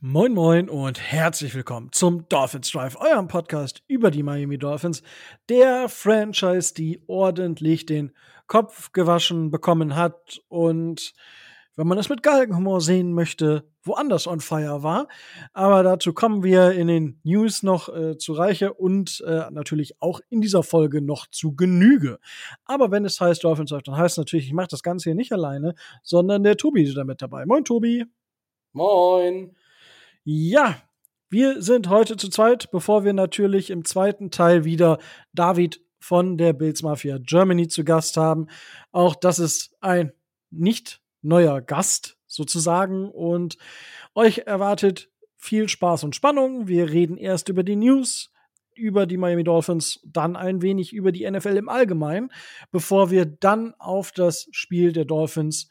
Moin Moin und herzlich willkommen zum Dolphins Drive, eurem Podcast über die Miami Dolphins, der Franchise, die ordentlich den Kopf gewaschen bekommen hat und wenn man es mit Galgenhumor sehen möchte, woanders on fire war. Aber dazu kommen wir in den News noch äh, zu Reiche und äh, natürlich auch in dieser Folge noch zu Genüge. Aber wenn es heißt Dolphins Drive, dann heißt es natürlich, ich mache das Ganze hier nicht alleine, sondern der Tobi ist damit dabei. Moin Tobi. Moin. Ja, wir sind heute zu zweit, bevor wir natürlich im zweiten Teil wieder David von der Bills Mafia Germany zu Gast haben. Auch das ist ein nicht neuer Gast sozusagen und euch erwartet viel Spaß und Spannung. Wir reden erst über die News, über die Miami Dolphins, dann ein wenig über die NFL im Allgemeinen, bevor wir dann auf das Spiel der Dolphins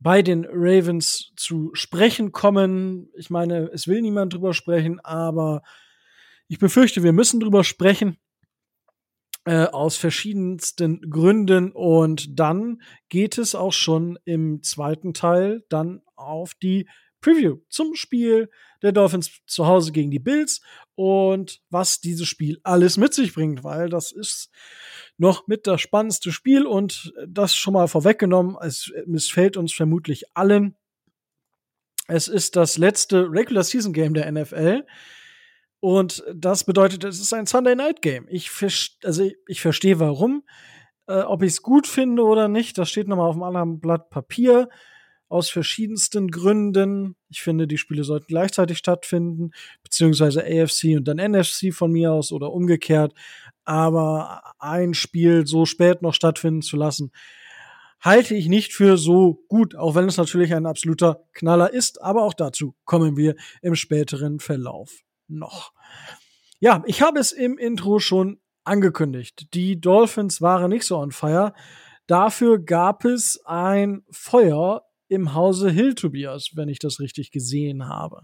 bei den Ravens zu sprechen kommen. Ich meine, es will niemand drüber sprechen, aber ich befürchte, wir müssen drüber sprechen. Äh, aus verschiedensten Gründen. Und dann geht es auch schon im zweiten Teil dann auf die Preview zum Spiel der Dolphins zu Hause gegen die Bills und was dieses Spiel alles mit sich bringt, weil das ist noch mit das spannendste Spiel und das schon mal vorweggenommen, es missfällt uns vermutlich allen. Es ist das letzte Regular Season Game der NFL. Und das bedeutet, es ist ein Sunday Night Game. Ich, also ich verstehe warum. Äh, ob ich es gut finde oder nicht, das steht nochmal auf einem anderen Blatt Papier aus verschiedensten Gründen. Ich finde, die Spiele sollten gleichzeitig stattfinden, beziehungsweise AFC und dann NFC von mir aus oder umgekehrt. Aber ein Spiel so spät noch stattfinden zu lassen, halte ich nicht für so gut, auch wenn es natürlich ein absoluter Knaller ist. Aber auch dazu kommen wir im späteren Verlauf noch. Ja, ich habe es im Intro schon angekündigt. Die Dolphins waren nicht so on fire. Dafür gab es ein Feuer im Hause Hill, Tobias, wenn ich das richtig gesehen habe.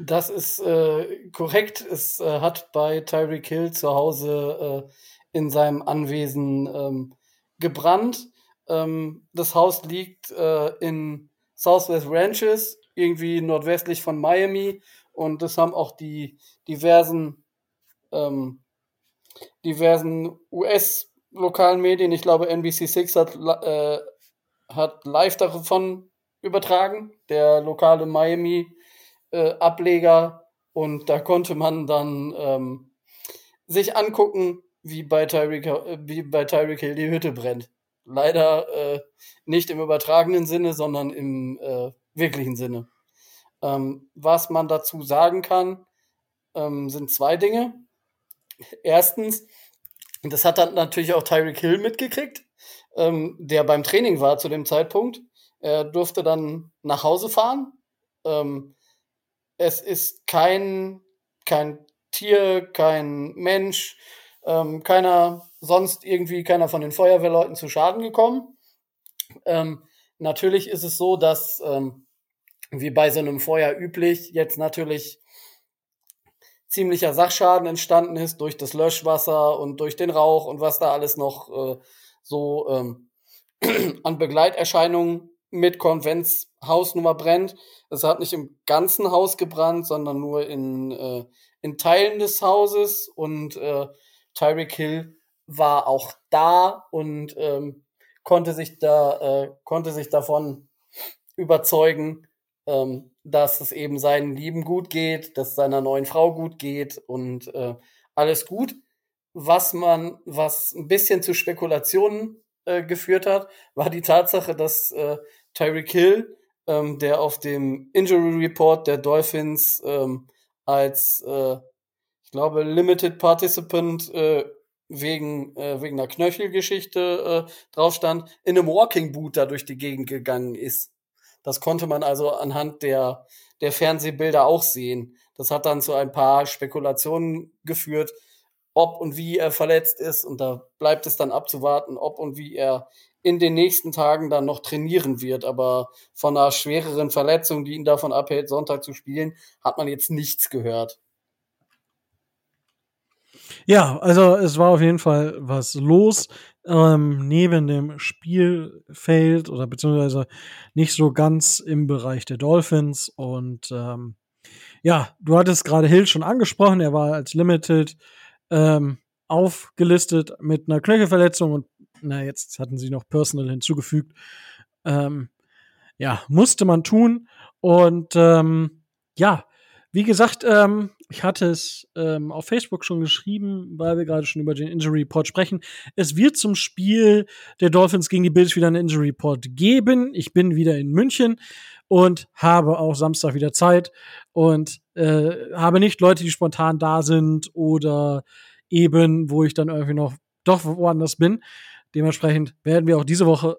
Das ist äh, korrekt. Es äh, hat bei Tyreek Hill zu Hause äh, in seinem Anwesen ähm, gebrannt. Ähm, das Haus liegt äh, in Southwest Ranches, irgendwie nordwestlich von Miami. Und das haben auch die diversen, ähm, diversen US-lokalen Medien, ich glaube NBC6 hat, äh, hat live davon übertragen, der lokale Miami-Ableger. Äh, und da konnte man dann ähm, sich angucken, wie bei Tyreek, äh, wie bei Tyreek Hill die Hütte brennt. Leider äh, nicht im übertragenen Sinne, sondern im äh, wirklichen Sinne. Ähm, was man dazu sagen kann, ähm, sind zwei Dinge. Erstens, das hat dann natürlich auch Tyreek Hill mitgekriegt, ähm, der beim Training war zu dem Zeitpunkt. Er durfte dann nach Hause fahren. Ähm, es ist kein, kein Tier, kein Mensch, ähm, keiner sonst irgendwie, keiner von den Feuerwehrleuten zu Schaden gekommen. Ähm, natürlich ist es so, dass, ähm, wie bei so einem Feuer üblich, jetzt natürlich ziemlicher Sachschaden entstanden ist durch das Löschwasser und durch den Rauch und was da alles noch äh, so ähm, an Begleiterscheinungen mitkommt, wenns Hausnummer brennt. Es hat nicht im ganzen Haus gebrannt, sondern nur in, äh, in Teilen des Hauses und äh, Tyreek Hill war auch da und ähm, konnte sich da äh, konnte sich davon überzeugen, ähm, dass es eben seinen Lieben gut geht, dass seiner neuen Frau gut geht und äh, alles gut. Was man, was ein bisschen zu Spekulationen äh, geführt hat, war die Tatsache, dass äh, Tyreek Hill, ähm, der auf dem Injury Report der Dolphins ähm, als, äh, ich glaube, Limited Participant äh, wegen, äh, wegen einer Knöchelgeschichte äh, drauf stand, in einem Walking Boot da durch die Gegend gegangen ist. Das konnte man also anhand der, der Fernsehbilder auch sehen. Das hat dann zu ein paar Spekulationen geführt, ob und wie er verletzt ist. Und da bleibt es dann abzuwarten, ob und wie er in den nächsten Tagen dann noch trainieren wird. Aber von einer schwereren Verletzung, die ihn davon abhält, Sonntag zu spielen, hat man jetzt nichts gehört. Ja, also es war auf jeden Fall was los ähm, neben dem Spielfeld oder beziehungsweise nicht so ganz im Bereich der Dolphins und ähm, Ja, du hattest gerade Hill schon angesprochen. Er war als Limited ähm, aufgelistet mit einer Knöchelverletzung und na, jetzt hatten sie noch Personal hinzugefügt. Ähm, ja, musste man tun. Und ähm, ja, wie gesagt, ähm, ich hatte es ähm, auf Facebook schon geschrieben, weil wir gerade schon über den Injury Report sprechen. Es wird zum Spiel der Dolphins gegen die Bills wieder einen Injury Report geben. Ich bin wieder in München und habe auch Samstag wieder Zeit und äh, habe nicht Leute, die spontan da sind oder eben, wo ich dann irgendwie noch doch woanders bin. Dementsprechend werden wir auch diese Woche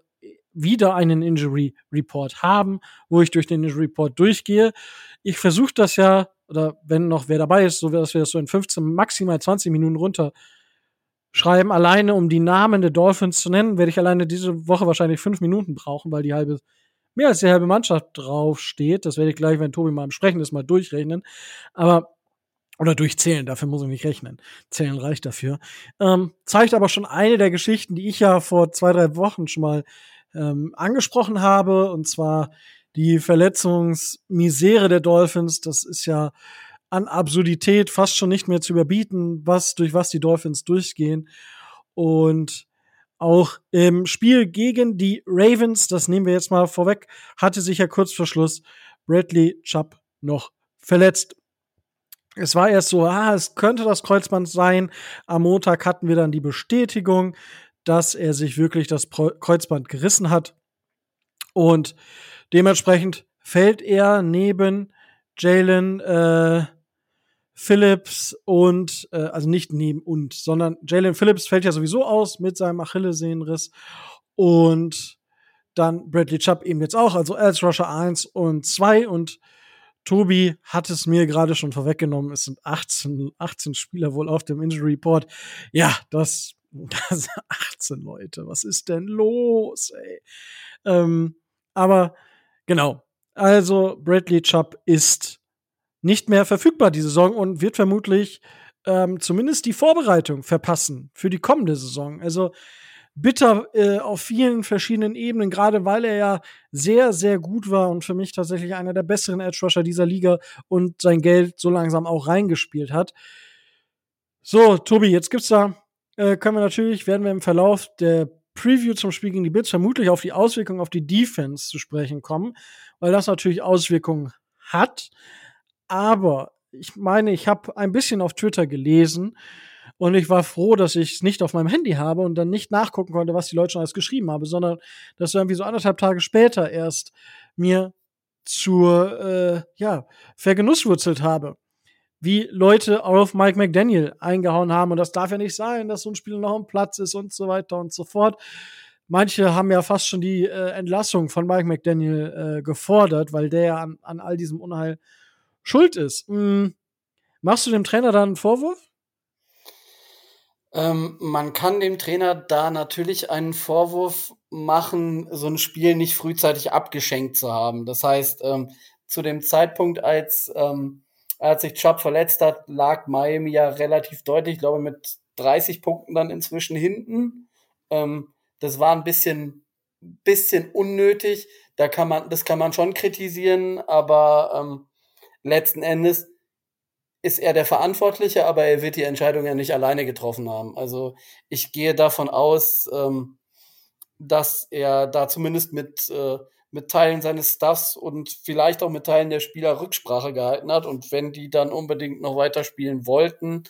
wieder einen Injury Report haben, wo ich durch den Injury Report durchgehe. Ich versuche das ja, oder wenn noch wer dabei ist, so dass wir das so in 15, maximal 20 Minuten runter schreiben, alleine um die Namen der Dolphins zu nennen, werde ich alleine diese Woche wahrscheinlich fünf Minuten brauchen, weil die halbe, mehr als die halbe Mannschaft draufsteht. Das werde ich gleich, wenn Tobi mal am Sprechen ist, mal durchrechnen. Aber oder durchzählen, dafür muss ich nicht rechnen. Zählen reicht dafür. Ähm, zeigt aber schon eine der Geschichten, die ich ja vor zwei, drei Wochen schon mal ähm, angesprochen habe, und zwar die Verletzungsmisere der Dolphins. Das ist ja an Absurdität fast schon nicht mehr zu überbieten, was durch was die Dolphins durchgehen. Und auch im Spiel gegen die Ravens, das nehmen wir jetzt mal vorweg, hatte sich ja kurz vor Schluss Bradley Chubb noch verletzt. Es war erst so, ah, es könnte das Kreuzband sein. Am Montag hatten wir dann die Bestätigung dass er sich wirklich das Kreuzband gerissen hat. Und dementsprechend fällt er neben Jalen äh, Phillips und, äh, also nicht neben und, sondern Jalen Phillips fällt ja sowieso aus mit seinem Achillessehnenriss. Und dann Bradley Chubb eben jetzt auch, also als Rusher 1 und 2 und Tobi hat es mir gerade schon vorweggenommen. Es sind 18, 18 Spieler wohl auf dem Injury Report. Ja, das Das 18 Leute, was ist denn los, ey? Ähm, aber genau, also Bradley Chubb ist nicht mehr verfügbar diese Saison und wird vermutlich ähm, zumindest die Vorbereitung verpassen für die kommende Saison. Also bitter äh, auf vielen verschiedenen Ebenen, gerade weil er ja sehr, sehr gut war und für mich tatsächlich einer der besseren Edge Rusher dieser Liga und sein Geld so langsam auch reingespielt hat. So, Tobi, jetzt gibt's da äh, können wir natürlich, werden wir im Verlauf der Preview zum Spiel gegen die Bills vermutlich auf die Auswirkungen auf die Defense zu sprechen kommen, weil das natürlich Auswirkungen hat. Aber ich meine, ich habe ein bisschen auf Twitter gelesen und ich war froh, dass ich es nicht auf meinem Handy habe und dann nicht nachgucken konnte, was die Leute schon alles geschrieben haben, sondern dass irgendwie so anderthalb Tage später erst mir zur äh, ja vergenusswurzelt habe wie Leute auf Mike McDaniel eingehauen haben. Und das darf ja nicht sein, dass so ein Spieler noch am Platz ist und so weiter und so fort. Manche haben ja fast schon die äh, Entlassung von Mike McDaniel äh, gefordert, weil der ja an, an all diesem Unheil schuld ist. Hm. Machst du dem Trainer da einen Vorwurf? Ähm, man kann dem Trainer da natürlich einen Vorwurf machen, so ein Spiel nicht frühzeitig abgeschenkt zu haben. Das heißt, ähm, zu dem Zeitpunkt, als ähm, als sich Chubb verletzt hat, lag Miami ja relativ deutlich, ich glaube mit 30 Punkten dann inzwischen hinten. Ähm, das war ein bisschen, bisschen unnötig. Da kann man, das kann man schon kritisieren, aber ähm, letzten Endes ist er der Verantwortliche, aber er wird die Entscheidung ja nicht alleine getroffen haben. Also ich gehe davon aus, ähm, dass er da zumindest mit äh, mit Teilen seines Staffs und vielleicht auch mit Teilen der Spieler Rücksprache gehalten hat. Und wenn die dann unbedingt noch weiterspielen wollten,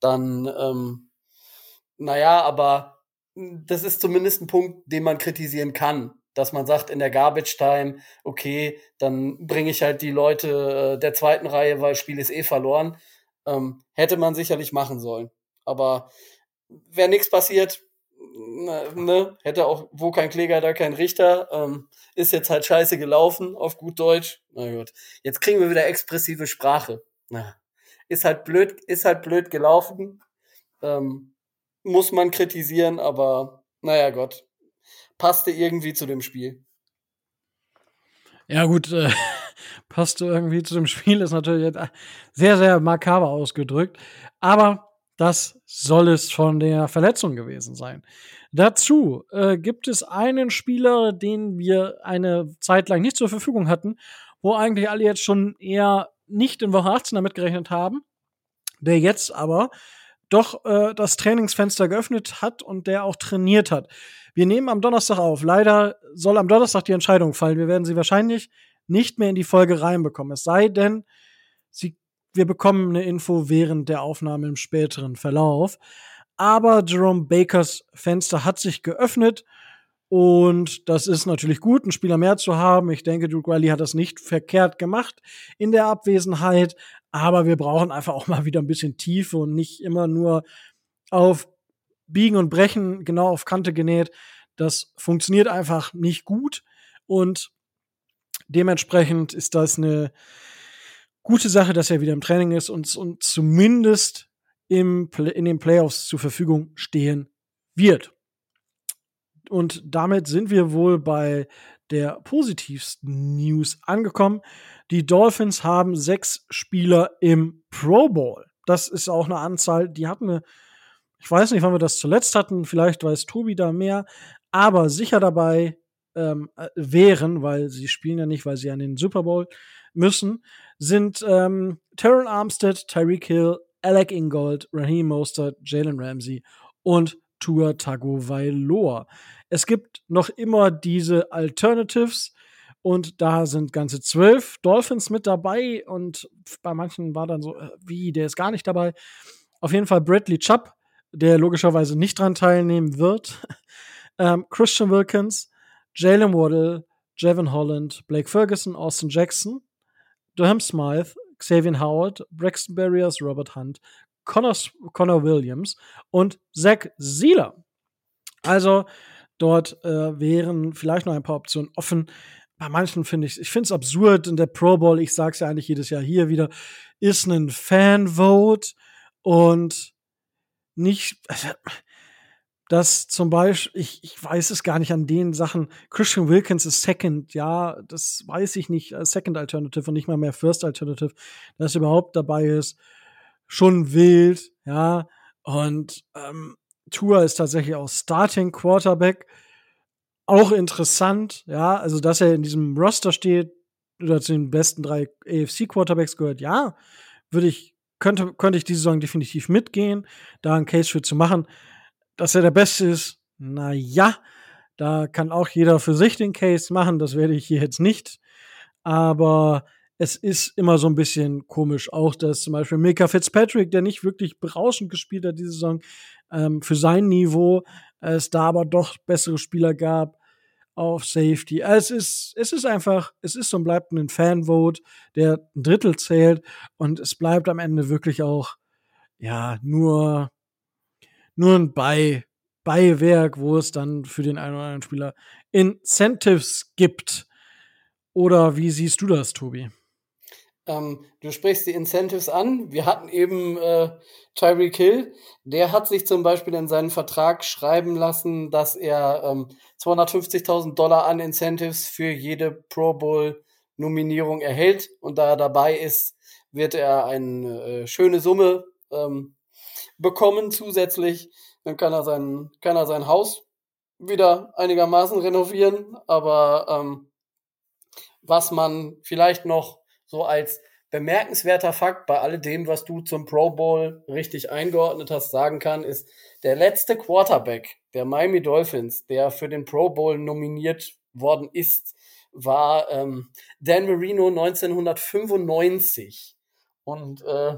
dann, ähm, naja, aber das ist zumindest ein Punkt, den man kritisieren kann. Dass man sagt, in der Garbage Time, okay, dann bringe ich halt die Leute äh, der zweiten Reihe, weil Spiel ist eh verloren. Ähm, hätte man sicherlich machen sollen. Aber wäre nichts passiert, ne, hätte auch, wo kein Kläger, da kein Richter. Ähm, ist jetzt halt scheiße gelaufen, auf gut Deutsch. Na gut. Jetzt kriegen wir wieder expressive Sprache. Na, ist halt blöd, ist halt blöd gelaufen. Ähm, muss man kritisieren, aber naja Gott. Passte irgendwie zu dem Spiel. Ja, gut, äh, passte irgendwie zu dem Spiel, ist natürlich sehr, sehr makaber ausgedrückt. Aber das soll es von der Verletzung gewesen sein. Dazu äh, gibt es einen Spieler, den wir eine Zeit lang nicht zur Verfügung hatten, wo eigentlich alle jetzt schon eher nicht in Woche 18 damit gerechnet haben, der jetzt aber doch äh, das Trainingsfenster geöffnet hat und der auch trainiert hat. Wir nehmen am Donnerstag auf. Leider soll am Donnerstag die Entscheidung fallen. Wir werden sie wahrscheinlich nicht mehr in die Folge reinbekommen. Es sei denn, sie, wir bekommen eine Info während der Aufnahme im späteren Verlauf. Aber Jerome Bakers Fenster hat sich geöffnet und das ist natürlich gut, einen Spieler mehr zu haben. Ich denke, Duke Riley hat das nicht verkehrt gemacht in der Abwesenheit. Aber wir brauchen einfach auch mal wieder ein bisschen Tiefe und nicht immer nur auf Biegen und Brechen genau auf Kante genäht. Das funktioniert einfach nicht gut. Und dementsprechend ist das eine gute Sache, dass er wieder im Training ist und, und zumindest im, in den Playoffs zur Verfügung stehen wird. Und damit sind wir wohl bei der positivsten News angekommen. Die Dolphins haben sechs Spieler im Pro Bowl. Das ist auch eine Anzahl, die hatten eine, ich weiß nicht, wann wir das zuletzt hatten, vielleicht weiß Tobi da mehr, aber sicher dabei ähm, äh, wären, weil sie spielen ja nicht, weil sie an den Super Bowl müssen, sind ähm, Terrell Armstead, Tyreek Hill, Alec Ingold, Raheem Mostert, Jalen Ramsey und Tua Tagovailoa. Es gibt noch immer diese Alternatives und da sind ganze zwölf Dolphins mit dabei und bei manchen war dann so, äh, wie, der ist gar nicht dabei. Auf jeden Fall Bradley Chubb, der logischerweise nicht dran teilnehmen wird. ähm, Christian Wilkins, Jalen Waddle, Jevin Holland, Blake Ferguson, Austin Jackson, Durham Smythe, Xavier Howard, Braxton Barriers, Robert Hunt, Connor, Connor Williams und Zach Zieler. Also dort äh, wären vielleicht noch ein paar Optionen offen. Bei manchen finde ich, ich finde es absurd in der Pro Bowl, ich sage es ja eigentlich jedes Jahr hier wieder, ist ein Fanvote und nicht, also, dass zum Beispiel, ich, ich weiß es gar nicht an den Sachen, Christian Wilkins ist Second, ja, das weiß ich nicht, äh, Second Alternative und nicht mal mehr First Alternative, dass er überhaupt dabei ist, schon wild, ja, und ähm, Tour ist tatsächlich auch Starting Quarterback, auch interessant, ja, also dass er in diesem Roster steht oder zu den besten drei AFC Quarterbacks gehört, ja, würde ich, könnte, könnte ich diese Saison definitiv mitgehen, da einen Case für zu machen dass er der Beste ist, na ja, da kann auch jeder für sich den Case machen. Das werde ich hier jetzt nicht. Aber es ist immer so ein bisschen komisch, auch dass zum Beispiel Mika Fitzpatrick, der nicht wirklich berauschend gespielt hat diese Saison, ähm, für sein Niveau, es da aber doch bessere Spieler gab auf Safety. Es ist, es ist einfach, es ist und bleibt ein Fanvote, der ein Drittel zählt und es bleibt am Ende wirklich auch, ja, nur nur ein Bei Beiwerk, wo es dann für den einen oder anderen Spieler Incentives gibt. Oder wie siehst du das, Tobi? Ähm, du sprichst die Incentives an. Wir hatten eben äh, Tyreek Hill. Der hat sich zum Beispiel in seinen Vertrag schreiben lassen, dass er ähm, 250.000 Dollar an Incentives für jede Pro Bowl Nominierung erhält. Und da er dabei ist, wird er eine äh, schöne Summe ähm, bekommen zusätzlich. Dann kann er sein, kann er sein Haus wieder einigermaßen renovieren. Aber ähm, was man vielleicht noch so als bemerkenswerter Fakt bei alledem, was du zum Pro Bowl richtig eingeordnet hast, sagen kann, ist, der letzte Quarterback der Miami Dolphins, der für den Pro Bowl nominiert worden ist, war ähm, Dan Marino 1995. Und äh,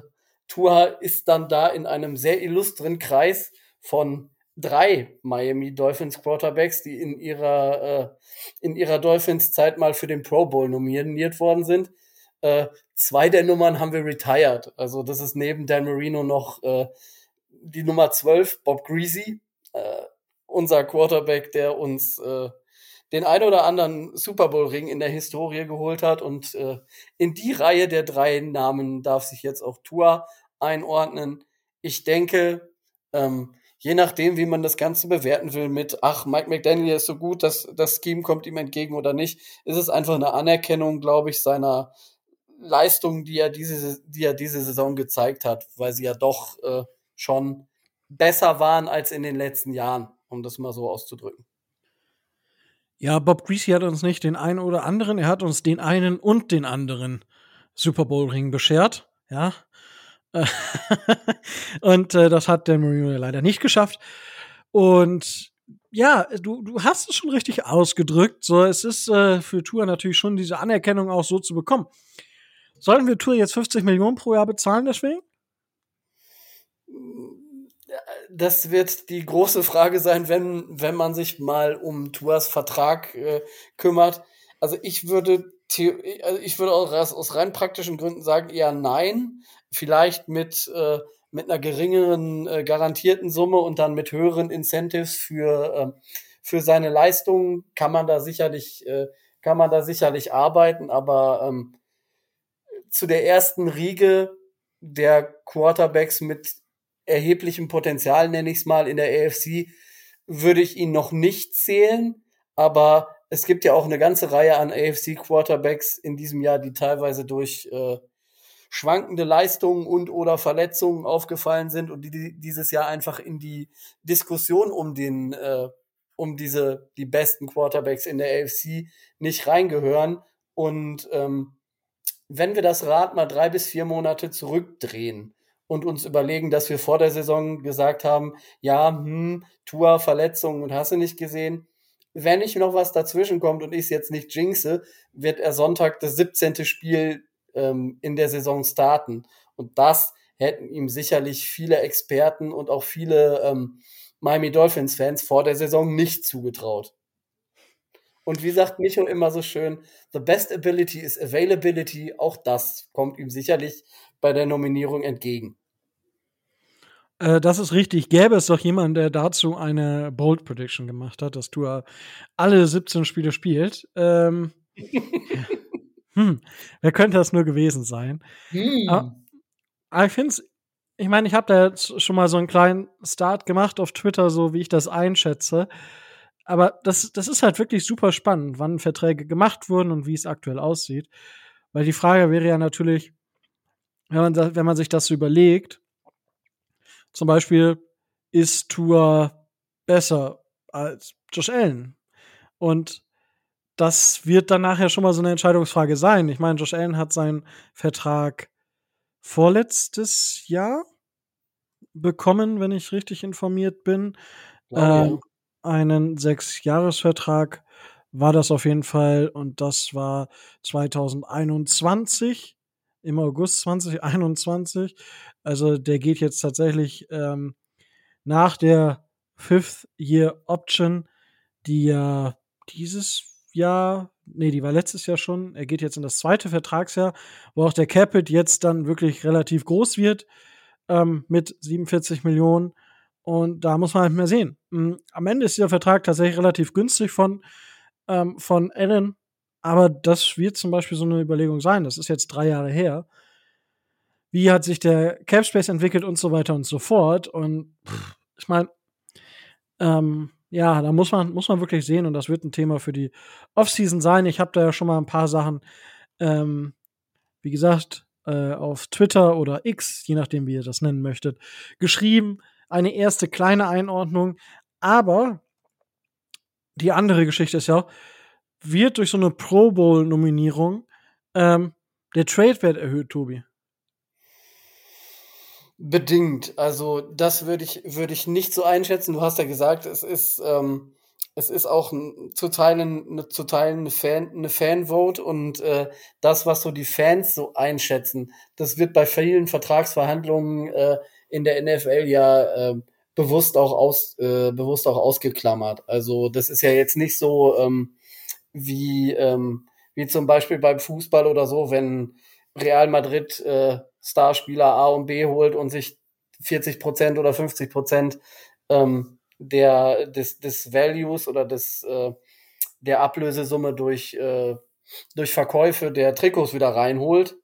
Tua ist dann da in einem sehr illustren Kreis von drei Miami Dolphins Quarterbacks, die in ihrer, äh, in ihrer Dolphins Zeit mal für den Pro Bowl nominiert worden sind. Äh, zwei der Nummern haben wir retired. Also das ist neben Dan Marino noch äh, die Nummer 12, Bob Greasy, äh, unser Quarterback, der uns äh, den ein oder anderen Super Bowl Ring in der Historie geholt hat und äh, in die Reihe der drei Namen darf sich jetzt auch Tua einordnen. Ich denke, ähm, je nachdem, wie man das Ganze bewerten will, mit, ach, Mike McDaniel ist so gut, dass das Scheme kommt ihm entgegen oder nicht, ist es einfach eine Anerkennung, glaube ich, seiner Leistung, die er diese, die er diese Saison gezeigt hat, weil sie ja doch äh, schon besser waren als in den letzten Jahren, um das mal so auszudrücken. Ja, Bob Greasy hat uns nicht den einen oder anderen, er hat uns den einen und den anderen Super Bowl Ring beschert, ja. und äh, das hat Dan Marino leider nicht geschafft. Und ja, du, du hast es schon richtig ausgedrückt. So, es ist äh, für Tour natürlich schon diese Anerkennung auch so zu bekommen. Sollen wir Tour jetzt 50 Millionen pro Jahr bezahlen deswegen? Das wird die große Frage sein, wenn, wenn man sich mal um Tours Vertrag äh, kümmert. Also ich würde, also ich würde aus, aus rein praktischen Gründen sagen eher nein. Vielleicht mit, äh, mit einer geringeren äh, garantierten Summe und dann mit höheren Incentives für, äh, für seine Leistungen kann man da sicherlich, äh, kann man da sicherlich arbeiten, aber ähm, zu der ersten Riege der Quarterbacks mit erheblichem Potenzial, nenne ich es mal, in der AFC, würde ich ihn noch nicht zählen. Aber es gibt ja auch eine ganze Reihe an AFC-Quarterbacks in diesem Jahr, die teilweise durch äh, schwankende Leistungen und oder Verletzungen aufgefallen sind und die dieses Jahr einfach in die Diskussion um den äh, um diese die besten Quarterbacks in der AFC nicht reingehören und ähm, wenn wir das Rad mal drei bis vier Monate zurückdrehen und uns überlegen, dass wir vor der Saison gesagt haben, ja, hm, Tua, Verletzungen und hast du nicht gesehen. Wenn nicht noch was dazwischen kommt und ich es jetzt nicht jinxe, wird er Sonntag das 17. Spiel ähm, in der Saison starten. Und das hätten ihm sicherlich viele Experten und auch viele ähm, Miami Dolphins-Fans vor der Saison nicht zugetraut. Und wie sagt Micho immer so schön, the best ability is availability. Auch das kommt ihm sicherlich bei der Nominierung entgegen. Äh, das ist richtig. Gäbe es doch jemanden, der dazu eine Bold Prediction gemacht hat, dass du alle 17 Spiele spielt. Ähm, hm, wer könnte das nur gewesen sein? Hm. Aber, aber ich finde es, ich meine, ich habe da jetzt schon mal so einen kleinen Start gemacht auf Twitter, so wie ich das einschätze. Aber das, das ist halt wirklich super spannend, wann Verträge gemacht wurden und wie es aktuell aussieht. Weil die Frage wäre ja natürlich, wenn man, wenn man sich das so überlegt, zum Beispiel, ist Tour besser als Josh Allen? Und das wird dann nachher schon mal so eine Entscheidungsfrage sein. Ich meine, Josh Allen hat seinen Vertrag vorletztes Jahr bekommen, wenn ich richtig informiert bin. Wow, ähm, einen Sechsjahresvertrag war das auf jeden Fall und das war 2021 im August 2021. Also der geht jetzt tatsächlich ähm, nach der Fifth Year Option, die ja dieses Jahr, nee, die war letztes Jahr schon. Er geht jetzt in das zweite Vertragsjahr, wo auch der Capit jetzt dann wirklich relativ groß wird ähm, mit 47 Millionen. Und da muss man halt mehr sehen. Hm, am Ende ist dieser Vertrag tatsächlich relativ günstig von, ähm, von Allen. Aber das wird zum Beispiel so eine Überlegung sein. Das ist jetzt drei Jahre her. Wie hat sich der Cap Space entwickelt und so weiter und so fort. Und pff, ich meine, ähm, ja, da muss man, muss man wirklich sehen. Und das wird ein Thema für die Offseason sein. Ich habe da ja schon mal ein paar Sachen, ähm, wie gesagt, äh, auf Twitter oder X, je nachdem, wie ihr das nennen möchtet, geschrieben eine erste kleine Einordnung. Aber die andere Geschichte ist ja, wird durch so eine Pro Bowl-Nominierung ähm, der Trade-Wert erhöht, Tobi? Bedingt. Also, das würde ich, würde ich nicht so einschätzen. Du hast ja gesagt, es ist, ähm, es ist auch zu teilen, eine, zu teilen eine, Fan, eine Fanvote und äh, das, was so die Fans so einschätzen, das wird bei vielen Vertragsverhandlungen äh, in der NFL ja äh, bewusst auch aus äh, bewusst auch ausgeklammert. Also das ist ja jetzt nicht so ähm, wie ähm, wie zum Beispiel beim Fußball oder so, wenn Real Madrid äh, Starspieler A und B holt und sich 40 Prozent oder 50 Prozent ähm, der des, des Values oder des äh, der Ablösesumme durch äh, durch Verkäufe der Trikots wieder reinholt.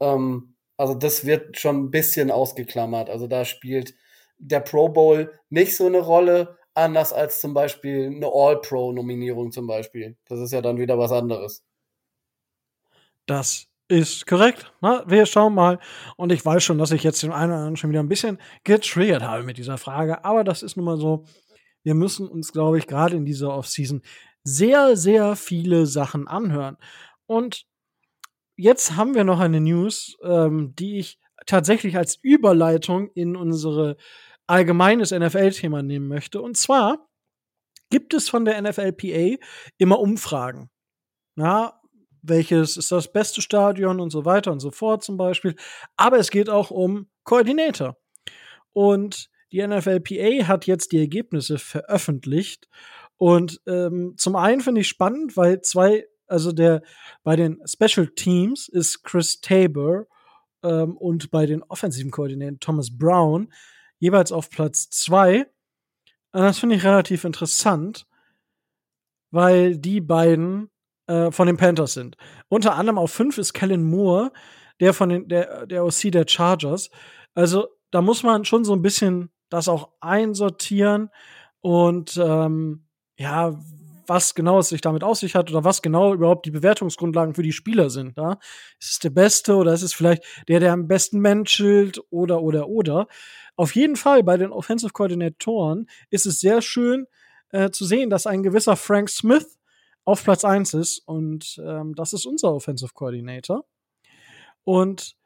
Ähm, also das wird schon ein bisschen ausgeklammert. Also da spielt der Pro Bowl nicht so eine Rolle, anders als zum Beispiel eine All-Pro-Nominierung zum Beispiel. Das ist ja dann wieder was anderes. Das ist korrekt. Na, wir schauen mal. Und ich weiß schon, dass ich jetzt den einen oder anderen schon wieder ein bisschen getriggert habe mit dieser Frage. Aber das ist nun mal so. Wir müssen uns, glaube ich, gerade in dieser Offseason sehr, sehr viele Sachen anhören. Und jetzt haben wir noch eine News, ähm, die ich tatsächlich als Überleitung in unsere allgemeines NFL-Thema nehmen möchte. Und zwar gibt es von der NFLPA immer Umfragen. Ja, welches ist das beste Stadion und so weiter und so fort zum Beispiel. Aber es geht auch um Koordinator. Und die NFLPA hat jetzt die Ergebnisse veröffentlicht. Und ähm, zum einen finde ich spannend, weil zwei, also der bei den Special Teams ist Chris Tabor ähm, und bei den offensiven Koordinatoren Thomas Brown jeweils auf Platz zwei. Das finde ich relativ interessant, weil die beiden äh, von den Panthers sind. Unter anderem auf fünf ist Kellen Moore, der von den, der, der OC der Chargers. Also da muss man schon so ein bisschen das auch einsortieren und ähm, ja, was genau es sich damit auf sich hat oder was genau überhaupt die Bewertungsgrundlagen für die Spieler sind. Ja? Ist es der Beste oder ist es vielleicht der, der am besten menschelt oder, oder, oder. Auf jeden Fall bei den Offensive Koordinatoren ist es sehr schön äh, zu sehen, dass ein gewisser Frank Smith auf Platz 1 ist und ähm, das ist unser Offensive Coordinator. Und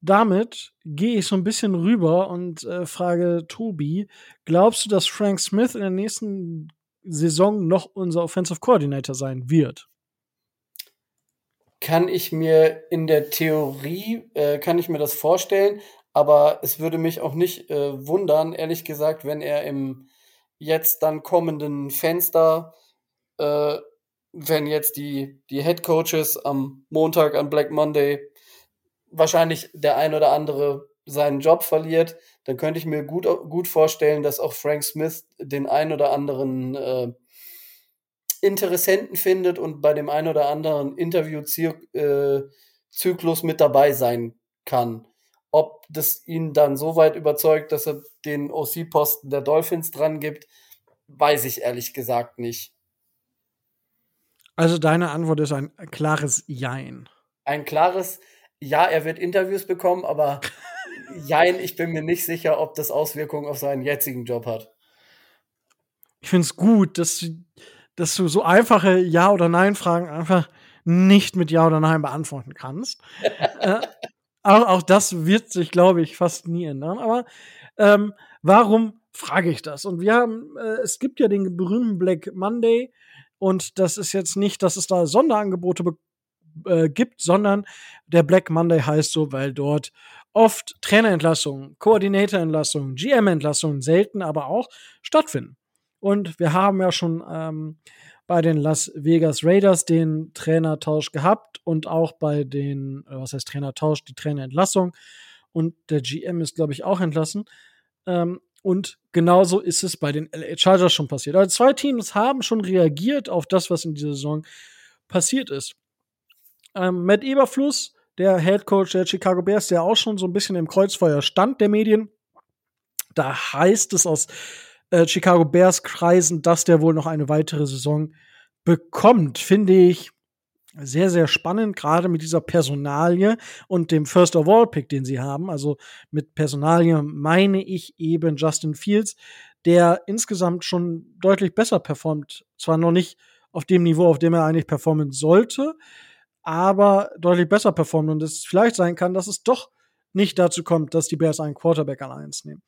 damit gehe ich so ein bisschen rüber und äh, frage Tobi, glaubst du, dass Frank Smith in der nächsten Saison noch unser Offensive Coordinator sein wird? Kann ich mir in der Theorie, äh, kann ich mir das vorstellen, aber es würde mich auch nicht äh, wundern, ehrlich gesagt, wenn er im jetzt dann kommenden Fenster, äh, wenn jetzt die, die Head Coaches am Montag, an Black Monday, wahrscheinlich der ein oder andere seinen Job verliert, dann könnte ich mir gut, gut vorstellen, dass auch Frank Smith den ein oder anderen äh, Interessenten findet und bei dem ein oder anderen Interviewzyklus äh, mit dabei sein kann. Ob das ihn dann so weit überzeugt, dass er den OC-Posten der Dolphins dran gibt, weiß ich ehrlich gesagt nicht. Also deine Antwort ist ein klares Jein. Ein klares Ja, er wird Interviews bekommen, aber Jein, ich bin mir nicht sicher, ob das Auswirkungen auf seinen jetzigen Job hat. Ich finde es gut, dass, dass du so einfache Ja- oder Nein-Fragen einfach nicht mit Ja oder Nein beantworten kannst. äh, auch, auch, das wird sich, glaube ich, fast nie ändern. Aber ähm, warum frage ich das? Und wir haben, äh, es gibt ja den berühmten Black Monday und das ist jetzt nicht, dass es da Sonderangebote äh, gibt, sondern der Black Monday heißt so, weil dort oft Trainerentlassungen, Koordinatorentlassungen, GM-Entlassungen selten aber auch stattfinden. Und wir haben ja schon ähm, bei den Las Vegas Raiders den Trainertausch gehabt und auch bei den, was heißt Trainertausch, die Trainerentlassung. Und der GM ist, glaube ich, auch entlassen. Ähm, und genauso ist es bei den LA Chargers schon passiert. Also zwei Teams haben schon reagiert auf das, was in dieser Saison passiert ist. Ähm, Matt Eberfluss der Head Coach der Chicago Bears, der auch schon so ein bisschen im Kreuzfeuer stand der Medien. Da heißt es aus äh, Chicago Bears Kreisen, dass der wohl noch eine weitere Saison bekommt. Finde ich sehr, sehr spannend, gerade mit dieser Personalie und dem First of All Pick, den sie haben. Also mit Personalie meine ich eben Justin Fields, der insgesamt schon deutlich besser performt. Zwar noch nicht auf dem Niveau, auf dem er eigentlich performen sollte, aber deutlich besser performen und es vielleicht sein kann, dass es doch nicht dazu kommt, dass die Bears einen Quarterback an eins nehmen.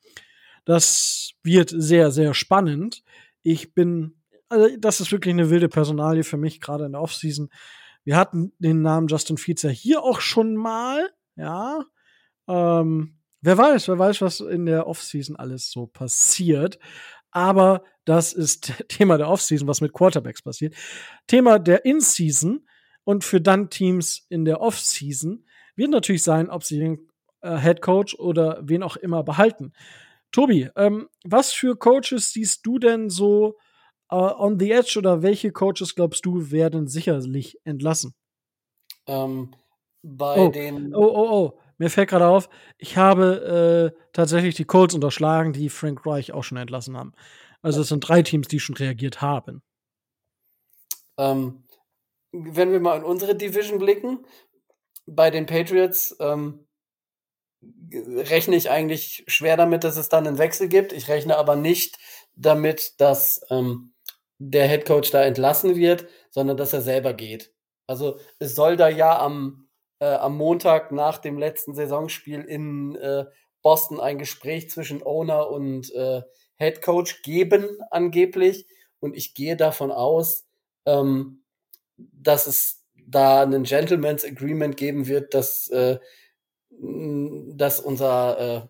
Das wird sehr, sehr spannend. Ich bin, also das ist wirklich eine wilde Personalie für mich, gerade in der Offseason. Wir hatten den Namen Justin Fields ja hier auch schon mal, ja. Ähm, wer weiß, wer weiß, was in der Offseason alles so passiert. Aber das ist Thema der Offseason, was mit Quarterbacks passiert. Thema der In-Season und für dann Teams in der Offseason wird natürlich sein, ob sie den äh, Head Coach oder wen auch immer behalten. Tobi, ähm, was für Coaches siehst du denn so äh, on the edge oder welche Coaches glaubst du werden sicherlich entlassen? Ähm, bei oh, den. Oh, oh, oh. Mir fällt gerade auf, ich habe äh, tatsächlich die Colts unterschlagen, die Frank Reich auch schon entlassen haben. Also es sind drei Teams, die schon reagiert haben. Ähm, wenn wir mal in unsere Division blicken, bei den Patriots ähm, rechne ich eigentlich schwer damit, dass es dann einen Wechsel gibt. Ich rechne aber nicht damit, dass ähm, der Head Coach da entlassen wird, sondern dass er selber geht. Also es soll da ja am äh, am Montag nach dem letzten Saisonspiel in äh, Boston ein Gespräch zwischen Owner und äh, Head Coach geben, angeblich. Und ich gehe davon aus, ähm, dass es da einen Gentleman's Agreement geben wird, dass, äh, dass unser äh,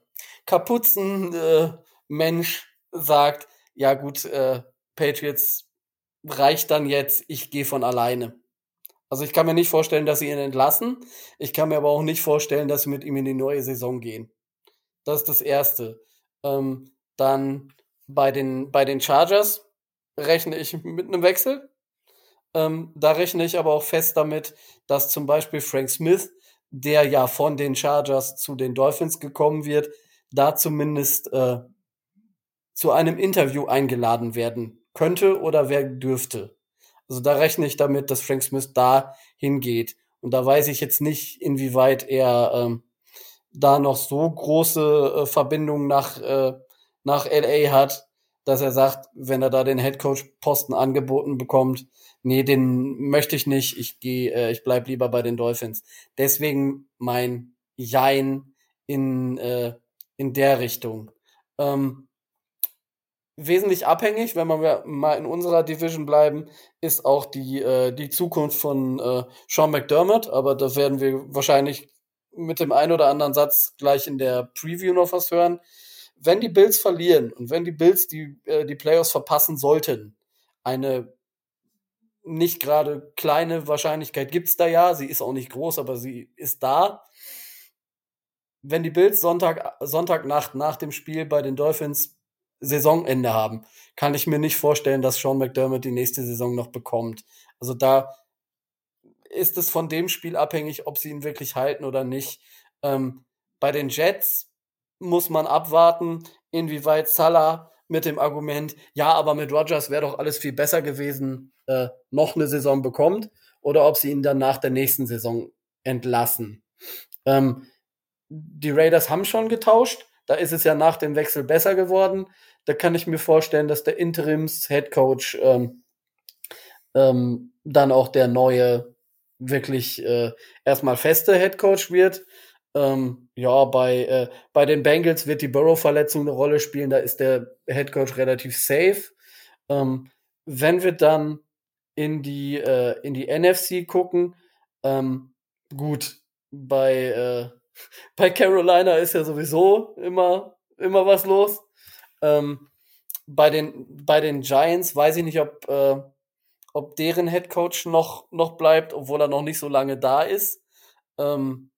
Kapuzen-Mensch äh, sagt, ja gut, äh, Patriots reicht dann jetzt, ich gehe von alleine. Also ich kann mir nicht vorstellen, dass sie ihn entlassen. Ich kann mir aber auch nicht vorstellen, dass sie mit ihm in die neue Saison gehen. Das ist das Erste. Ähm, dann bei den, bei den Chargers rechne ich mit einem Wechsel. Ähm, da rechne ich aber auch fest damit, dass zum Beispiel Frank Smith, der ja von den Chargers zu den Dolphins gekommen wird, da zumindest äh, zu einem Interview eingeladen werden könnte oder wer dürfte. Also da rechne ich damit, dass Frank Smith da hingeht. Und da weiß ich jetzt nicht, inwieweit er ähm, da noch so große äh, Verbindungen nach, äh, nach LA hat, dass er sagt, wenn er da den Headcoach-Posten angeboten bekommt, nee, den möchte ich nicht, ich gehe, äh, ich bleib lieber bei den Dolphins. Deswegen mein Jein in, äh, in der Richtung. Ähm, wesentlich abhängig, wenn wir mal in unserer Division bleiben, ist auch die, äh, die Zukunft von äh, Sean McDermott, aber da werden wir wahrscheinlich mit dem einen oder anderen Satz gleich in der Preview noch was hören. Wenn die Bills verlieren und wenn die Bills die, äh, die Playoffs verpassen sollten, eine nicht gerade kleine Wahrscheinlichkeit gibt's da ja, sie ist auch nicht groß, aber sie ist da. Wenn die Bills Sonntag, Sonntagnacht nach dem Spiel bei den Dolphins Saisonende haben, kann ich mir nicht vorstellen, dass Sean McDermott die nächste Saison noch bekommt. Also da ist es von dem Spiel abhängig, ob sie ihn wirklich halten oder nicht. Ähm, bei den Jets muss man abwarten, inwieweit Salah mit dem Argument, ja, aber mit Rogers wäre doch alles viel besser gewesen, äh, noch eine Saison bekommt, oder ob sie ihn dann nach der nächsten Saison entlassen. Ähm, die Raiders haben schon getauscht, da ist es ja nach dem Wechsel besser geworden. Da kann ich mir vorstellen, dass der Interims-Headcoach ähm, ähm, dann auch der neue wirklich äh, erstmal feste Headcoach wird. Ähm, ja, bei, äh, bei den Bengals wird die Burrow-Verletzung eine Rolle spielen, da ist der Headcoach relativ safe. Ähm, wenn wir dann in die, äh, in die NFC gucken, ähm, gut, bei, äh, bei Carolina ist ja sowieso immer, immer was los. Ähm, bei, den, bei den Giants weiß ich nicht, ob, äh, ob deren Headcoach noch, noch bleibt, obwohl er noch nicht so lange da ist. Ähm,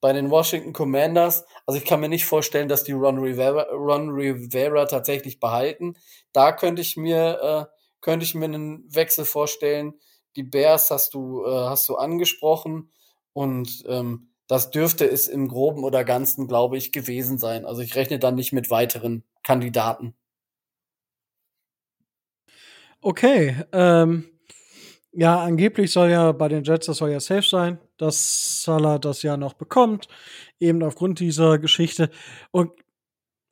bei den Washington Commanders, also ich kann mir nicht vorstellen, dass die Ron Rivera, Ron Rivera tatsächlich behalten. Da könnte ich mir, äh, könnte ich mir einen Wechsel vorstellen. Die Bears hast du, äh, hast du angesprochen und ähm, das dürfte es im Groben oder Ganzen, glaube ich, gewesen sein. Also ich rechne dann nicht mit weiteren Kandidaten. Okay, ähm, ja, angeblich soll ja bei den Jets, das soll ja safe sein, dass Salah das ja noch bekommt, eben aufgrund dieser Geschichte. Und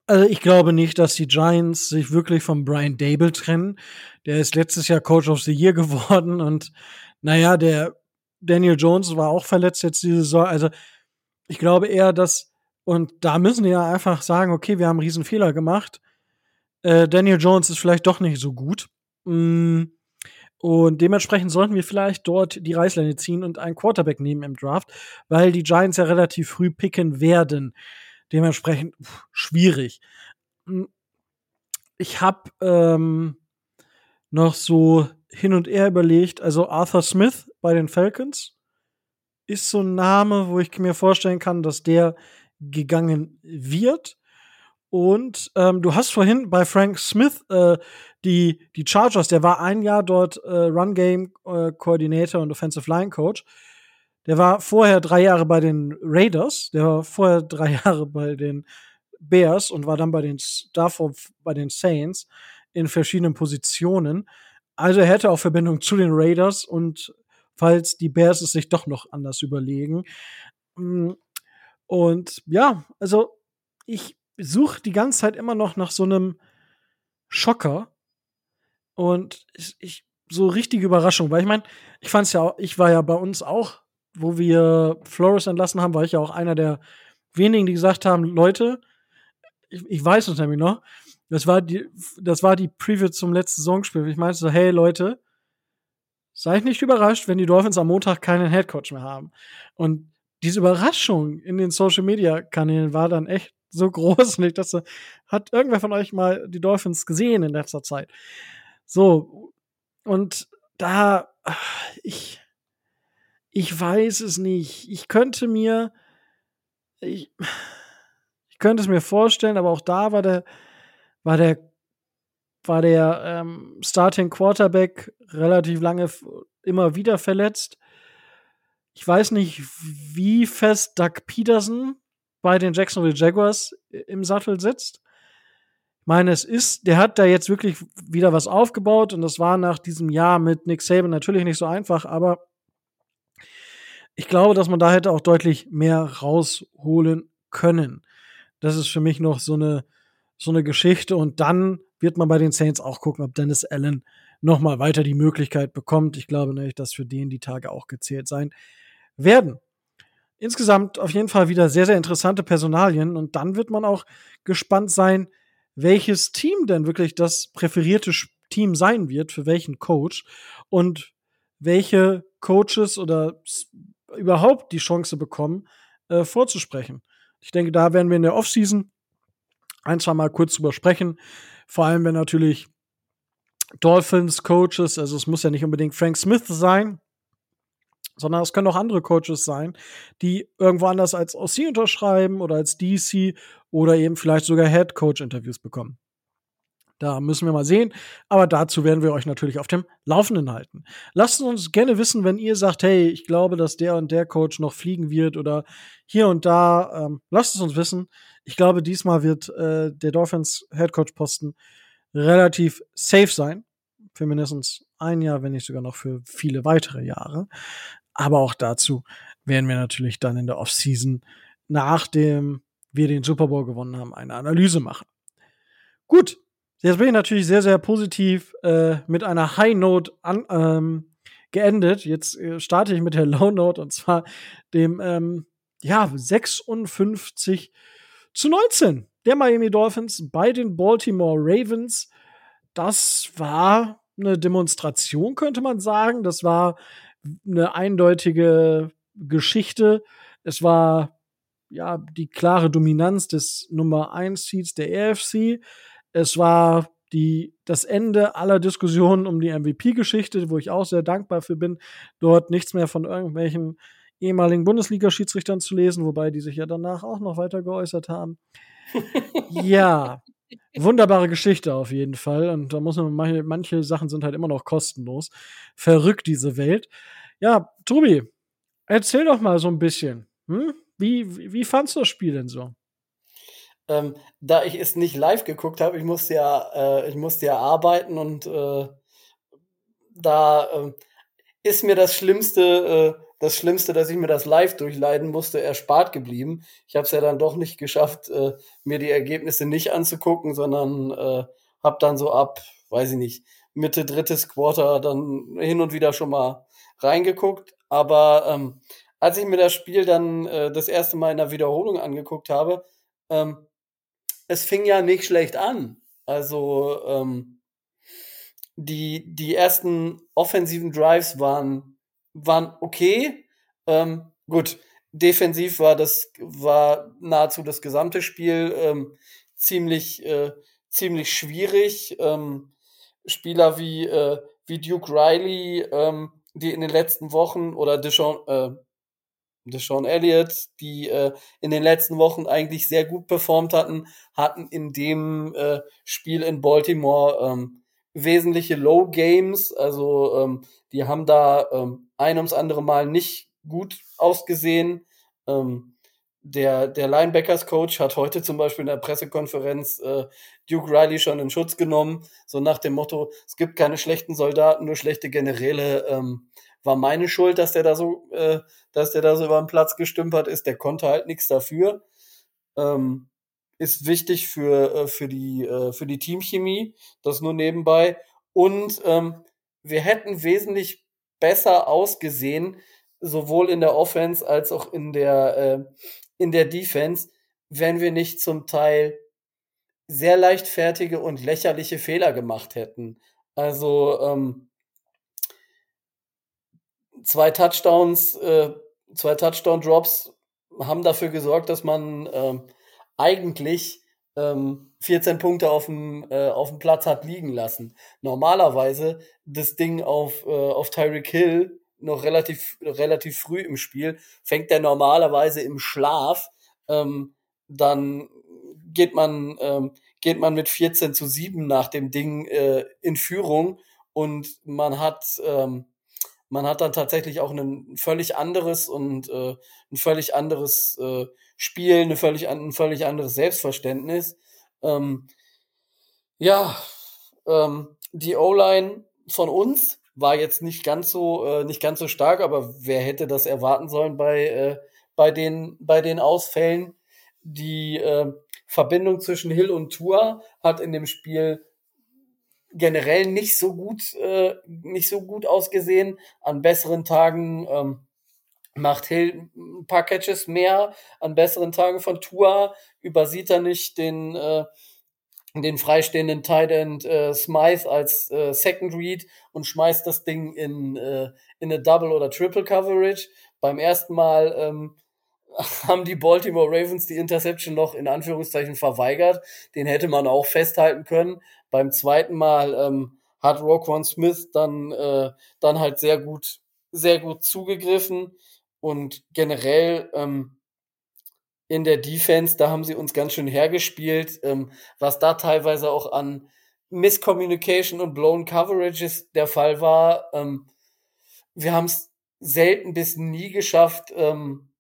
also ich glaube nicht, dass die Giants sich wirklich von Brian Dable trennen. Der ist letztes Jahr Coach of the Year geworden und naja, der Daniel Jones war auch verletzt jetzt diese Saison. Also ich glaube eher, dass, und da müssen die ja einfach sagen, okay, wir haben einen riesen Fehler gemacht. Äh, Daniel Jones ist vielleicht doch nicht so gut. Mm, und dementsprechend sollten wir vielleicht dort die Reißleine ziehen und einen Quarterback nehmen im Draft, weil die Giants ja relativ früh picken werden. Dementsprechend pff, schwierig. Hm, ich habe ähm, noch so hin und her überlegt, also Arthur Smith bei den Falcons ist so ein Name, wo ich mir vorstellen kann, dass der gegangen wird. Und ähm, du hast vorhin bei Frank Smith äh, die, die Chargers, der war ein Jahr dort äh, Run Game äh, Coordinator und Offensive Line Coach. Der war vorher drei Jahre bei den Raiders, der war vorher drei Jahre bei den Bears und war dann bei den davor bei den Saints in verschiedenen Positionen. Also er hätte auch Verbindung zu den Raiders und falls die Bears es sich doch noch anders überlegen. Mm, und ja, also ich suche die ganze Zeit immer noch nach so einem Schocker. Und ich, ich so richtige Überraschung, weil ich meine, ich fand es ja, auch, ich war ja bei uns auch wo wir Flores entlassen haben, war ich ja auch einer der wenigen, die gesagt haben, Leute, ich, ich weiß es nämlich noch, das war die, das war die Preview zum letzten Saisonspiel. Ich meinte so, hey Leute, seid nicht überrascht, wenn die Dolphins am Montag keinen Headcoach mehr haben. Und diese Überraschung in den Social Media Kanälen war dann echt so groß. Ich dachte, hat irgendwer von euch mal die Dolphins gesehen in letzter Zeit? So. Und da, ich, ich weiß es nicht. Ich könnte mir, ich, ich könnte es mir vorstellen, aber auch da war der, war der, war der ähm, Starting Quarterback relativ lange immer wieder verletzt. Ich weiß nicht, wie fest Doug Peterson bei den Jacksonville Jaguars im Sattel sitzt. Ich meine, es ist, der hat da jetzt wirklich wieder was aufgebaut und das war nach diesem Jahr mit Nick Saban natürlich nicht so einfach, aber ich glaube, dass man da hätte auch deutlich mehr rausholen können. Das ist für mich noch so eine, so eine Geschichte. Und dann wird man bei den Saints auch gucken, ob Dennis Allen nochmal weiter die Möglichkeit bekommt. Ich glaube nämlich, dass für den die Tage auch gezählt sein werden. Insgesamt auf jeden Fall wieder sehr, sehr interessante Personalien. Und dann wird man auch gespannt sein, welches Team denn wirklich das präferierte Team sein wird, für welchen Coach und welche Coaches oder überhaupt die Chance bekommen, äh, vorzusprechen. Ich denke, da werden wir in der Offseason ein, zwei Mal kurz drüber sprechen. Vor allem, wenn natürlich Dolphins Coaches, also es muss ja nicht unbedingt Frank Smith sein, sondern es können auch andere Coaches sein, die irgendwo anders als OC unterschreiben oder als DC oder eben vielleicht sogar Head Coach Interviews bekommen. Da müssen wir mal sehen. Aber dazu werden wir euch natürlich auf dem Laufenden halten. Lasst uns gerne wissen, wenn ihr sagt, hey, ich glaube, dass der und der Coach noch fliegen wird oder hier und da. Ähm, lasst es uns wissen. Ich glaube, diesmal wird äh, der Dolphins Head Coach Posten relativ safe sein. Für mindestens ein Jahr, wenn nicht sogar noch für viele weitere Jahre. Aber auch dazu werden wir natürlich dann in der Offseason, nachdem wir den Super Bowl gewonnen haben, eine Analyse machen. Gut, jetzt bin ich natürlich sehr, sehr positiv äh, mit einer High Note an, ähm, geendet. Jetzt äh, starte ich mit der Low Note und zwar dem ähm, ja 56 zu 19 der Miami Dolphins bei den Baltimore Ravens. Das war eine Demonstration, könnte man sagen. Das war eine eindeutige Geschichte. Es war ja die klare Dominanz des Nummer 1 Seeds der AFC. Es war die, das Ende aller Diskussionen um die MVP-Geschichte, wo ich auch sehr dankbar für bin, dort nichts mehr von irgendwelchen ehemaligen Bundesliga-Schiedsrichtern zu lesen, wobei die sich ja danach auch noch weiter geäußert haben. ja, wunderbare Geschichte auf jeden Fall. Und da muss man, manche, manche Sachen sind halt immer noch kostenlos. Verrückt, diese Welt. Ja, Tobi, erzähl doch mal so ein bisschen. Hm? Wie, wie, wie fandst du das Spiel denn so? Ähm, da ich es nicht live geguckt habe, ich musste ja, äh, ich musste ja arbeiten und äh, da äh, ist mir das Schlimmste, äh, das Schlimmste, dass ich mir das live durchleiden musste, erspart geblieben. Ich habe es ja dann doch nicht geschafft, äh, mir die Ergebnisse nicht anzugucken, sondern äh, habe dann so ab, weiß ich nicht, Mitte drittes Quarter dann hin und wieder schon mal reingeguckt. Aber ähm, als ich mir das Spiel dann äh, das erste Mal in der Wiederholung angeguckt habe, ähm, es fing ja nicht schlecht an. Also ähm, die, die ersten offensiven Drives waren, waren okay. Ähm, gut, defensiv war das war nahezu das gesamte Spiel ähm, ziemlich äh, ziemlich schwierig. Ähm, Spieler wie äh, wie Duke Riley, ähm, die in den letzten Wochen oder Deshaun, äh, Deshaun Elliott, die äh, in den letzten Wochen eigentlich sehr gut performt hatten, hatten in dem äh, Spiel in Baltimore ähm, wesentliche Low Games. Also ähm, die haben da ähm, ein ums andere Mal nicht gut ausgesehen. Ähm, der, der Linebackers-Coach hat heute zum Beispiel in der Pressekonferenz äh, Duke Riley schon in Schutz genommen, so nach dem Motto, es gibt keine schlechten Soldaten, nur schlechte Generäle. Ähm, war meine Schuld, dass der da so, äh, dass der da so über den Platz gestümpert ist. Der konnte halt nichts dafür. Ähm, ist wichtig für, äh, für, die, äh, für die Teamchemie, das nur nebenbei. Und ähm, wir hätten wesentlich besser ausgesehen, sowohl in der Offense als auch in der, äh, in der Defense, wenn wir nicht zum Teil sehr leichtfertige und lächerliche Fehler gemacht hätten. Also ähm, zwei Touchdowns, äh, zwei Touchdown-Drops haben dafür gesorgt, dass man ähm, eigentlich ähm, 14 Punkte auf dem, äh, auf dem Platz hat liegen lassen. Normalerweise das Ding auf, äh, auf Tyreek Hill noch relativ, relativ früh im Spiel, fängt der normalerweise im Schlaf, ähm, dann geht man, ähm, geht man mit 14 zu 7 nach dem Ding äh, in Führung und man hat, ähm, man hat dann tatsächlich auch ein völlig anderes und äh, ein völlig anderes äh, Spiel, eine völlig, ein völlig anderes Selbstverständnis. Ähm, ja, ähm, die O-Line von uns war jetzt nicht ganz so äh, nicht ganz so stark, aber wer hätte das erwarten sollen bei äh, bei den bei den Ausfällen? Die äh, Verbindung zwischen Hill und Tour hat in dem Spiel generell nicht so gut äh, nicht so gut ausgesehen. An besseren Tagen ähm, macht Hill ein paar Catches mehr, an besseren Tagen von Tour übersieht er nicht den äh, den freistehenden Tight End äh, Smythe als äh, Second Read und schmeißt das Ding in, äh, in eine Double oder Triple Coverage. Beim ersten Mal ähm, haben die Baltimore Ravens die Interception noch in Anführungszeichen verweigert. Den hätte man auch festhalten können. Beim zweiten Mal ähm, hat Roquan Smith dann, äh, dann halt sehr gut, sehr gut zugegriffen und generell ähm, in der Defense, da haben sie uns ganz schön hergespielt, ähm, was da teilweise auch an Miscommunication und blown Coverages der Fall war. Ähm, wir haben es selten bis nie geschafft, ähm,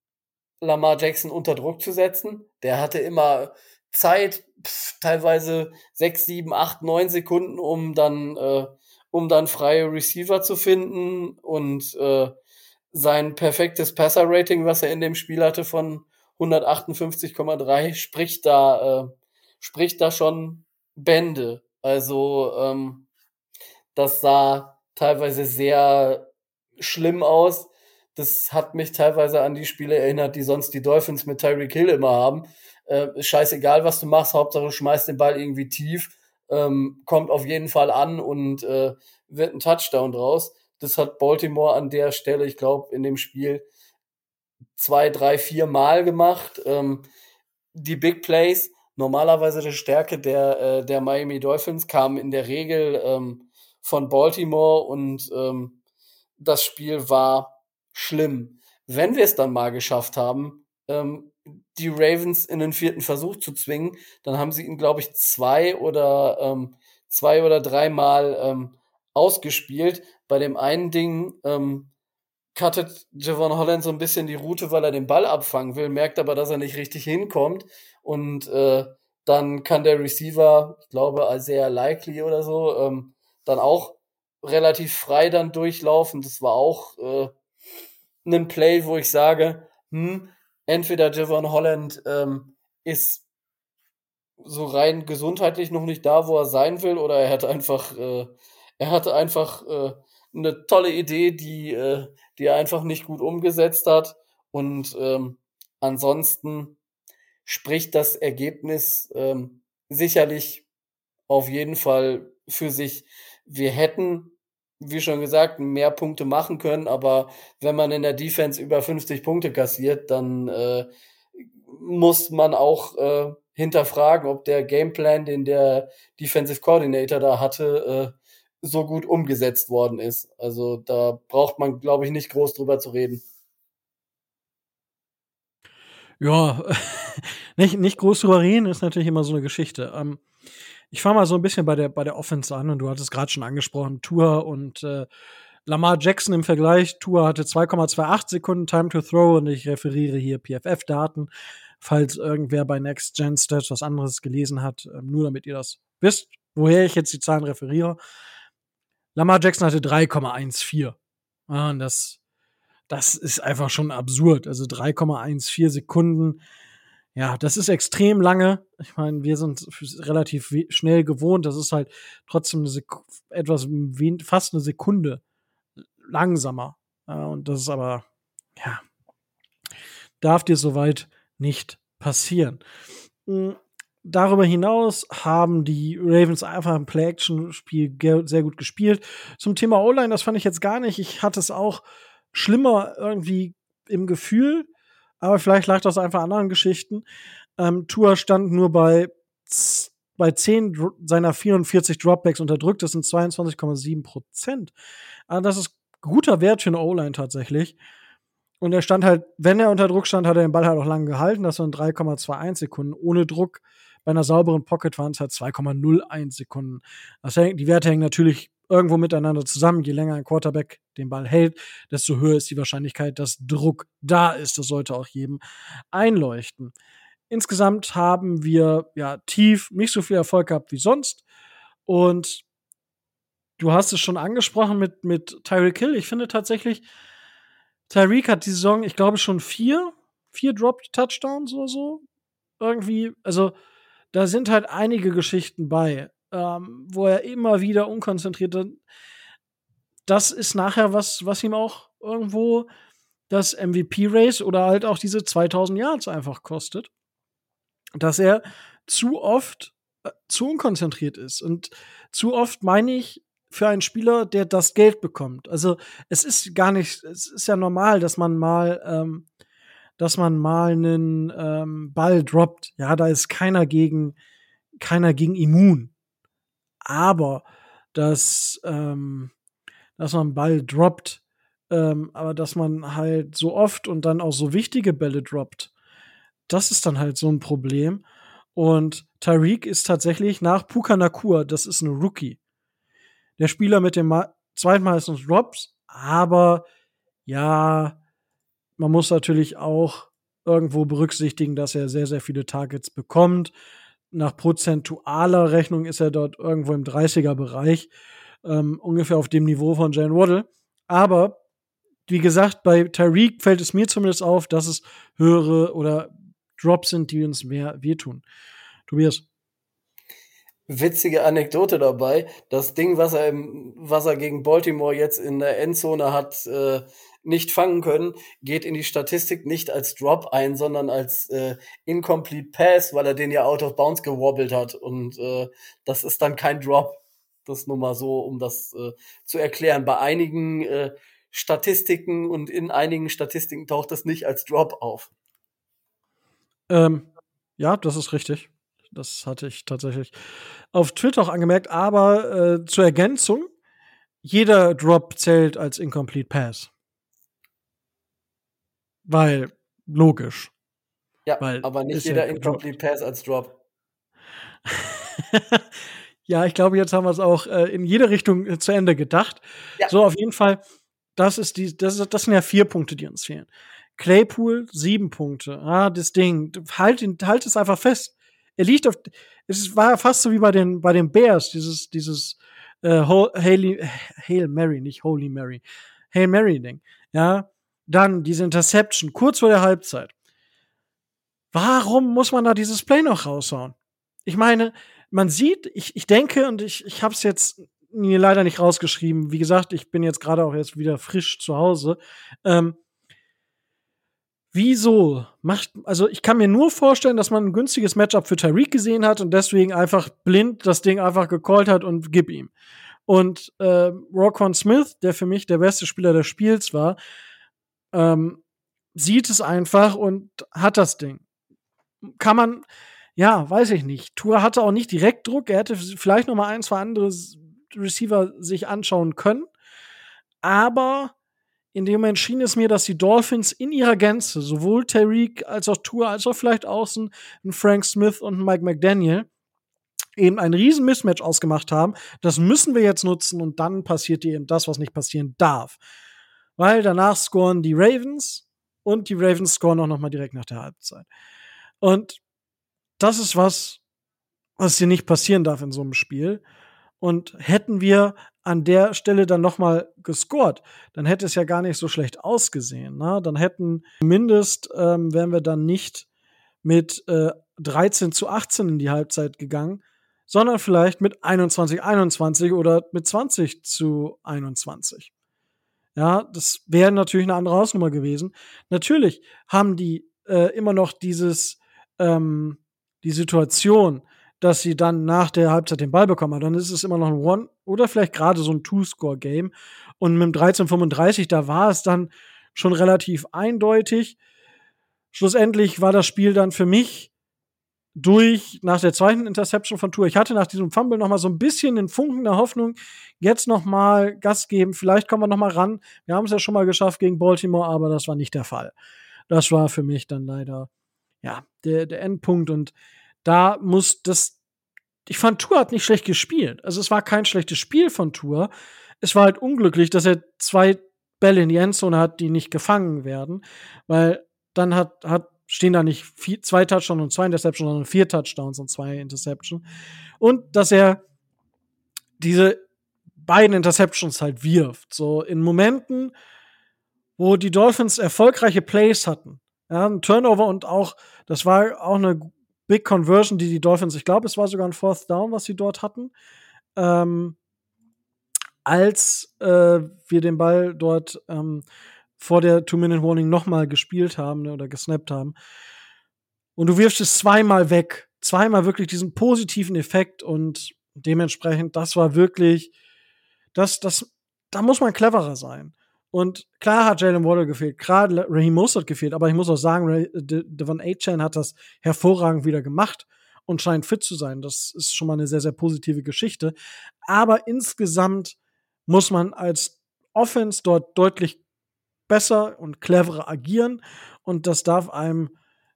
Lamar Jackson unter Druck zu setzen. Der hatte immer Zeit, pf, teilweise sechs, sieben, acht, neun Sekunden, um dann, äh, um dann freie Receiver zu finden und äh, sein perfektes Passer-Rating, was er in dem Spiel hatte von 158,3 spricht da, äh, spricht da schon Bände. Also ähm, das sah teilweise sehr schlimm aus. Das hat mich teilweise an die Spiele erinnert, die sonst die Dolphins mit Tyreek Hill immer haben. Äh, scheißegal, was du machst, Hauptsache schmeißt den Ball irgendwie tief, ähm, kommt auf jeden Fall an und äh, wird ein Touchdown draus. Das hat Baltimore an der Stelle, ich glaube, in dem Spiel zwei, drei, vier Mal gemacht. Ähm, die Big Plays, normalerweise die Stärke der, äh, der Miami Dolphins, kamen in der Regel ähm, von Baltimore und ähm, das Spiel war schlimm. Wenn wir es dann mal geschafft haben, ähm, die Ravens in den vierten Versuch zu zwingen, dann haben sie ihn, glaube ich, zwei oder ähm, zwei oder dreimal ähm, ausgespielt. Bei dem einen Ding ähm, cuttet Javon Holland so ein bisschen die Route, weil er den Ball abfangen will, merkt aber, dass er nicht richtig hinkommt und äh, dann kann der Receiver, ich glaube, sehr likely oder so, ähm, dann auch relativ frei dann durchlaufen. Das war auch äh, ein Play, wo ich sage, hm, entweder Javon Holland ähm, ist so rein gesundheitlich noch nicht da, wo er sein will, oder er hat einfach, äh, er hatte einfach äh, eine tolle Idee, die, äh, die er einfach nicht gut umgesetzt hat. Und ähm, ansonsten spricht das Ergebnis ähm, sicherlich auf jeden Fall für sich. Wir hätten, wie schon gesagt, mehr Punkte machen können, aber wenn man in der Defense über 50 Punkte kassiert, dann äh, muss man auch äh, hinterfragen, ob der Gameplan, den der Defensive Coordinator da hatte, äh, so gut umgesetzt worden ist. Also da braucht man, glaube ich, nicht groß drüber zu reden. Ja, nicht, nicht groß drüber reden ist natürlich immer so eine Geschichte. Ähm, ich fange mal so ein bisschen bei der, bei der Offense an und du hattest gerade schon angesprochen, Tour und äh, Lamar Jackson im Vergleich. Tour hatte 2,28 Sekunden Time to Throw und ich referiere hier PFF-Daten, falls irgendwer bei Next Gen Stats was anderes gelesen hat, äh, nur damit ihr das wisst, woher ich jetzt die Zahlen referiere. Lamar Jackson hatte 3,14. Ja, und das, das ist einfach schon absurd. Also 3,14 Sekunden. Ja, das ist extrem lange. Ich meine, wir sind relativ schnell gewohnt. Das ist halt trotzdem eine etwas, fast eine Sekunde langsamer. Und das ist aber, ja, darf dir soweit nicht passieren. Hm, darüber hinaus haben die Ravens einfach im Play-Action-Spiel sehr gut gespielt. Zum Thema O-Line, das fand ich jetzt gar nicht. Ich hatte es auch schlimmer irgendwie im Gefühl, aber vielleicht lag das einfach an anderen Geschichten. Ähm, Tour stand nur bei, bei 10 seiner 44 Dropbacks unterdrückt. Das sind 22,7 Prozent. Also das ist guter Wert für eine O-Line tatsächlich. Und er stand halt, wenn er unter Druck stand, hat er den Ball halt auch lange gehalten. Das waren 3,21 Sekunden. Ohne Druck bei einer sauberen Pocket waren es halt 2,01 Sekunden. Das hängt, die Werte hängen natürlich irgendwo miteinander zusammen. Je länger ein Quarterback den Ball hält, desto höher ist die Wahrscheinlichkeit, dass Druck da ist. Das sollte auch jedem einleuchten. Insgesamt haben wir ja tief nicht so viel Erfolg gehabt wie sonst. Und du hast es schon angesprochen mit, mit Tyreek Hill. Ich finde tatsächlich, Tyreek hat die Saison, ich glaube, schon vier, vier Drop-Touchdowns oder so. Irgendwie, also da sind halt einige Geschichten bei, ähm, wo er immer wieder unkonzentriert. Das ist nachher was, was ihm auch irgendwo das MVP-Race oder halt auch diese 2000 Yards einfach kostet. Dass er zu oft äh, zu unkonzentriert ist. Und zu oft meine ich für einen Spieler, der das Geld bekommt. Also es ist gar nicht, es ist ja normal, dass man mal, ähm, dass man mal einen ähm, Ball droppt. Ja, da ist keiner gegen, keiner gegen immun. Aber dass, ähm, dass man Ball droppt, ähm, aber dass man halt so oft und dann auch so wichtige Bälle droppt, das ist dann halt so ein Problem. Und Tariq ist tatsächlich nach Puka Nakur, das ist ein Rookie der Spieler mit den zweitmeisten Drops, aber ja, man muss natürlich auch irgendwo berücksichtigen, dass er sehr, sehr viele Targets bekommt. Nach prozentualer Rechnung ist er dort irgendwo im 30er-Bereich, ähm, ungefähr auf dem Niveau von Jane Waddle. Aber wie gesagt, bei Tyreek fällt es mir zumindest auf, dass es höhere oder Drops sind, die uns mehr wehtun. Tobias witzige Anekdote dabei. Das Ding, was er, im, was er gegen Baltimore jetzt in der Endzone hat äh, nicht fangen können, geht in die Statistik nicht als Drop ein, sondern als äh, Incomplete Pass, weil er den ja out of bounds gewobbelt hat. Und äh, das ist dann kein Drop. Das nur mal so, um das äh, zu erklären. Bei einigen äh, Statistiken und in einigen Statistiken taucht das nicht als Drop auf. Ähm, ja, das ist richtig. Das hatte ich tatsächlich auf Twitter auch angemerkt. Aber äh, zur Ergänzung, jeder Drop zählt als Incomplete Pass. Weil, logisch. Ja, Weil aber nicht jeder ja Incomplete Pass als Drop. ja, ich glaube, jetzt haben wir es auch äh, in jede Richtung äh, zu Ende gedacht. Ja. So, auf jeden Fall, das ist die, das, das sind ja vier Punkte, die uns fehlen. Claypool, sieben Punkte. Ah, das Ding. Halt, halt es einfach fest. Er liegt auf. Es war fast so wie bei den, bei den Bears, dieses, dieses äh, Hail, Hail Mary, nicht Holy Mary. Hail Mary-Ding. Ja. Dann diese Interception kurz vor der Halbzeit. Warum muss man da dieses Play noch raushauen? Ich meine, man sieht, ich, ich denke, und ich, ich habe es jetzt mir leider nicht rausgeschrieben. Wie gesagt, ich bin jetzt gerade auch jetzt wieder frisch zu Hause. Ähm, Wieso macht, also ich kann mir nur vorstellen, dass man ein günstiges Matchup für Tyreek gesehen hat und deswegen einfach blind das Ding einfach gecallt hat und gib ihm. Und äh, Roquan Smith, der für mich der beste Spieler des Spiels war, ähm, sieht es einfach und hat das Ding. Kann man, ja, weiß ich nicht. Tour hatte auch nicht direkt Druck. Er hätte vielleicht noch mal ein, zwei andere Receiver sich anschauen können. Aber in dem Moment schien es mir, dass die Dolphins in ihrer Gänze, sowohl Tariq als auch Tour, als auch vielleicht außen ein Frank Smith und ein Mike McDaniel, eben ein riesen Mismatch ausgemacht haben. Das müssen wir jetzt nutzen und dann passiert eben das, was nicht passieren darf. Weil danach scoren die Ravens und die Ravens scoren auch noch mal direkt nach der Halbzeit. Und das ist was, was hier nicht passieren darf in so einem Spiel. Und hätten wir an der Stelle dann nochmal gescored, dann hätte es ja gar nicht so schlecht ausgesehen. Ne? Dann hätten zumindest, ähm, wären wir dann nicht mit äh, 13 zu 18 in die Halbzeit gegangen, sondern vielleicht mit 21 21 oder mit 20 zu 21. Ja, das wäre natürlich eine andere Hausnummer gewesen. Natürlich haben die äh, immer noch dieses, ähm, die Situation, dass sie dann nach der Halbzeit den Ball bekommen. Dann ist es immer noch ein One oder vielleicht gerade so ein Two-Score-Game. Und mit dem 13:35, da war es dann schon relativ eindeutig. Schlussendlich war das Spiel dann für mich durch nach der zweiten Interception von Tour. Ich hatte nach diesem Fumble noch mal so ein bisschen den Funken der Hoffnung, jetzt noch mal Gas geben, vielleicht kommen wir noch mal ran. Wir haben es ja schon mal geschafft gegen Baltimore, aber das war nicht der Fall. Das war für mich dann leider ja, der der Endpunkt und da muss das ich fand Tour hat nicht schlecht gespielt. Also es war kein schlechtes Spiel von Tour. Es war halt unglücklich, dass er zwei Bälle in die Endzone hat, die nicht gefangen werden, weil dann hat hat stehen da nicht vier, zwei Touchdowns und zwei Interceptions, sondern vier Touchdowns und zwei Interceptions. Und dass er diese beiden Interceptions halt wirft. So in Momenten, wo die Dolphins erfolgreiche Plays hatten. Ja, ein Turnover und auch, das war auch eine Big Conversion, die die Dolphins, ich glaube, es war sogar ein Fourth Down, was sie dort hatten. Ähm, als äh, wir den Ball dort ähm, vor der Two-Minute-Warning nochmal gespielt haben ne, oder gesnappt haben. Und du wirfst es zweimal weg. Zweimal wirklich diesen positiven Effekt und dementsprechend, das war wirklich, das, das, da muss man cleverer sein. Und klar hat Jalen Waddle gefehlt, gerade Raheem Mostert gefehlt, aber ich muss auch sagen, Devon A-Chain hat das hervorragend wieder gemacht und scheint fit zu sein. Das ist schon mal eine sehr, sehr positive Geschichte. Aber insgesamt muss man als Offense dort deutlich besser und cleverer agieren und das darf einem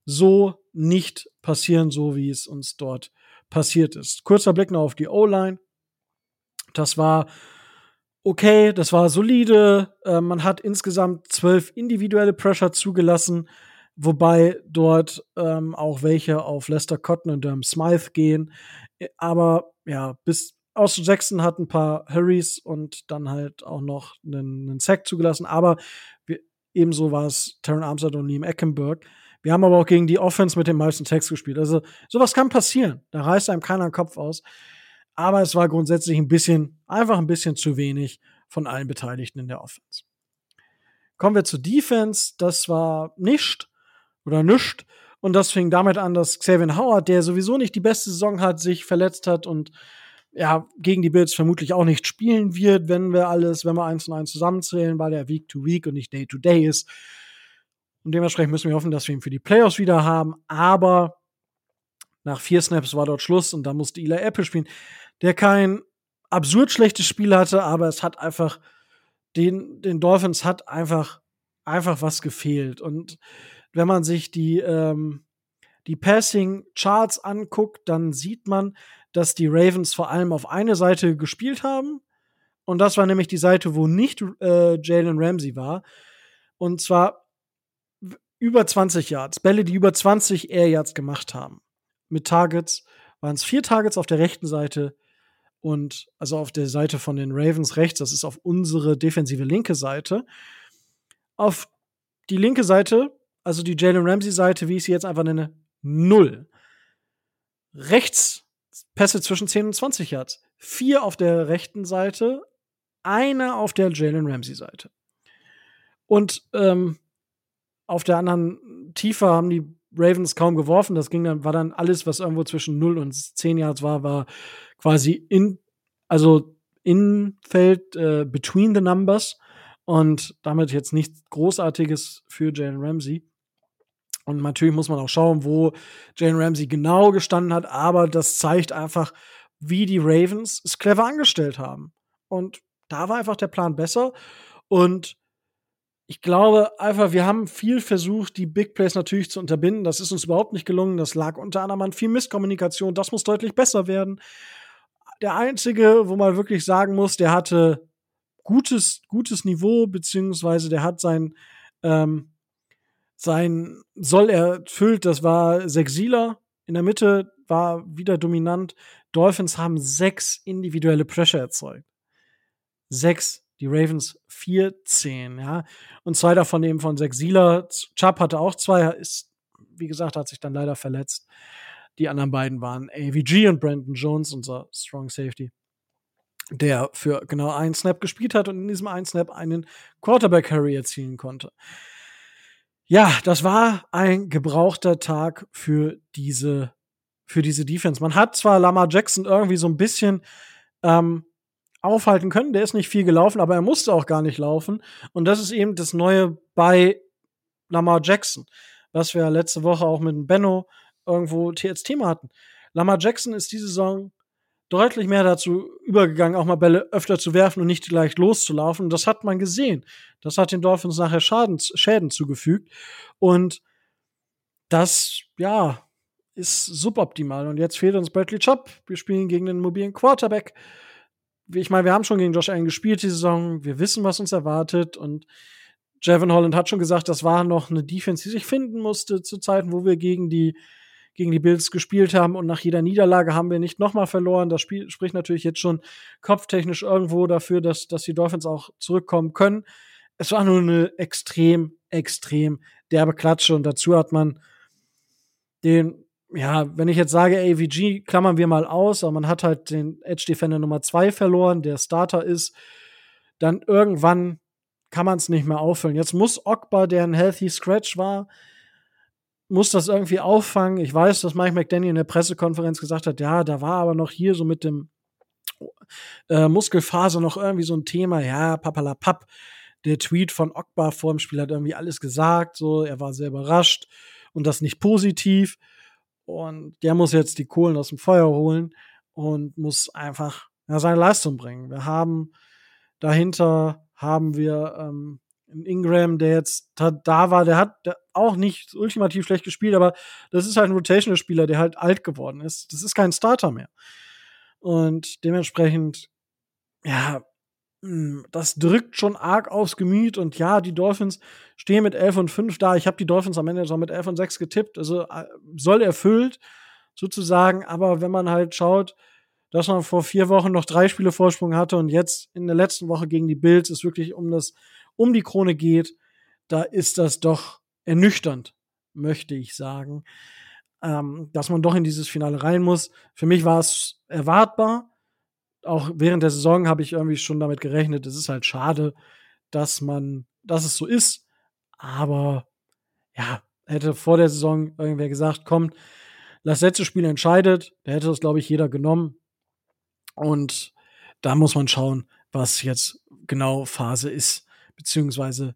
so nicht passieren, so wie es uns dort passiert ist. Kurzer Blick noch auf die O-Line. Das war okay, das war solide. Äh, man hat insgesamt zwölf individuelle Pressure zugelassen, wobei dort ähm, auch welche auf Lester Cotton und Durham Smythe gehen. Aber ja, bis Austin Jackson hat ein paar Hurries und dann halt auch noch einen, einen Sack zugelassen. Aber ebenso war es Terran Armstead und Liam Eckenberg. Wir haben aber auch gegen die Offense mit den meisten Tags gespielt. Also sowas kann passieren. Da reißt einem keiner den Kopf aus. Aber es war grundsätzlich ein bisschen, einfach ein bisschen zu wenig von allen Beteiligten in der Offense. Kommen wir zur Defense. Das war nicht oder nischt. Und das fing damit an, dass Xavier Howard, der sowieso nicht die beste Saison hat, sich verletzt hat und ja, gegen die Bills vermutlich auch nicht spielen wird, wenn wir alles, wenn wir eins und eins zusammenzählen, weil er Week to Week und nicht Day to Day ist. Und dementsprechend müssen wir hoffen, dass wir ihn für die Playoffs wieder haben. Aber nach vier Snaps war dort Schluss und da musste Eli Apple spielen, der kein absurd schlechtes Spiel hatte, aber es hat einfach den, den Dolphins hat einfach, einfach was gefehlt. Und wenn man sich die, ähm, die Passing Charts anguckt, dann sieht man, dass die Ravens vor allem auf eine Seite gespielt haben. Und das war nämlich die Seite, wo nicht äh, Jalen Ramsey war. Und zwar über 20 Yards. Bälle, die über 20 Air Yards gemacht haben. Mit Targets waren es vier Targets auf der rechten Seite und also auf der Seite von den Ravens rechts. Das ist auf unsere defensive linke Seite. Auf die linke Seite, also die Jalen Ramsey Seite, wie ich sie jetzt einfach nenne, null. Rechts Pässe zwischen 10 und 20 Yards. Vier auf der rechten Seite, einer auf der Jalen Ramsey Seite. Und ähm, auf der anderen Tiefe haben die Ravens kaum geworfen. Das ging dann, war dann alles, was irgendwo zwischen 0 und 10 Yards war, war quasi in, also in Feld äh, between the numbers und damit jetzt nichts Großartiges für Jalen Ramsey. Und natürlich muss man auch schauen, wo Jalen Ramsey genau gestanden hat, aber das zeigt einfach, wie die Ravens es clever angestellt haben. Und da war einfach der Plan besser. Und ich glaube einfach, wir haben viel versucht, die Big Plays natürlich zu unterbinden. Das ist uns überhaupt nicht gelungen. Das lag unter anderem an viel Misskommunikation. Das muss deutlich besser werden. Der einzige, wo man wirklich sagen muss, der hatte gutes, gutes Niveau, beziehungsweise der hat sein, ähm, sein Soll erfüllt. Das war Sexila. In der Mitte war wieder dominant. Dolphins haben sechs individuelle Pressure erzeugt. Sechs. Die Ravens 14, ja. Und zwei davon eben von Sexila. Chubb hatte auch zwei, ist, wie gesagt, hat sich dann leider verletzt. Die anderen beiden waren AVG und Brandon Jones, unser Strong Safety. der für genau einen Snap gespielt hat und in diesem einen Snap einen Quarterback-Carry erzielen konnte. Ja, das war ein gebrauchter Tag für diese, für diese Defense. Man hat zwar Lamar Jackson irgendwie so ein bisschen ähm, aufhalten können, der ist nicht viel gelaufen, aber er musste auch gar nicht laufen. Und das ist eben das Neue bei Lamar Jackson, was wir letzte Woche auch mit Benno irgendwo als Thema hatten. Lamar Jackson ist diese Saison deutlich mehr dazu übergegangen, auch mal Bälle öfter zu werfen und nicht gleich loszulaufen. Das hat man gesehen. Das hat den Dolphins nachher Schadens, Schäden zugefügt. Und das, ja, ist suboptimal. Und jetzt fehlt uns Bradley Chubb. Wir spielen gegen den mobilen Quarterback. Ich meine, wir haben schon gegen Josh Allen gespielt die Saison. Wir wissen, was uns erwartet. Und Jevin Holland hat schon gesagt, das war noch eine Defense, die sich finden musste zu Zeiten, wo wir gegen die gegen die Bills gespielt haben und nach jeder Niederlage haben wir nicht nochmal verloren. Das Spiel spricht natürlich jetzt schon kopftechnisch irgendwo dafür, dass, dass die Dolphins auch zurückkommen können. Es war nur eine extrem, extrem derbe Klatsche und dazu hat man den, ja, wenn ich jetzt sage AVG, klammern wir mal aus, aber man hat halt den Edge Defender Nummer zwei verloren, der Starter ist, dann irgendwann kann man es nicht mehr auffüllen. Jetzt muss Ogba, der ein Healthy Scratch war, muss das irgendwie auffangen. Ich weiß, dass Mike McDaniel in der Pressekonferenz gesagt hat, ja, da war aber noch hier so mit dem äh, Muskelfaser noch irgendwie so ein Thema. Ja, papalapap. Der Tweet von Ogba vor dem Spiel hat irgendwie alles gesagt. So, er war sehr überrascht und das nicht positiv. Und der muss jetzt die Kohlen aus dem Feuer holen und muss einfach ja, seine Leistung bringen. Wir haben dahinter haben wir ähm, Ingram, der jetzt da war, der hat auch nicht ultimativ schlecht gespielt, aber das ist halt ein Rotational-Spieler, der halt alt geworden ist. Das ist kein Starter mehr. Und dementsprechend, ja, das drückt schon arg aufs Gemüt und ja, die Dolphins stehen mit 11 und 5 da. Ich habe die Dolphins am Ende so mit 11 und 6 getippt, also äh, soll erfüllt sozusagen, aber wenn man halt schaut, dass man vor vier Wochen noch drei Spiele Vorsprung hatte und jetzt in der letzten Woche gegen die Bills ist wirklich um das um die Krone geht, da ist das doch ernüchternd, möchte ich sagen, ähm, dass man doch in dieses Finale rein muss. Für mich war es erwartbar. Auch während der Saison habe ich irgendwie schon damit gerechnet. Es ist halt schade, dass man, dass es so ist. Aber ja, hätte vor der Saison irgendwer gesagt, kommt, das letzte Spiel entscheidet, da hätte das, glaube ich, jeder genommen. Und da muss man schauen, was jetzt genau Phase ist beziehungsweise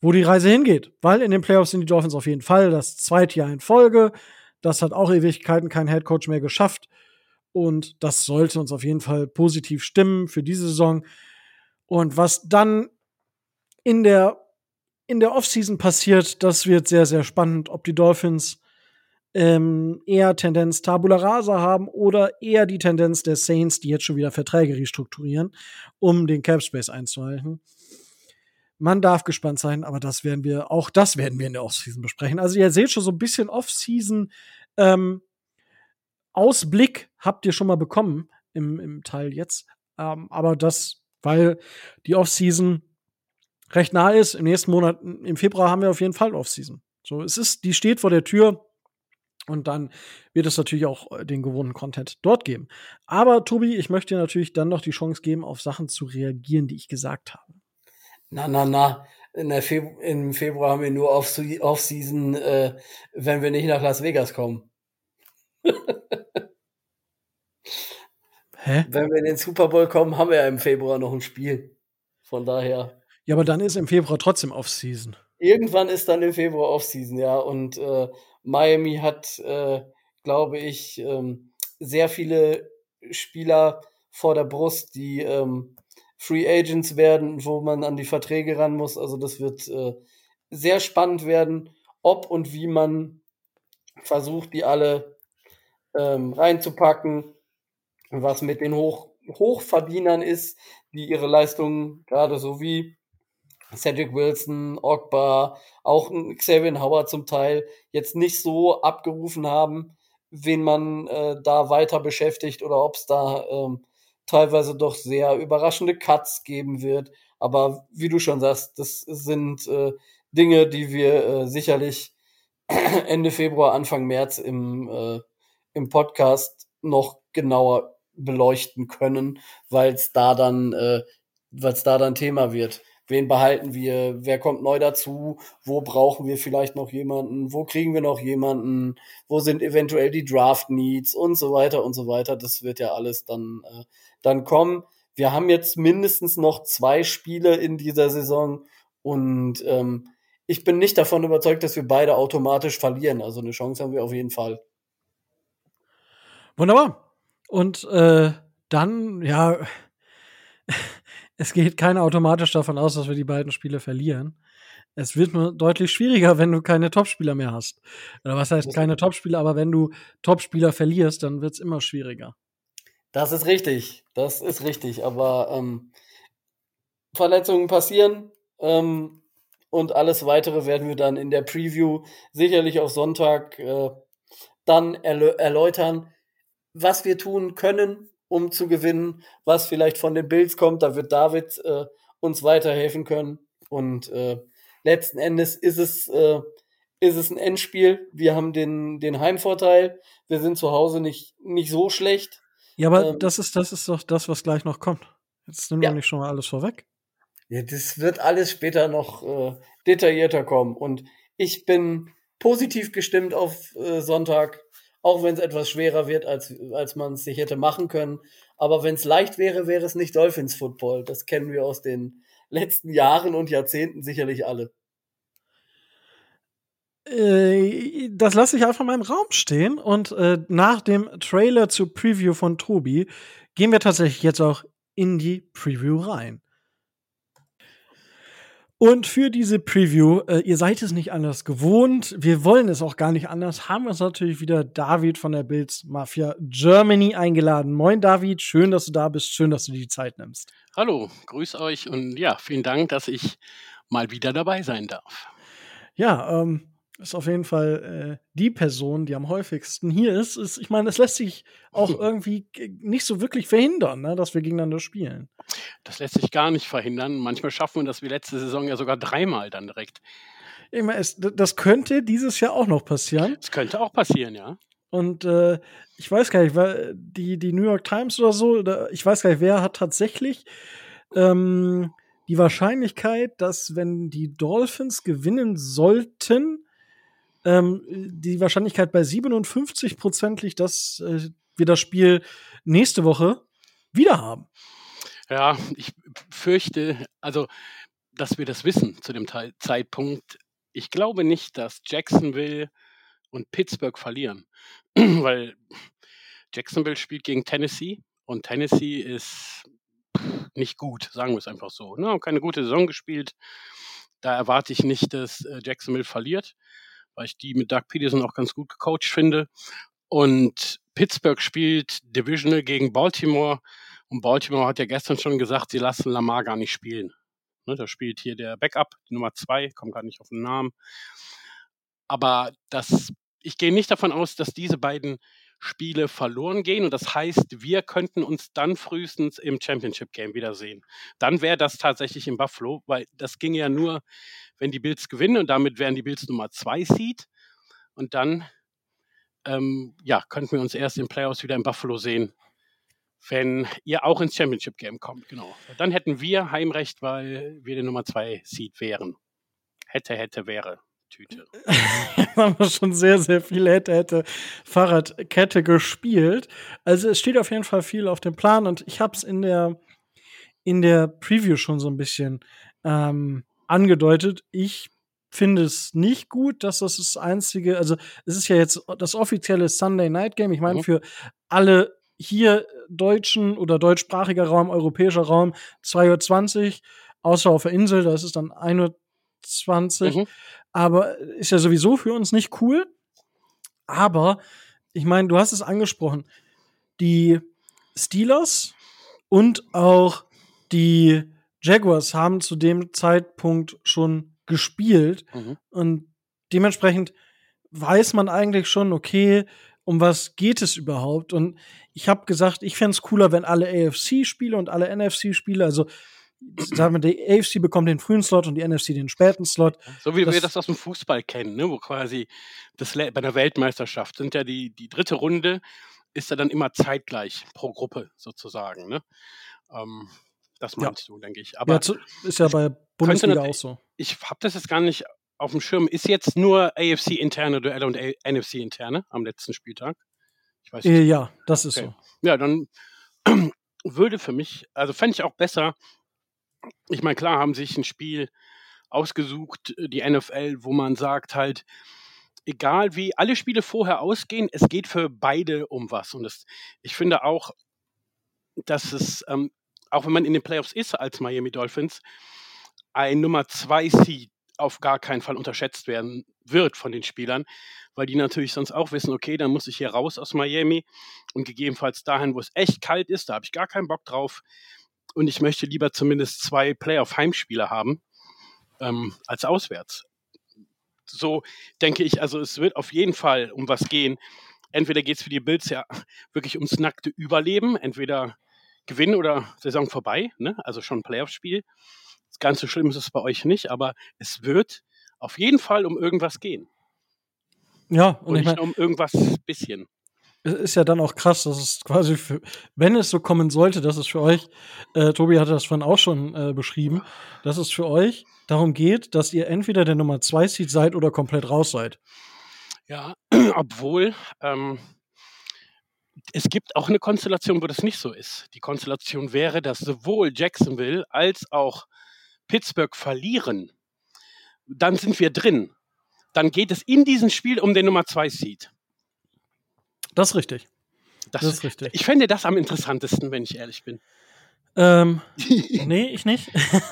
wo die Reise hingeht. Weil in den Playoffs sind die Dolphins auf jeden Fall das zweite Jahr in Folge. Das hat auch Ewigkeiten kein Headcoach mehr geschafft. Und das sollte uns auf jeden Fall positiv stimmen für diese Saison. Und was dann in der, in der Offseason passiert, das wird sehr, sehr spannend, ob die Dolphins ähm, eher Tendenz Tabula Rasa haben oder eher die Tendenz der Saints, die jetzt schon wieder Verträge restrukturieren, um den Cap Space einzuhalten. Man darf gespannt sein, aber das werden wir, auch das werden wir in der Offseason besprechen. Also ihr seht schon so ein bisschen Offseason ähm, Ausblick habt ihr schon mal bekommen im, im Teil jetzt. Ähm, aber das, weil die Offseason recht nah ist, im nächsten Monat, im Februar haben wir auf jeden Fall Offseason. So, es ist, die steht vor der Tür. Und dann wird es natürlich auch äh, den gewohnten Content dort geben. Aber Tobi, ich möchte dir natürlich dann noch die Chance geben, auf Sachen zu reagieren, die ich gesagt habe. Na, na, na. Febru Im Februar haben wir nur Off-Season, äh, wenn wir nicht nach Las Vegas kommen. Hä? Wenn wir in den Super Bowl kommen, haben wir ja im Februar noch ein Spiel. Von daher. Ja, aber dann ist im Februar trotzdem Off-Season. Irgendwann ist dann im Februar Off-Season, ja. Und äh, Miami hat, äh, glaube ich, ähm, sehr viele Spieler vor der Brust, die ähm, Free Agents werden, wo man an die Verträge ran muss. Also das wird äh, sehr spannend werden, ob und wie man versucht, die alle ähm, reinzupacken, was mit den Hoch Hochverdienern ist, die ihre Leistungen gerade so wie Cedric Wilson, Ogba, auch Xavier Howard zum Teil jetzt nicht so abgerufen haben, wen man äh, da weiter beschäftigt oder ob es da ähm, teilweise doch sehr überraschende Cuts geben wird. Aber wie du schon sagst, das sind äh, Dinge, die wir äh, sicherlich Ende Februar, Anfang März im, äh, im Podcast noch genauer beleuchten können, weil es da dann, äh, weil es da dann Thema wird. Wen behalten wir? Wer kommt neu dazu? Wo brauchen wir vielleicht noch jemanden? Wo kriegen wir noch jemanden? Wo sind eventuell die Draft Needs und so weiter und so weiter? Das wird ja alles dann, äh, dann kommen. Wir haben jetzt mindestens noch zwei Spiele in dieser Saison und ähm, ich bin nicht davon überzeugt, dass wir beide automatisch verlieren. Also eine Chance haben wir auf jeden Fall. Wunderbar. Und äh, dann, ja, es geht keiner automatisch davon aus, dass wir die beiden Spiele verlieren. Es wird nur deutlich schwieriger, wenn du keine Topspieler mehr hast. Oder was heißt keine Topspieler, aber wenn du Topspieler verlierst, dann wird es immer schwieriger. Das ist richtig. Das ist richtig. Aber ähm, Verletzungen passieren. Ähm, und alles weitere werden wir dann in der Preview sicherlich auf Sonntag äh, dann erläutern, was wir tun können, um zu gewinnen, was vielleicht von den Bills kommt. Da wird David äh, uns weiterhelfen können. Und äh, letzten Endes ist es, äh, ist es ein Endspiel. Wir haben den, den Heimvorteil. Wir sind zu Hause nicht, nicht so schlecht. Ja, aber ähm, das, ist, das ist doch das, was gleich noch kommt. Jetzt nimm ja. nicht schon mal alles vorweg. Ja, das wird alles später noch äh, detaillierter kommen. Und ich bin positiv gestimmt auf äh, Sonntag, auch wenn es etwas schwerer wird, als, als man es sich hätte machen können. Aber wenn es leicht wäre, wäre es nicht Dolphins Football. Das kennen wir aus den letzten Jahren und Jahrzehnten sicherlich alle. Äh, das lasse ich einfach mal im Raum stehen. Und äh, nach dem Trailer zur Preview von Tobi gehen wir tatsächlich jetzt auch in die Preview rein. Und für diese Preview, äh, ihr seid es nicht anders gewohnt, wir wollen es auch gar nicht anders, haben wir uns natürlich wieder David von der Bills Mafia Germany eingeladen. Moin David, schön, dass du da bist, schön, dass du dir die Zeit nimmst. Hallo, grüß euch und ja, vielen Dank, dass ich mal wieder dabei sein darf. Ja, ähm, ist auf jeden Fall äh, die Person, die am häufigsten hier ist. ist ich meine, es lässt sich auch irgendwie nicht so wirklich verhindern, ne, dass wir gegeneinander spielen. Das lässt sich gar nicht verhindern. Manchmal schaffen wir das wie letzte Saison ja sogar dreimal dann direkt. Ich meine, es, das könnte dieses Jahr auch noch passieren. Es könnte auch passieren, ja. Und äh, ich weiß gar nicht, weil die, die New York Times oder so, oder ich weiß gar nicht, wer hat tatsächlich ähm, die Wahrscheinlichkeit, dass wenn die Dolphins gewinnen sollten, ähm, die Wahrscheinlichkeit bei 57 Prozent liegt, dass äh, wir das Spiel nächste Woche wieder haben. Ja, ich fürchte, also, dass wir das wissen zu dem Zeitpunkt. Ich glaube nicht, dass Jacksonville und Pittsburgh verlieren, weil Jacksonville spielt gegen Tennessee und Tennessee ist nicht gut, sagen wir es einfach so. Ne? Keine gute Saison gespielt. Da erwarte ich nicht, dass äh, Jacksonville verliert weil ich die mit Doug Peterson auch ganz gut gecoacht finde. Und Pittsburgh spielt Divisional gegen Baltimore. Und Baltimore hat ja gestern schon gesagt, sie lassen Lamar gar nicht spielen. Ne, da spielt hier der Backup, die Nummer zwei, kommt gar nicht auf den Namen. Aber das, ich gehe nicht davon aus, dass diese beiden Spiele verloren gehen. Und das heißt, wir könnten uns dann frühestens im Championship Game wiedersehen. Dann wäre das tatsächlich in Buffalo, weil das ging ja nur, wenn die Bills gewinnen und damit wären die Bills Nummer zwei Seed. Und dann ähm, ja, könnten wir uns erst in Playoffs wieder in Buffalo sehen, wenn ihr auch ins Championship Game kommt. Genau. Dann hätten wir Heimrecht, weil wir der Nummer zwei Seed wären. Hätte, hätte, wäre. Tüte. haben wir schon sehr, sehr viel hätte, hätte Fahrradkette gespielt. Also es steht auf jeden Fall viel auf dem Plan und ich habe es in der, in der Preview schon so ein bisschen ähm, angedeutet. Ich finde es nicht gut, dass das das einzige, also es ist ja jetzt das offizielle Sunday Night Game. Ich meine, mhm. für alle hier deutschen oder deutschsprachiger Raum, europäischer Raum 2.20 Uhr, außer auf der Insel, da ist es dann 1.20 Uhr. Mhm aber ist ja sowieso für uns nicht cool. Aber ich meine, du hast es angesprochen, die Steelers und auch die Jaguars haben zu dem Zeitpunkt schon gespielt mhm. und dementsprechend weiß man eigentlich schon, okay, um was geht es überhaupt? Und ich habe gesagt, ich fände es cooler, wenn alle AFC-Spiele und alle NFC-Spiele, also sagen wir, die AFC bekommt den frühen Slot und die NFC den späten Slot. So wie das, wir das aus dem Fußball kennen, ne? wo quasi das bei der Weltmeisterschaft sind ja die, die dritte Runde ist er dann immer zeitgleich pro Gruppe sozusagen. Ne? Ähm, das meinst ja. du, denke ich. Aber ja, zu, ist ja bei Bundesliga auch so. Ich habe das jetzt gar nicht auf dem Schirm. Ist jetzt nur AFC-interne Duelle und NFC-interne am letzten Spieltag? Ich weiß nicht. Ja, das ist okay. so. Ja, dann würde für mich, also fände ich auch besser, ich meine, klar haben sich ein Spiel ausgesucht, äh, die NFL, wo man sagt halt, egal wie alle Spiele vorher ausgehen, es geht für beide um was. Und das, ich finde auch, dass es, ähm, auch wenn man in den Playoffs ist als Miami Dolphins, ein Nummer 2 Seed auf gar keinen Fall unterschätzt werden wird von den Spielern, weil die natürlich sonst auch wissen, okay, dann muss ich hier raus aus Miami und gegebenenfalls dahin, wo es echt kalt ist, da habe ich gar keinen Bock drauf und ich möchte lieber zumindest zwei Playoff-Heimspiele haben ähm, als auswärts. So denke ich, also es wird auf jeden Fall um was gehen. Entweder geht es für die Bills ja wirklich ums nackte Überleben, entweder Gewinn oder Saison vorbei, ne? also schon ein Playoff-Spiel. Ganz so schlimm ist es bei euch nicht, aber es wird auf jeden Fall um irgendwas gehen. Ja, und, und nicht mein, um irgendwas bisschen. Es ist ja dann auch krass, dass es quasi, für, wenn es so kommen sollte, dass es für euch, äh, Tobi hatte das vorhin auch schon äh, beschrieben, dass es für euch darum geht, dass ihr entweder der Nummer 2 Seed seid oder komplett raus seid. Ja, obwohl ähm, es gibt auch eine Konstellation, wo das nicht so ist. Die Konstellation wäre, dass sowohl Jacksonville als auch Pittsburgh verlieren, dann sind wir drin. Dann geht es in diesem Spiel um den Nummer 2 Seed. Das ist richtig. Das, das, ist richtig. Ich fände das am interessantesten, wenn ich ehrlich bin. Ähm, nee, ich nicht.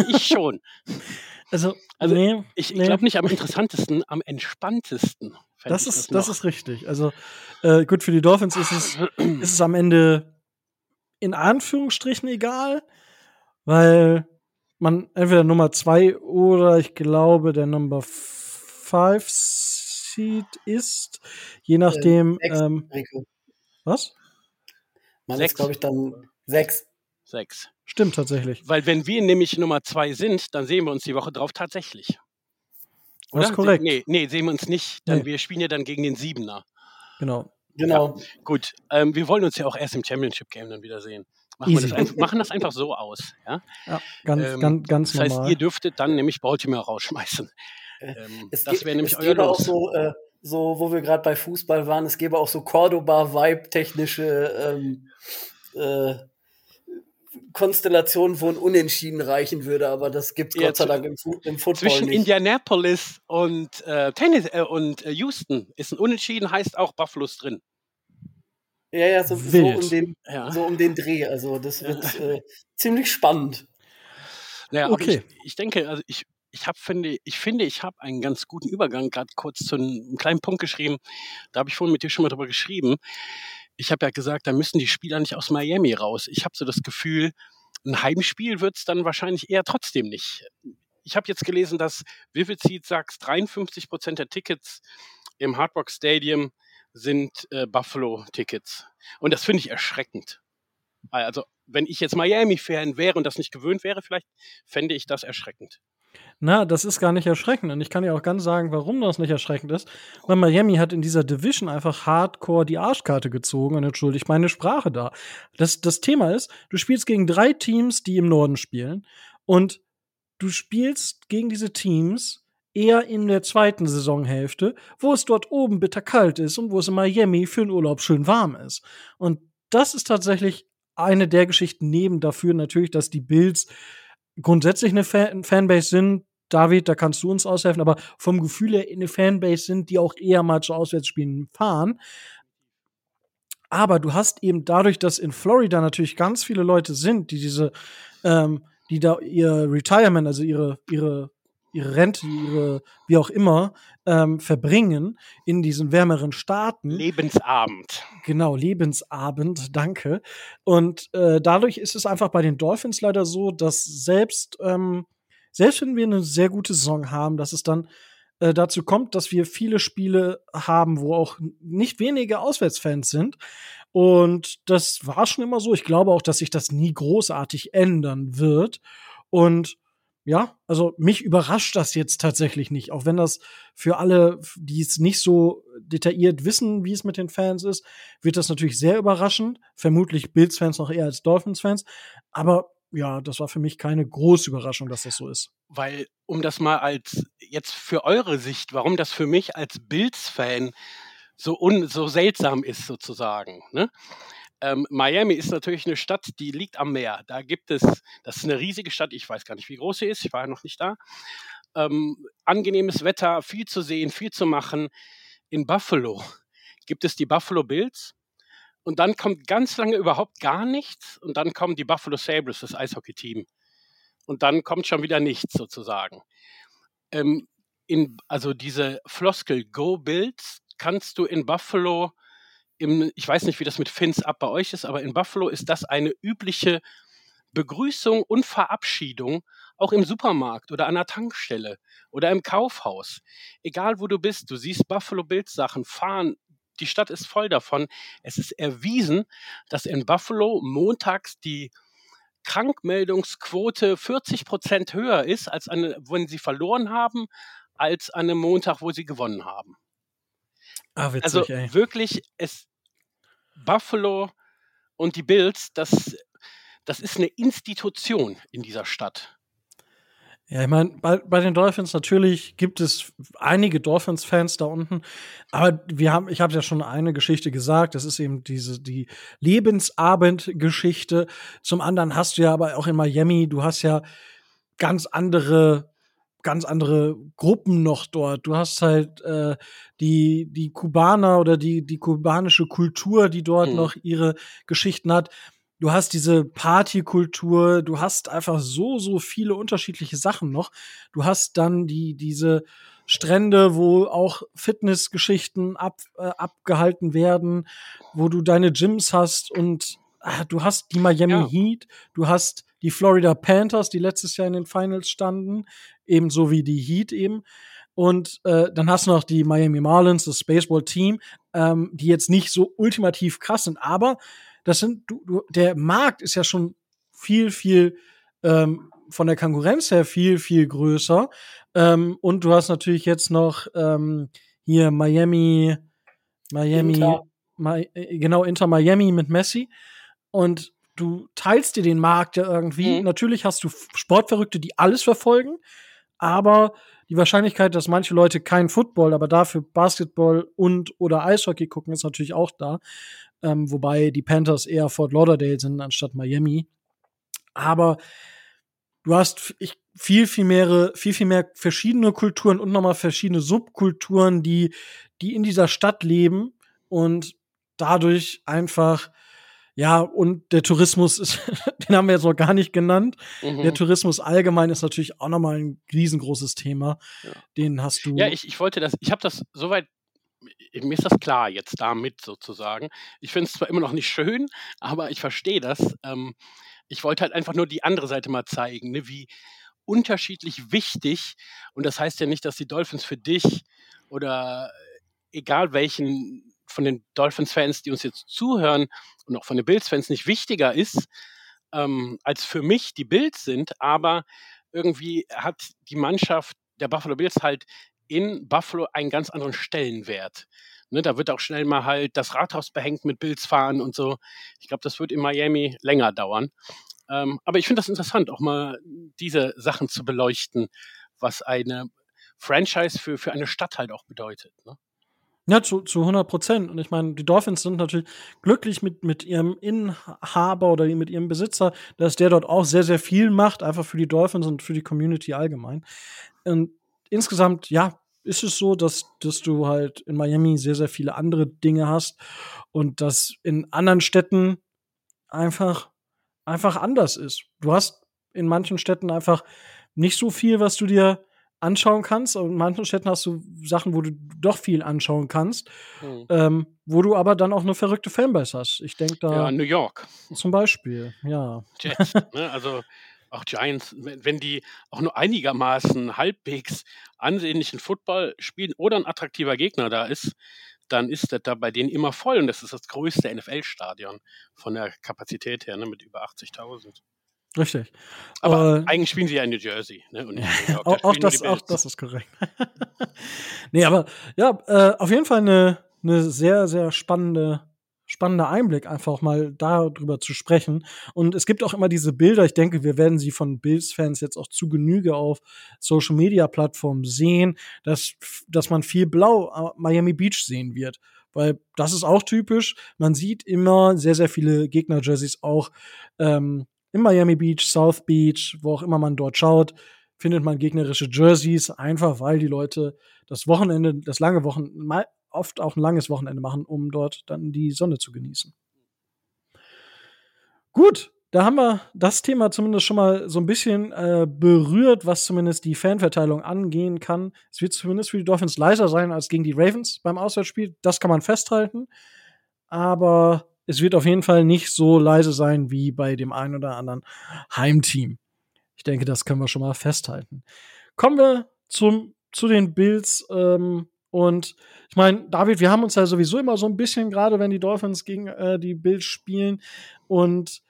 ich schon. Also, also nee, ich, nee. glaube nicht am interessantesten, am entspanntesten. Das ist, das, das, ist richtig. Also äh, gut, für die Dolphins ist es, ist es am Ende in Anführungsstrichen egal, weil man entweder Nummer 2 oder ich glaube der Number 5 Seed ist, je nachdem. Äh, sechs, ähm, was? Man sechs. ist, glaube ich, dann sechs. Sechs. Stimmt tatsächlich. Weil wenn wir nämlich Nummer zwei sind, dann sehen wir uns die Woche drauf tatsächlich. Oder? Das ist korrekt. Nee, nee, sehen wir uns nicht. Dann, nee. Wir spielen ja dann gegen den Siebener. Genau. Genau. Ja, gut, ähm, wir wollen uns ja auch erst im Championship Game dann wieder sehen. Machen, wir das einfach, machen das einfach so aus. Ja, ja ganz, ähm, ganz, ganz Das heißt, ihr dürftet dann nämlich Baltimore rausschmeißen. Äh, ähm, das wäre nämlich es euer Los. auch so, äh, so, wo wir gerade bei Fußball waren, es gäbe auch so Cordoba-Vibe-technische ähm, äh, Konstellationen, wo ein Unentschieden reichen würde, aber das gibt es ja, Gott sei Dank im, Fu im Football zwischen nicht. Indianapolis und, äh, Tennis, äh, und äh, Houston ist ein Unentschieden, heißt auch Buffalo's drin. Ja, ja, so, so, um, den, ja. so um den Dreh. Also das wird äh, ziemlich spannend. Naja, okay. Ich, ich, denke, also ich, ich habe finde, ich finde, ich habe einen ganz guten Übergang gerade kurz zu einem, kleinen Punkt geschrieben. Da habe ich vorhin mit dir schon mal drüber geschrieben. Ich habe ja gesagt, da müssen die Spieler nicht aus Miami raus. Ich habe so das Gefühl, ein Heimspiel wird es dann wahrscheinlich eher trotzdem nicht. Ich habe jetzt gelesen, dass Vivid sagt, 53 Prozent der Tickets im Hard Rock Stadium sind äh, Buffalo-Tickets. Und das finde ich erschreckend. Also, wenn ich jetzt Miami-Fan wäre und das nicht gewöhnt wäre, vielleicht fände ich das erschreckend. Na, das ist gar nicht erschreckend. Und ich kann dir auch ganz sagen, warum das nicht erschreckend ist. Weil Miami hat in dieser Division einfach hardcore die Arschkarte gezogen und entschuldigt meine Sprache da. Das, das Thema ist, du spielst gegen drei Teams, die im Norden spielen. Und du spielst gegen diese Teams eher in der zweiten Saisonhälfte, wo es dort oben bitterkalt ist und wo es in Miami für den Urlaub schön warm ist. Und das ist tatsächlich eine der Geschichten neben dafür natürlich, dass die Bills grundsätzlich eine Fan Fanbase sind. David, da kannst du uns aushelfen, aber vom Gefühl her eine Fanbase sind, die auch eher mal zu Auswärtsspielen fahren. Aber du hast eben dadurch, dass in Florida natürlich ganz viele Leute sind, die diese, ähm, die da ihr Retirement, also ihre, ihre ihre Rente, ihre, wie auch immer, ähm, verbringen in diesen wärmeren Staaten. Lebensabend. Genau, Lebensabend, danke. Und äh, dadurch ist es einfach bei den Dolphins leider so, dass selbst, ähm, selbst wenn wir eine sehr gute Saison haben, dass es dann äh, dazu kommt, dass wir viele Spiele haben, wo auch nicht wenige Auswärtsfans sind. Und das war schon immer so. Ich glaube auch, dass sich das nie großartig ändern wird. Und ja, also mich überrascht das jetzt tatsächlich nicht, auch wenn das für alle, die es nicht so detailliert wissen, wie es mit den Fans ist, wird das natürlich sehr überraschend. Vermutlich Bills-Fans noch eher als Dolphins-Fans. Aber ja, das war für mich keine große Überraschung, dass das so ist. Weil, um das mal als jetzt für eure Sicht, warum das für mich als Bills-Fan so, un, so seltsam ist, sozusagen. Ne? Ähm, Miami ist natürlich eine Stadt, die liegt am Meer. Da gibt es, das ist eine riesige Stadt, ich weiß gar nicht, wie groß sie ist, ich war ja noch nicht da. Ähm, angenehmes Wetter, viel zu sehen, viel zu machen. In Buffalo gibt es die Buffalo Bills. Und dann kommt ganz lange überhaupt gar nichts. Und dann kommen die Buffalo Sabres, das Eishockey-Team. Und dann kommt schon wieder nichts sozusagen. Ähm, in, also diese Floskel Go Bills kannst du in Buffalo im, ich weiß nicht, wie das mit Fins ab bei euch ist, aber in Buffalo ist das eine übliche Begrüßung und Verabschiedung, auch im Supermarkt oder an der Tankstelle oder im Kaufhaus. Egal wo du bist, du siehst Buffalo Bills Sachen fahren. Die Stadt ist voll davon. Es ist erwiesen, dass in Buffalo montags die Krankmeldungsquote 40 Prozent höher ist, als eine, wenn sie verloren haben, als an einem Montag, wo sie gewonnen haben. Ah, witzig, also ey. wirklich, es Buffalo und die Bills, das, das ist eine Institution in dieser Stadt. Ja, ich meine, bei, bei den Dolphins natürlich gibt es einige Dolphins-Fans da unten, aber wir haben, ich habe ja schon eine Geschichte gesagt, das ist eben diese die Lebensabend-Geschichte. Zum anderen hast du ja aber auch in Miami, du hast ja ganz andere ganz andere Gruppen noch dort. Du hast halt äh, die, die Kubaner oder die, die kubanische Kultur, die dort mhm. noch ihre Geschichten hat. Du hast diese Partykultur, du hast einfach so, so viele unterschiedliche Sachen noch. Du hast dann die, diese Strände, wo auch Fitnessgeschichten ab, äh, abgehalten werden, wo du deine Gyms hast und ah, du hast die Miami ja. Heat, du hast die Florida Panthers, die letztes Jahr in den Finals standen, ebenso wie die Heat eben. Und äh, dann hast du noch die Miami Marlins, das Baseball-Team, ähm, die jetzt nicht so ultimativ krass sind, aber das sind, du, du, der Markt ist ja schon viel, viel ähm, von der Konkurrenz her viel, viel größer. Ähm, und du hast natürlich jetzt noch ähm, hier Miami, Miami, Inter. Mi äh, genau, Inter Miami mit Messi. Und du teilst dir den Markt ja irgendwie. Mhm. Natürlich hast du Sportverrückte, die alles verfolgen, aber die Wahrscheinlichkeit, dass manche Leute kein Football, aber dafür Basketball und oder Eishockey gucken, ist natürlich auch da. Ähm, wobei die Panthers eher Fort Lauderdale sind anstatt Miami. Aber du hast ich, viel, viel mehr, viel, viel mehr verschiedene Kulturen und nochmal verschiedene Subkulturen, die, die in dieser Stadt leben und dadurch einfach ja, und der Tourismus ist, den haben wir jetzt noch gar nicht genannt. Mhm. Der Tourismus allgemein ist natürlich auch nochmal ein riesengroßes Thema. Ja. Den hast du. Ja, ich, ich wollte das, ich habe das soweit, mir ist das klar jetzt damit sozusagen. Ich finde es zwar immer noch nicht schön, aber ich verstehe das. Ähm, ich wollte halt einfach nur die andere Seite mal zeigen, ne, wie unterschiedlich wichtig, und das heißt ja nicht, dass die Dolphins für dich oder egal welchen von den Dolphins-Fans, die uns jetzt zuhören und auch von den Bills-Fans nicht wichtiger ist, ähm, als für mich die Bills sind, aber irgendwie hat die Mannschaft der Buffalo Bills halt in Buffalo einen ganz anderen Stellenwert. Ne, da wird auch schnell mal halt das Rathaus behängt mit Bills fahren und so. Ich glaube, das wird in Miami länger dauern. Ähm, aber ich finde das interessant, auch mal diese Sachen zu beleuchten, was eine Franchise für, für eine Stadt halt auch bedeutet. Ne? Ja, zu, zu 100 Prozent. Und ich meine, die Dolphins sind natürlich glücklich mit, mit ihrem Inhaber oder mit ihrem Besitzer, dass der dort auch sehr, sehr viel macht, einfach für die Dolphins und für die Community allgemein. Und insgesamt, ja, ist es so, dass, dass du halt in Miami sehr, sehr viele andere Dinge hast und das in anderen Städten einfach, einfach anders ist. Du hast in manchen Städten einfach nicht so viel, was du dir anschauen kannst. Und in manchen Städten hast du Sachen, wo du doch viel anschauen kannst, mhm. ähm, wo du aber dann auch eine verrückte Fanbase hast. Ich denke da. Ja, New York. Zum Beispiel, ja. Jets, ne? Also auch Giants, wenn die auch nur einigermaßen halbwegs ansehnlichen Football spielen oder ein attraktiver Gegner da ist, dann ist das da bei denen immer voll. Und das ist das größte NFL-Stadion von der Kapazität her, ne, mit über 80.000. Richtig. Aber äh, eigentlich spielen sie ja in New Jersey. Ne? auch, auch, das, auch das ist korrekt. nee, aber ja, äh, auf jeden Fall eine, eine sehr, sehr spannende spannender Einblick, einfach mal darüber zu sprechen. Und es gibt auch immer diese Bilder, ich denke, wir werden sie von Bills-Fans jetzt auch zu Genüge auf Social-Media-Plattformen sehen, dass, dass man viel Blau äh, Miami Beach sehen wird. Weil das ist auch typisch. Man sieht immer sehr, sehr viele Gegner-Jerseys auch ähm, in Miami Beach, South Beach, wo auch immer man dort schaut, findet man gegnerische Jerseys, einfach weil die Leute das Wochenende, das lange Wochenende, oft auch ein langes Wochenende machen, um dort dann die Sonne zu genießen. Gut, da haben wir das Thema zumindest schon mal so ein bisschen äh, berührt, was zumindest die Fanverteilung angehen kann. Es wird zumindest für die Dolphins leiser sein als gegen die Ravens beim Auswärtsspiel. Das kann man festhalten. Aber es wird auf jeden Fall nicht so leise sein wie bei dem einen oder anderen Heimteam. Ich denke, das können wir schon mal festhalten. Kommen wir zum, zu den Bills. Ähm, und ich meine, David, wir haben uns ja sowieso immer so ein bisschen, gerade wenn die Dolphins gegen äh, die Bills spielen. Und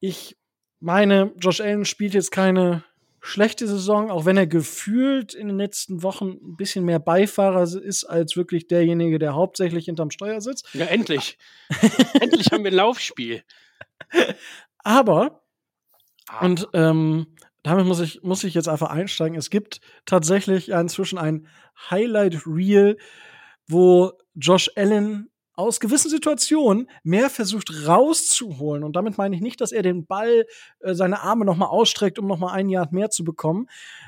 ich meine, Josh Allen spielt jetzt keine schlechte Saison, auch wenn er gefühlt in den letzten Wochen ein bisschen mehr Beifahrer ist als wirklich derjenige, der hauptsächlich hinterm Steuer sitzt. Ja, endlich. endlich haben wir ein Laufspiel. Aber, ah. und ähm, damit muss ich, muss ich jetzt einfach einsteigen. Es gibt tatsächlich inzwischen ein Highlight Reel, wo Josh Allen aus gewissen Situationen mehr versucht rauszuholen. Und damit meine ich nicht, dass er den Ball, äh, seine Arme nochmal ausstreckt, um nochmal ein Jahr mehr zu bekommen,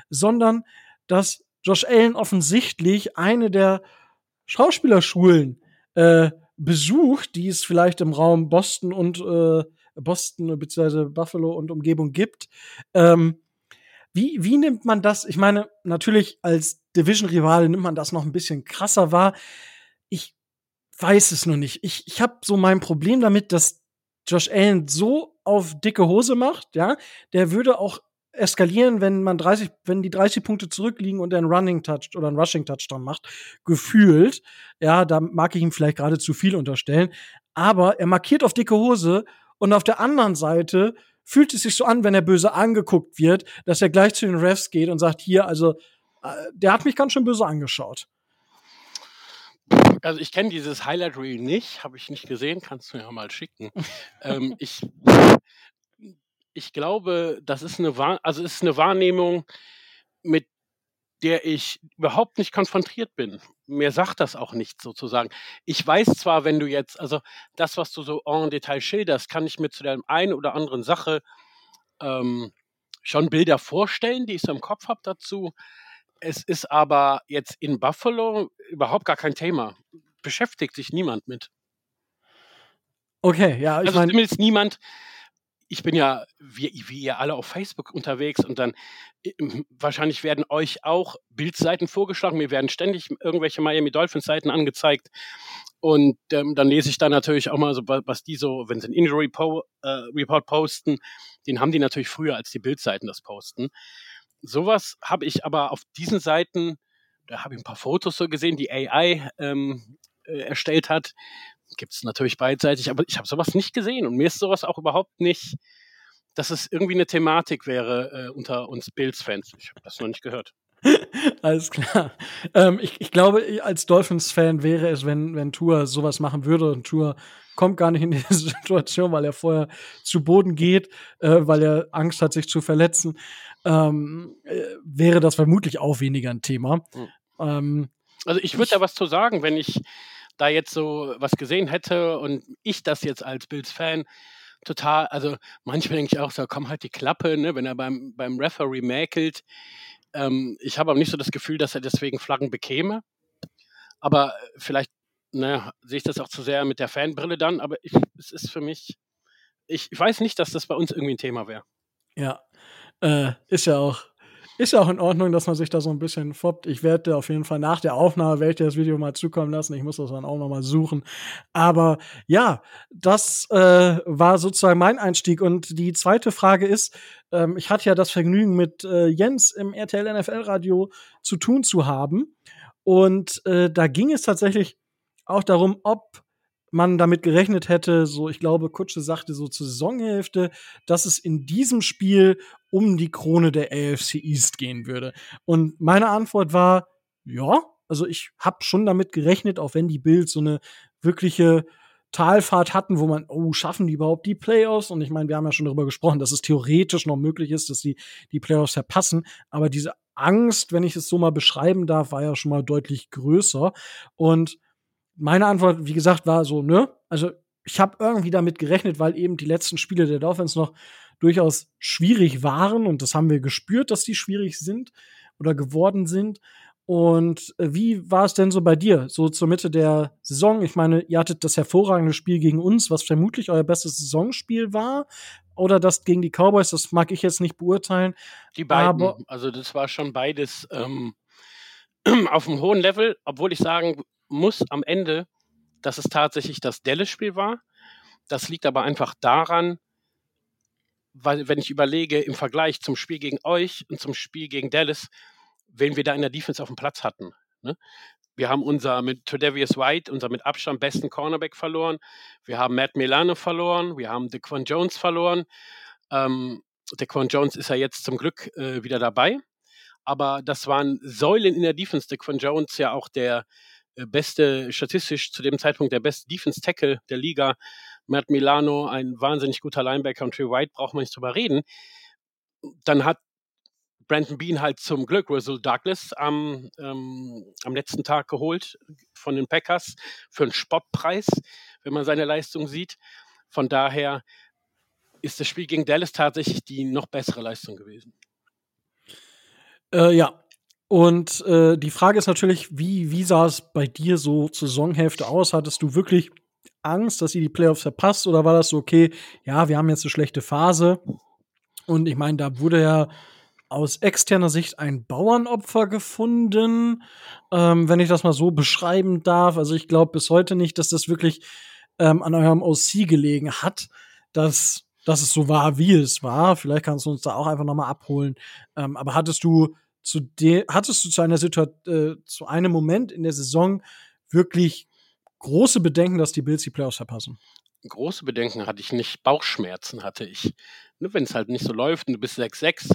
sondern dass Josh Allen offensichtlich eine der Schauspielerschulen äh, besucht, die es vielleicht im Raum Boston und äh, Boston bzw. Buffalo und Umgebung gibt. Ähm, wie, wie nimmt man das? Ich meine, natürlich als Division-Rivale nimmt man das noch ein bisschen krasser wahr. Ich weiß es nur nicht. Ich, ich habe so mein Problem damit, dass Josh Allen so auf dicke Hose macht, ja. Der würde auch eskalieren, wenn man 30, wenn die 30 Punkte zurückliegen und er einen Running Touch oder einen Rushing Touchdown macht, gefühlt. Ja, da mag ich ihm vielleicht gerade zu viel unterstellen. Aber er markiert auf dicke Hose und auf der anderen Seite fühlt es sich so an, wenn er böse angeguckt wird, dass er gleich zu den Refs geht und sagt, hier, also, äh, der hat mich ganz schön böse angeschaut. Also ich kenne dieses Highlight Reel nicht, habe ich nicht gesehen, kannst du mir ja mal schicken. ähm, ich, ich glaube, das ist eine, also ist eine Wahrnehmung, mit der ich überhaupt nicht konfrontiert bin. Mir sagt das auch nicht sozusagen. Ich weiß zwar, wenn du jetzt, also das, was du so en Detail schilderst, kann ich mir zu der einen oder anderen Sache ähm, schon Bilder vorstellen, die ich so im Kopf habe dazu. Es ist aber jetzt in Buffalo überhaupt gar kein Thema. Beschäftigt sich niemand mit. Okay, ja, ich also. Zumindest niemand. Ich bin ja, wie, wie ihr alle, auf Facebook unterwegs und dann ähm, wahrscheinlich werden euch auch Bildseiten vorgeschlagen. Mir werden ständig irgendwelche Miami Dolphins Seiten angezeigt. Und ähm, dann lese ich da natürlich auch mal so, was die so, wenn sie einen Injury po äh, Report posten, den haben die natürlich früher als die Bildseiten das posten sowas habe ich aber auf diesen Seiten, da habe ich ein paar Fotos so gesehen, die AI ähm, äh, erstellt hat. Gibt es natürlich beidseitig, aber ich habe sowas nicht gesehen und mir ist sowas auch überhaupt nicht, dass es irgendwie eine Thematik wäre äh, unter uns Bills-Fans. Ich habe das noch nicht gehört. Alles klar. Ähm, ich, ich glaube, als Dolphins-Fan wäre es, wenn, wenn Tour sowas machen würde und Tour kommt gar nicht in diese Situation, weil er vorher zu Boden geht, äh, weil er Angst hat, sich zu verletzen, ähm, äh, wäre das vermutlich auch weniger ein Thema. Mhm. Ähm, also ich würde da was zu sagen, wenn ich da jetzt so was gesehen hätte und ich das jetzt als Bills-Fan total, also manchmal denke ich auch so, komm halt die Klappe, ne, wenn er beim, beim Referee mäkelt. Ähm, ich habe aber nicht so das Gefühl, dass er deswegen Flaggen bekäme. Aber vielleicht naja, sehe ich das auch zu sehr mit der Fanbrille dann, aber ich, es ist für mich, ich, ich weiß nicht, dass das bei uns irgendwie ein Thema wäre. Ja, äh, ist ja auch, ist ja auch in Ordnung, dass man sich da so ein bisschen foppt. Ich werde auf jeden Fall nach der Aufnahme werde das Video mal zukommen lassen. Ich muss das dann auch noch mal suchen. Aber ja, das äh, war sozusagen mein Einstieg. Und die zweite Frage ist, ähm, ich hatte ja das Vergnügen, mit äh, Jens im RTL NFL Radio zu tun zu haben. Und äh, da ging es tatsächlich auch darum, ob man damit gerechnet hätte, so ich glaube, Kutsche sagte so zur Saisonhälfte, dass es in diesem Spiel um die Krone der AFC East gehen würde. Und meine Antwort war, ja, also ich habe schon damit gerechnet, auch wenn die Bills so eine wirkliche Talfahrt hatten, wo man, oh, schaffen die überhaupt die Playoffs? Und ich meine, wir haben ja schon darüber gesprochen, dass es theoretisch noch möglich ist, dass sie die Playoffs verpassen. Aber diese Angst, wenn ich es so mal beschreiben darf, war ja schon mal deutlich größer. Und meine Antwort, wie gesagt, war so, ne? Also ich habe irgendwie damit gerechnet, weil eben die letzten Spiele der Dolphins noch durchaus schwierig waren und das haben wir gespürt, dass die schwierig sind oder geworden sind. Und äh, wie war es denn so bei dir, so zur Mitte der Saison? Ich meine, ihr hattet das hervorragende Spiel gegen uns, was vermutlich euer bestes Saisonspiel war. Oder das gegen die Cowboys, das mag ich jetzt nicht beurteilen. Die beiden, aber also das war schon beides ähm, auf einem hohen Level, obwohl ich sagen muss am Ende, dass es tatsächlich das Dallas-Spiel war. Das liegt aber einfach daran, weil wenn ich überlege, im Vergleich zum Spiel gegen euch und zum Spiel gegen Dallas, wen wir da in der Defense auf dem Platz hatten. Ne? Wir haben unser mit Tredavious White, unser mit Abstand besten Cornerback verloren. Wir haben Matt Milano verloren. Wir haben DeQuan Jones verloren. Ähm, DeQuan Jones ist ja jetzt zum Glück äh, wieder dabei. Aber das waren Säulen in der Defense. DeQuan Jones ja auch der beste, statistisch zu dem Zeitpunkt der beste Defense Tackle der Liga. Matt Milano, ein wahnsinnig guter Linebacker und Trey White, braucht man nicht drüber reden. Dann hat Brandon Bean halt zum Glück Russell Douglas am, ähm, am letzten Tag geholt von den Packers für einen Spottpreis, wenn man seine Leistung sieht. Von daher ist das Spiel gegen Dallas tatsächlich die noch bessere Leistung gewesen. Äh, ja, und äh, die Frage ist natürlich, wie, wie sah es bei dir so zur Saisonhälfte aus? Hattest du wirklich Angst, dass ihr die Playoffs verpasst? Oder war das so, okay, ja, wir haben jetzt eine schlechte Phase? Und ich meine, da wurde ja aus externer Sicht ein Bauernopfer gefunden, ähm, wenn ich das mal so beschreiben darf. Also ich glaube bis heute nicht, dass das wirklich ähm, an eurem OC gelegen hat, dass, dass es so war, wie es war. Vielleicht kannst du uns da auch einfach noch mal abholen. Ähm, aber hattest du zu de hattest du zu einer Situation, äh, zu einem Moment in der Saison wirklich große Bedenken, dass die Bills die Playoffs verpassen? Große Bedenken hatte ich nicht, Bauchschmerzen hatte ich. Ne, Wenn es halt nicht so läuft und du bist 6-6,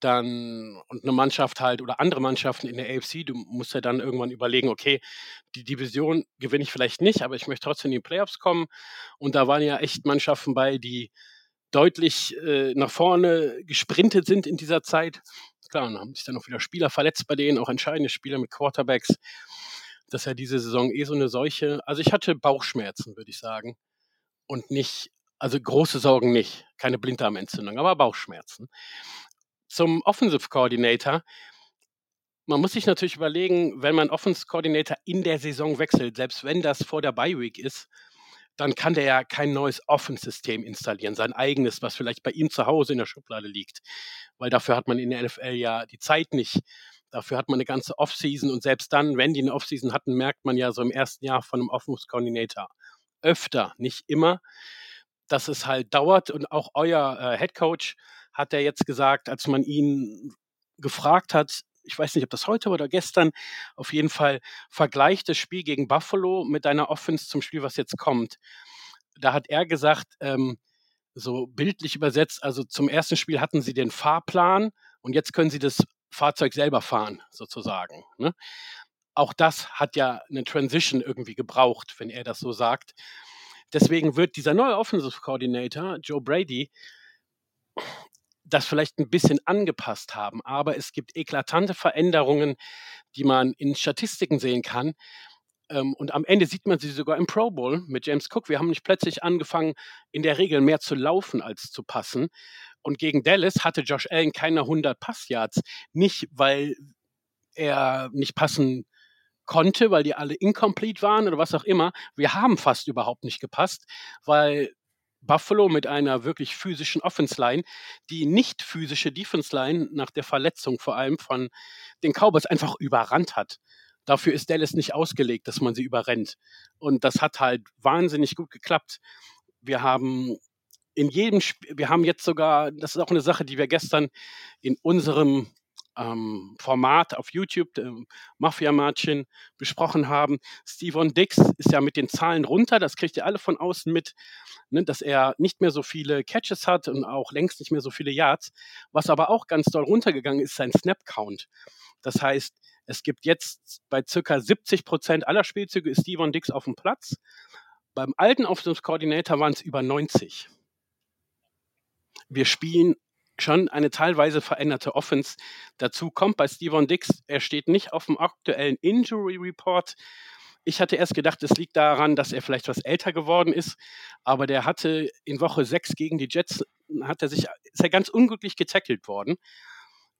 dann und eine Mannschaft halt oder andere Mannschaften in der AFC, du musst ja dann irgendwann überlegen, okay, die Division gewinne ich vielleicht nicht, aber ich möchte trotzdem in die Playoffs kommen. Und da waren ja echt Mannschaften bei, die deutlich äh, nach vorne gesprintet sind in dieser Zeit. Klar, dann haben sich dann auch wieder Spieler verletzt bei denen, auch entscheidende Spieler mit Quarterbacks. Das ist ja diese Saison eh so eine Seuche. Also ich hatte Bauchschmerzen, würde ich sagen. Und nicht, also große Sorgen nicht. Keine Blinddarmentzündung, aber Bauchschmerzen zum Offensive Coordinator. Man muss sich natürlich überlegen, wenn man Offensive Coordinator in der Saison wechselt, selbst wenn das vor der Bye Week ist, dann kann der ja kein neues Offense-System installieren, sein eigenes, was vielleicht bei ihm zu Hause in der Schublade liegt. Weil dafür hat man in der NFL ja die Zeit nicht. Dafür hat man eine ganze Offseason und selbst dann, wenn die eine Offseason hatten, merkt man ja so im ersten Jahr von einem Offensive Coordinator öfter, nicht immer, dass es halt dauert und auch euer äh, Head Coach hat er jetzt gesagt, als man ihn gefragt hat, ich weiß nicht, ob das heute oder gestern, auf jeden Fall vergleicht das Spiel gegen Buffalo mit deiner Offense zum Spiel, was jetzt kommt. Da hat er gesagt, ähm, so bildlich übersetzt, also zum ersten Spiel hatten sie den Fahrplan und jetzt können sie das Fahrzeug selber fahren, sozusagen. Ne? Auch das hat ja eine Transition irgendwie gebraucht, wenn er das so sagt. Deswegen wird dieser neue Offensive Coordinator, Joe Brady, das vielleicht ein bisschen angepasst haben. Aber es gibt eklatante Veränderungen, die man in Statistiken sehen kann. Ähm, und am Ende sieht man sie sogar im Pro Bowl mit James Cook. Wir haben nicht plötzlich angefangen, in der Regel mehr zu laufen als zu passen. Und gegen Dallas hatte Josh Allen keine 100 Passyards. Nicht, weil er nicht passen konnte, weil die alle incomplete waren oder was auch immer. Wir haben fast überhaupt nicht gepasst, weil Buffalo mit einer wirklich physischen Offense-Line, die nicht physische Defense-Line nach der Verletzung vor allem von den Cowboys einfach überrannt hat. Dafür ist Dallas nicht ausgelegt, dass man sie überrennt. Und das hat halt wahnsinnig gut geklappt. Wir haben in jedem Spiel, wir haben jetzt sogar, das ist auch eine Sache, die wir gestern in unserem ähm, Format auf YouTube, äh, Mafia Margin, besprochen haben. Steven Dix ist ja mit den Zahlen runter, das kriegt ihr alle von außen mit, ne, dass er nicht mehr so viele Catches hat und auch längst nicht mehr so viele Yards. Was aber auch ganz doll runtergegangen ist, sein Snap-Count. Das heißt, es gibt jetzt bei circa 70 Prozent aller Spielzüge ist Steven Dix auf dem Platz. Beim alten Offensive-Coordinator waren es über 90. Wir spielen schon eine teilweise veränderte Offense. Dazu kommt bei Steven Dix, er steht nicht auf dem aktuellen Injury Report. Ich hatte erst gedacht, es liegt daran, dass er vielleicht was älter geworden ist, aber der hatte in Woche 6 gegen die Jets, hat er sich, ist er ganz unglücklich getackelt worden.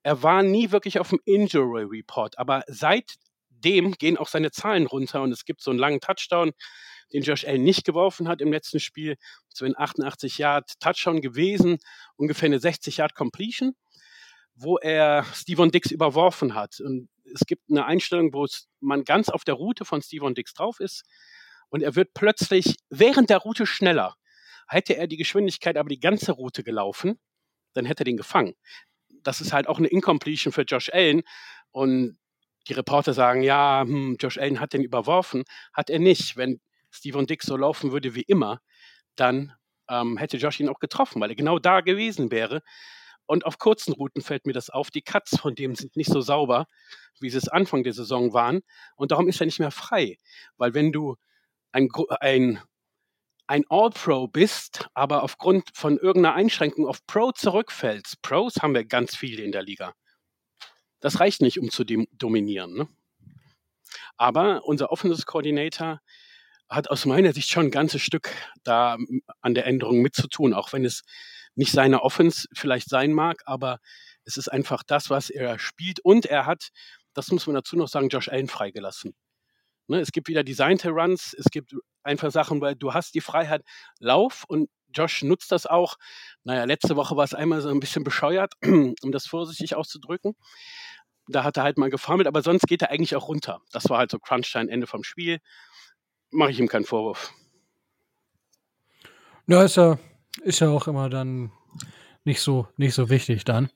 Er war nie wirklich auf dem Injury Report, aber seitdem gehen auch seine Zahlen runter und es gibt so einen langen Touchdown, den Josh Allen nicht geworfen hat im letzten Spiel. So ein 88 Yard Touchdown gewesen, ungefähr eine 60 Yard Completion, wo er Steven Dix überworfen hat. Und es gibt eine Einstellung, wo man ganz auf der Route von Steven Dix drauf ist und er wird plötzlich während der Route schneller. Hätte er die Geschwindigkeit aber die ganze Route gelaufen, dann hätte er den gefangen. Das ist halt auch eine Incompletion für Josh Allen und die Reporter sagen, ja, hm, Josh Allen hat den überworfen. Hat er nicht. Wenn Steven Dix so laufen würde wie immer, dann ähm, hätte Josh ihn auch getroffen, weil er genau da gewesen wäre. Und auf kurzen Routen fällt mir das auf. Die Cuts von dem sind nicht so sauber, wie sie es Anfang der Saison waren. Und darum ist er nicht mehr frei. Weil wenn du ein, ein, ein All-Pro bist, aber aufgrund von irgendeiner Einschränkung auf Pro zurückfällst, Pros haben wir ganz viele in der Liga. Das reicht nicht, um zu dominieren. Ne? Aber unser Offensive Coordinator hat aus meiner Sicht schon ein ganzes Stück da an der Änderung mitzutun, auch wenn es nicht seine Offense vielleicht sein mag, aber es ist einfach das, was er spielt und er hat, das muss man dazu noch sagen, Josh Allen freigelassen. Ne, es gibt wieder designte Runs, es gibt einfach Sachen, weil du hast die Freiheit, Lauf und Josh nutzt das auch. Naja, letzte Woche war es einmal so ein bisschen bescheuert, um das vorsichtig auszudrücken. Da hat er halt mal gefammelt, aber sonst geht er eigentlich auch runter. Das war halt so Crunch-Time, Ende vom Spiel mache ich ihm keinen Vorwurf. Ja, ist ja, ist ja auch immer dann nicht so, nicht so wichtig dann.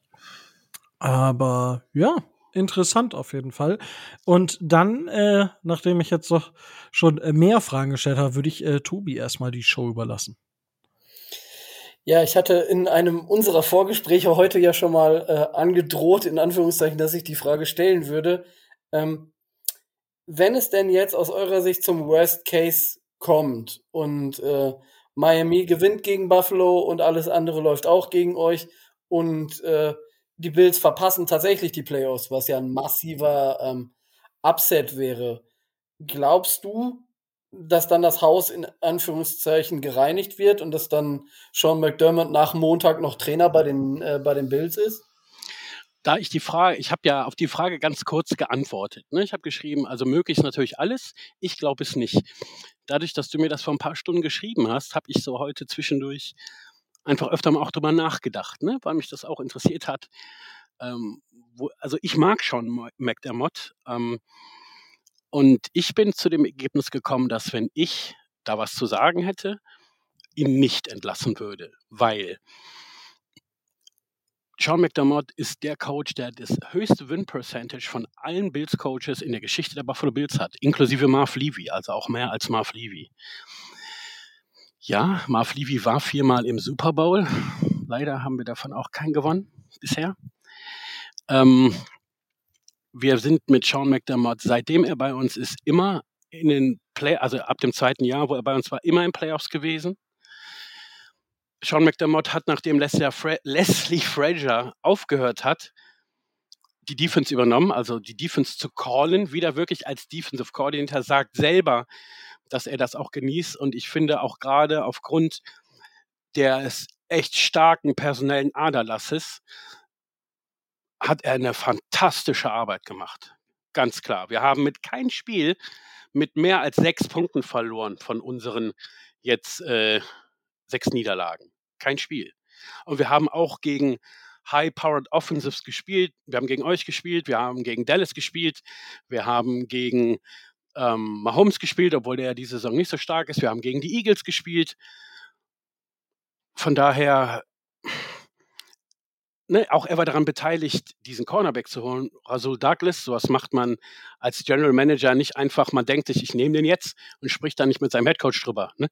Aber ja, interessant auf jeden Fall. Und dann, äh, nachdem ich jetzt doch schon mehr Fragen gestellt habe, würde ich äh, Tobi erstmal die Show überlassen. Ja, ich hatte in einem unserer Vorgespräche heute ja schon mal äh, angedroht, in Anführungszeichen, dass ich die Frage stellen würde. Ähm, wenn es denn jetzt aus eurer Sicht zum Worst Case kommt und äh, Miami gewinnt gegen Buffalo und alles andere läuft auch gegen euch und äh, die Bills verpassen tatsächlich die Playoffs, was ja ein massiver ähm, Upset wäre. Glaubst du, dass dann das Haus in Anführungszeichen gereinigt wird und dass dann Sean McDermott nach Montag noch Trainer bei den, äh, bei den Bills ist? Da ich die Frage, ich habe ja auf die Frage ganz kurz geantwortet. Ne? Ich habe geschrieben, also möglichst natürlich alles. Ich glaube es nicht. Dadurch, dass du mir das vor ein paar Stunden geschrieben hast, habe ich so heute zwischendurch einfach öfter mal auch drüber nachgedacht, ne? weil mich das auch interessiert hat. Ähm, wo, also ich mag schon McDermott. Ähm, und ich bin zu dem Ergebnis gekommen, dass wenn ich da was zu sagen hätte, ihn nicht entlassen würde, weil Sean McDermott ist der Coach, der das höchste Win-Percentage von allen Bills-Coaches in der Geschichte der Buffalo Bills hat, inklusive Marv Levy, also auch mehr als Marv Levy. Ja, Marv Levy war viermal im Super Bowl. Leider haben wir davon auch keinen gewonnen bisher. Ähm, wir sind mit Sean McDermott, seitdem er bei uns ist, immer in den Play, also ab dem zweiten Jahr, wo er bei uns war, immer in Playoffs gewesen. Sean McDermott hat, nachdem Leslie Frazier aufgehört hat, die Defense übernommen, also die Defense zu callen, wieder wirklich als Defensive Coordinator, sagt selber, dass er das auch genießt. Und ich finde auch gerade aufgrund des echt starken personellen Aderlasses hat er eine fantastische Arbeit gemacht. Ganz klar. Wir haben mit keinem Spiel mit mehr als sechs Punkten verloren von unseren jetzt äh, sechs Niederlagen kein Spiel. Und wir haben auch gegen High-Powered Offensives gespielt. Wir haben gegen euch gespielt, wir haben gegen Dallas gespielt, wir haben gegen ähm, Mahomes gespielt, obwohl der diese Saison nicht so stark ist. Wir haben gegen die Eagles gespielt. Von daher, ne, auch er war daran beteiligt, diesen Cornerback zu holen. Rasul Douglas, sowas macht man als General Manager nicht einfach, man denkt sich, ich nehme den jetzt und spricht dann nicht mit seinem Headcoach drüber, ne?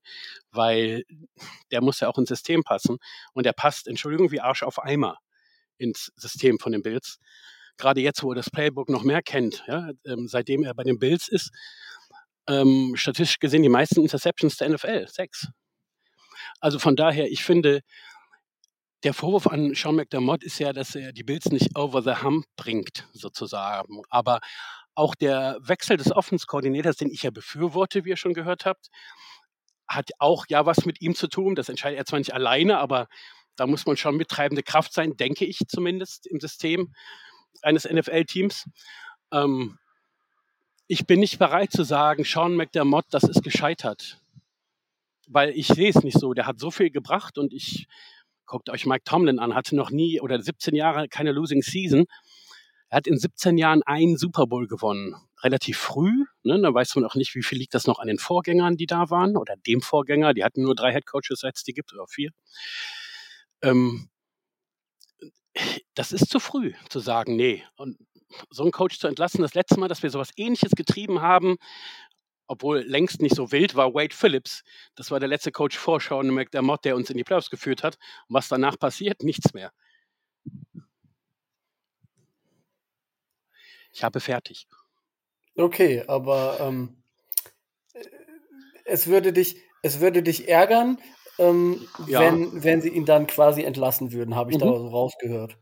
weil der muss ja auch ins System passen und er passt, Entschuldigung, wie Arsch auf Eimer ins System von den Bills. Gerade jetzt, wo er das Playbook noch mehr kennt, ja, ähm, seitdem er bei den Bills ist, ähm, statistisch gesehen die meisten Interceptions der NFL, sechs. Also von daher, ich finde, der Vorwurf an Sean McDermott ist ja, dass er die Bills nicht over the hump bringt, sozusagen. Aber auch der Wechsel des Offenskoordinators, den ich ja befürworte, wie ihr schon gehört habt, hat auch ja was mit ihm zu tun. Das entscheidet er zwar nicht alleine, aber da muss man schon mittreibende Kraft sein, denke ich zumindest im System eines NFL-Teams. Ähm, ich bin nicht bereit zu sagen, Sean McDermott, das ist gescheitert. Weil ich sehe es nicht so. Der hat so viel gebracht und ich Guckt euch Mike Tomlin an, hatte noch nie oder 17 Jahre keine Losing Season. Er hat in 17 Jahren einen Super Bowl gewonnen. Relativ früh. Ne? Da weiß man auch nicht, wie viel liegt das noch an den Vorgängern, die da waren oder dem Vorgänger. Die hatten nur drei Head Coaches, seit es die gibt, oder vier. Ähm, das ist zu früh zu sagen, nee. Und so einen Coach zu entlassen, das letzte Mal, dass wir sowas ähnliches getrieben haben, obwohl längst nicht so wild war, Wade Phillips. Das war der letzte Coach vor Sean McDermott, der uns in die Playoffs geführt hat. Und was danach passiert? Nichts mehr. Ich habe fertig. Okay, aber ähm, es würde dich, es würde dich ärgern, ähm, ja. wenn, wenn sie ihn dann quasi entlassen würden, habe ich mhm. da so rausgehört.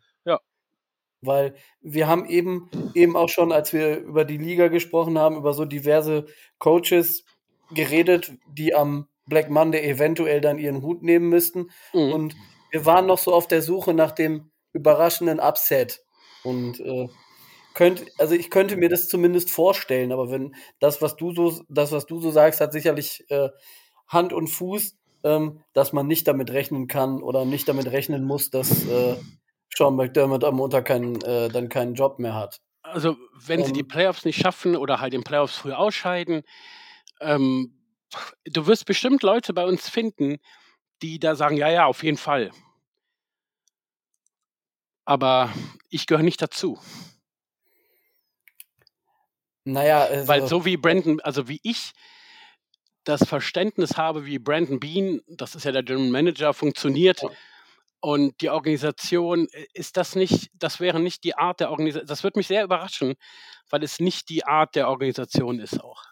Weil wir haben eben, eben auch schon, als wir über die Liga gesprochen haben, über so diverse Coaches geredet, die am Black Monday eventuell dann ihren Hut nehmen müssten. Mhm. Und wir waren noch so auf der Suche nach dem überraschenden Upset. Und äh, könnt, also ich könnte mir das zumindest vorstellen, aber wenn das, was du so, das, was du so sagst, hat sicherlich äh, Hand und Fuß, ähm, dass man nicht damit rechnen kann oder nicht damit rechnen muss, dass äh, Sean McDermott am Montag keinen, äh, dann keinen Job mehr hat. Also, wenn um, sie die ähm. Playoffs nicht schaffen oder halt in Playoffs früh ausscheiden, ähm, du wirst bestimmt Leute bei uns finden, die da sagen, ja, ja, auf jeden Fall. Aber ich gehöre nicht dazu. Naja, also, weil so wie Brandon, also wie ich das Verständnis habe, wie Brandon Bean, das ist ja der General Manager, funktioniert, ja. Und die Organisation, äh, ist das nicht, das wäre nicht die Art der Organisation, das würde mich sehr überraschen, weil es nicht die Art der Organisation ist auch.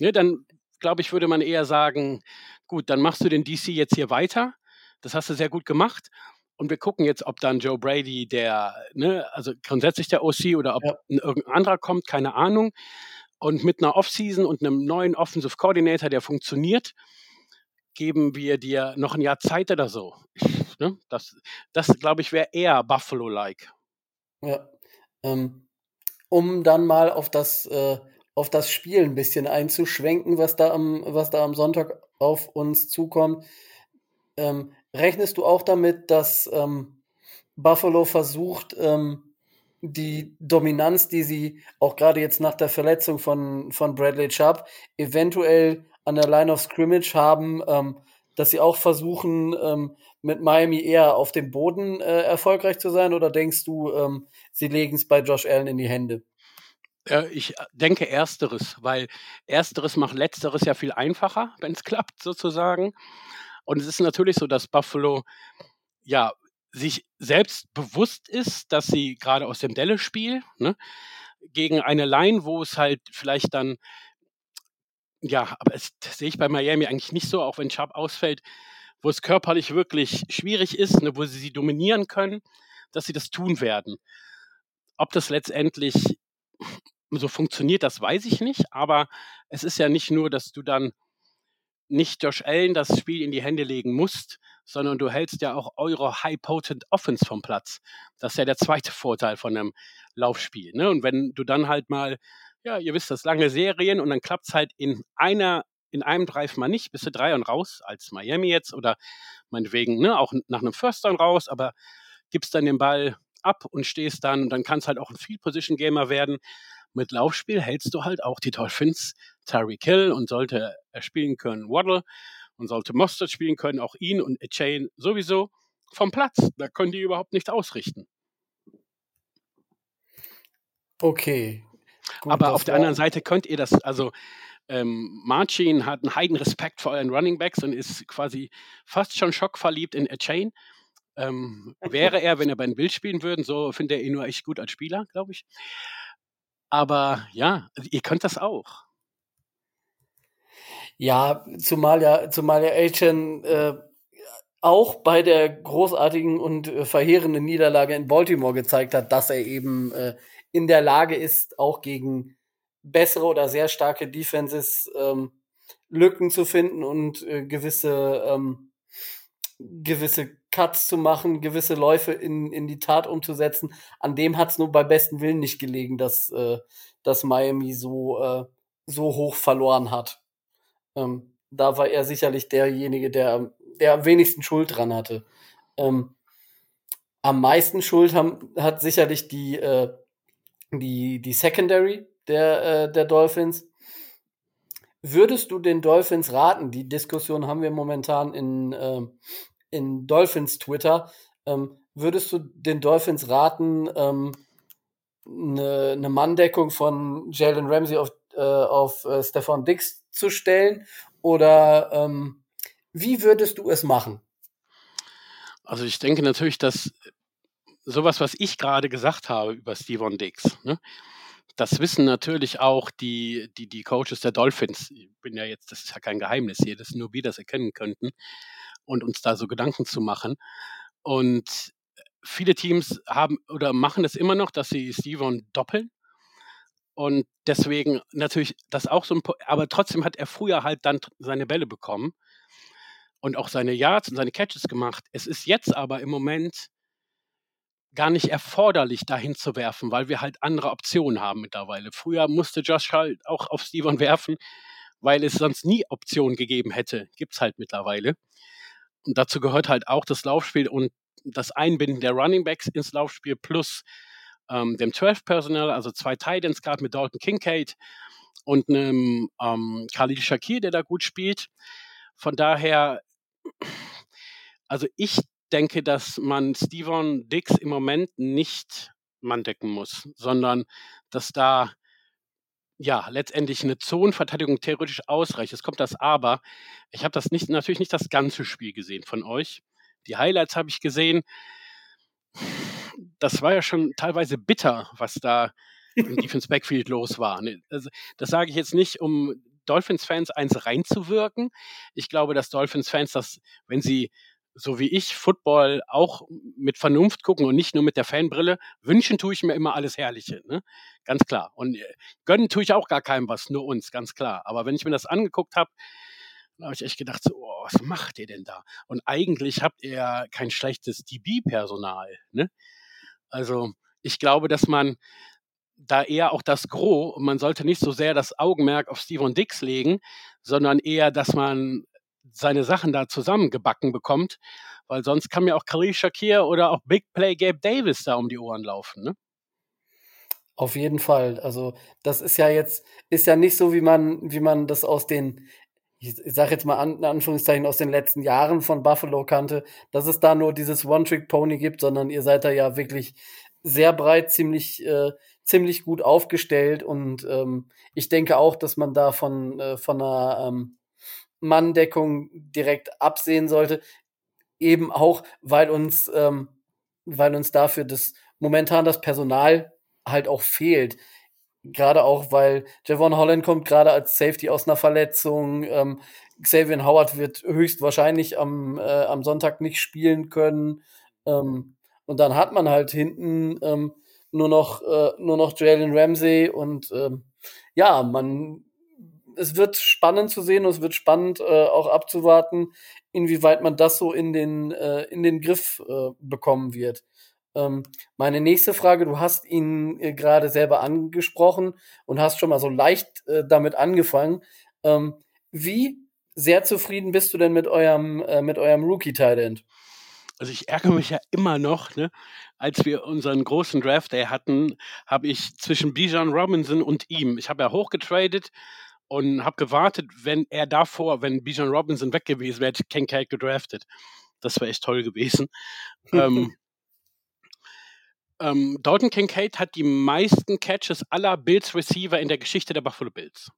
Ja, dann glaube ich, würde man eher sagen, gut, dann machst du den DC jetzt hier weiter. Das hast du sehr gut gemacht. Und wir gucken jetzt, ob dann Joe Brady, der, ne, also grundsätzlich der OC oder ob ja. irgendein anderer kommt, keine Ahnung. Und mit einer Offseason und einem neuen Offensive Coordinator, der funktioniert, geben wir dir noch ein Jahr Zeit oder so. Ne? Das, das glaube ich, wäre eher Buffalo-like. Ja. Ähm, um dann mal auf das, äh, auf das Spiel ein bisschen einzuschwenken, was da am, was da am Sonntag auf uns zukommt. Ähm, rechnest du auch damit, dass ähm, Buffalo versucht, ähm, die Dominanz, die sie auch gerade jetzt nach der Verletzung von, von Bradley Chubb eventuell an der Line of Scrimmage haben, ähm, dass sie auch versuchen, ähm, mit Miami eher auf dem Boden äh, erfolgreich zu sein? Oder denkst du, ähm, sie legen es bei Josh Allen in die Hände? Ich denke ersteres, weil ersteres macht letzteres ja viel einfacher, wenn es klappt sozusagen. Und es ist natürlich so, dass Buffalo ja sich selbst bewusst ist, dass sie gerade aus dem Delle-Spiel ne, gegen eine Line, wo es halt vielleicht dann ja, aber das sehe ich bei Miami eigentlich nicht so, auch wenn Chubb ausfällt, wo es körperlich wirklich schwierig ist, ne, wo sie sie dominieren können, dass sie das tun werden. Ob das letztendlich so funktioniert, das weiß ich nicht, aber es ist ja nicht nur, dass du dann nicht Josh Allen das Spiel in die Hände legen musst, sondern du hältst ja auch eure High-Potent Offense vom Platz. Das ist ja der zweite Vorteil von einem Laufspiel. Ne? Und wenn du dann halt mal ja, ihr wisst das, lange Serien und dann klappt es halt in einer, in einem Drive mal nicht, bist du drei und raus, als Miami jetzt oder meinetwegen, ne, auch nach einem First Down raus, aber gibst dann den Ball ab und stehst dann und dann kann es halt auch ein Field Position Gamer werden. Mit Laufspiel hältst du halt auch die Dolphins, Tyreek Hill und sollte er spielen können Waddle und sollte Mostert spielen können, auch ihn und Chain sowieso. vom Platz. Da können die überhaupt nichts ausrichten. Okay. Gut, Aber auf der anderen Seite könnt ihr das, also ähm, Marcin hat einen heiden Respekt vor euren Running Backs und ist quasi fast schon schockverliebt in A Chain. Ähm, wäre er, wenn er bei den Bild spielen würden, so findet er ihn nur echt gut als Spieler, glaube ich. Aber ja, ihr könnt das auch. Ja, zumal ja, zumal ja Achan äh, auch bei der großartigen und äh, verheerenden Niederlage in Baltimore gezeigt hat, dass er eben äh, in der Lage ist, auch gegen bessere oder sehr starke Defenses ähm, Lücken zu finden und äh, gewisse ähm, gewisse Cuts zu machen, gewisse Läufe in, in die Tat umzusetzen. An dem hat es nur bei besten Willen nicht gelegen, dass, äh, dass Miami so, äh, so hoch verloren hat. Ähm, da war er sicherlich derjenige, der, der am wenigsten Schuld dran hatte. Ähm, am meisten Schuld haben, hat sicherlich die, äh, die, die Secondary der, äh, der Dolphins. Würdest du den Dolphins raten? Die Diskussion haben wir momentan in, äh, in Dolphins Twitter. Ähm, würdest du den Dolphins raten, ähm, eine, eine Manndeckung von Jalen Ramsey auf, äh, auf äh, Stefan Dix zu stellen? Oder ähm, wie würdest du es machen? Also ich denke natürlich, dass sowas, was ich gerade gesagt habe über Steven Dix, ne, das wissen natürlich auch die, die, die Coaches der Dolphins. Ich bin ja jetzt, das ist ja kein Geheimnis hier, dass nur wir das erkennen könnten und uns da so Gedanken zu machen. Und viele Teams haben oder machen es immer noch, dass sie Steven doppeln. Und deswegen natürlich das auch so ein, aber trotzdem hat er früher halt dann seine Bälle bekommen und auch seine Yards und seine Catches gemacht. Es ist jetzt aber im Moment gar nicht erforderlich, dahin zu werfen, weil wir halt andere Optionen haben mittlerweile. Früher musste Josh halt auch auf Steven werfen, weil es sonst nie Optionen gegeben hätte. Gibt es halt mittlerweile. Und dazu gehört halt auch das Laufspiel und das Einbinden der Running Backs ins Laufspiel plus ähm, dem 12-Personal, also zwei Titans gerade mit Dalton Kincaid und einem ähm, Khalil Shakir, der da gut spielt. Von daher, also ich denke, dass man Steven Dix im Moment nicht manndecken muss, sondern dass da ja letztendlich eine Zonenverteidigung theoretisch ausreicht. Es kommt das Aber. Ich habe das nicht, natürlich nicht das ganze Spiel gesehen von euch. Die Highlights habe ich gesehen. Das war ja schon teilweise bitter, was da im Defense Backfield los war. Ne, also, das sage ich jetzt nicht, um Dolphins-Fans eins reinzuwirken. Ich glaube, dass Dolphins-Fans das, wenn sie so wie ich Football auch mit Vernunft gucken und nicht nur mit der Fanbrille. Wünschen tue ich mir immer alles Herrliche, ne? ganz klar. Und äh, gönnen tue ich auch gar keinem was, nur uns, ganz klar. Aber wenn ich mir das angeguckt habe, da habe ich echt gedacht, so, oh, was macht ihr denn da? Und eigentlich habt ihr kein schlechtes DB-Personal. Ne? Also ich glaube, dass man da eher auch das Gros, man sollte nicht so sehr das Augenmerk auf Steven Dix legen, sondern eher, dass man seine Sachen da zusammengebacken bekommt, weil sonst kann mir auch Khalil Shakir oder auch Big Play Gabe Davis da um die Ohren laufen, ne? Auf jeden Fall. Also, das ist ja jetzt, ist ja nicht so, wie man, wie man das aus den, ich sag jetzt mal an, in Anführungszeichen, aus den letzten Jahren von Buffalo kannte, dass es da nur dieses One-Trick-Pony gibt, sondern ihr seid da ja wirklich sehr breit, ziemlich, äh, ziemlich gut aufgestellt und ähm, ich denke auch, dass man da von, äh, von einer ähm, Manndeckung direkt absehen sollte. Eben auch, weil uns, ähm, weil uns dafür das momentan das Personal halt auch fehlt. Gerade auch, weil Javon Holland kommt gerade als Safety aus einer Verletzung. Ähm, Xavier Howard wird höchstwahrscheinlich am, äh, am Sonntag nicht spielen können. Ähm, und dann hat man halt hinten ähm, nur noch, äh, nur noch Jalen Ramsey und ähm, ja, man es wird spannend zu sehen und es wird spannend äh, auch abzuwarten, inwieweit man das so in den, äh, in den Griff äh, bekommen wird. Ähm, meine nächste Frage, du hast ihn äh, gerade selber angesprochen und hast schon mal so leicht äh, damit angefangen. Ähm, wie sehr zufrieden bist du denn mit eurem, äh, mit eurem Rookie-Talent? Also ich ärgere mich ja immer noch, ne? als wir unseren großen Draft Day hatten, habe ich zwischen Bijan Robinson und ihm, ich habe ja hochgetradet, und habe gewartet, wenn er davor, wenn Bijan Robinson weg gewesen wäre, hätte Ken Cake gedraftet. Das wäre echt toll gewesen. ähm, ähm, Dalton Kincaid hat die meisten Catches aller Bills Receiver in der Geschichte der Buffalo Bills.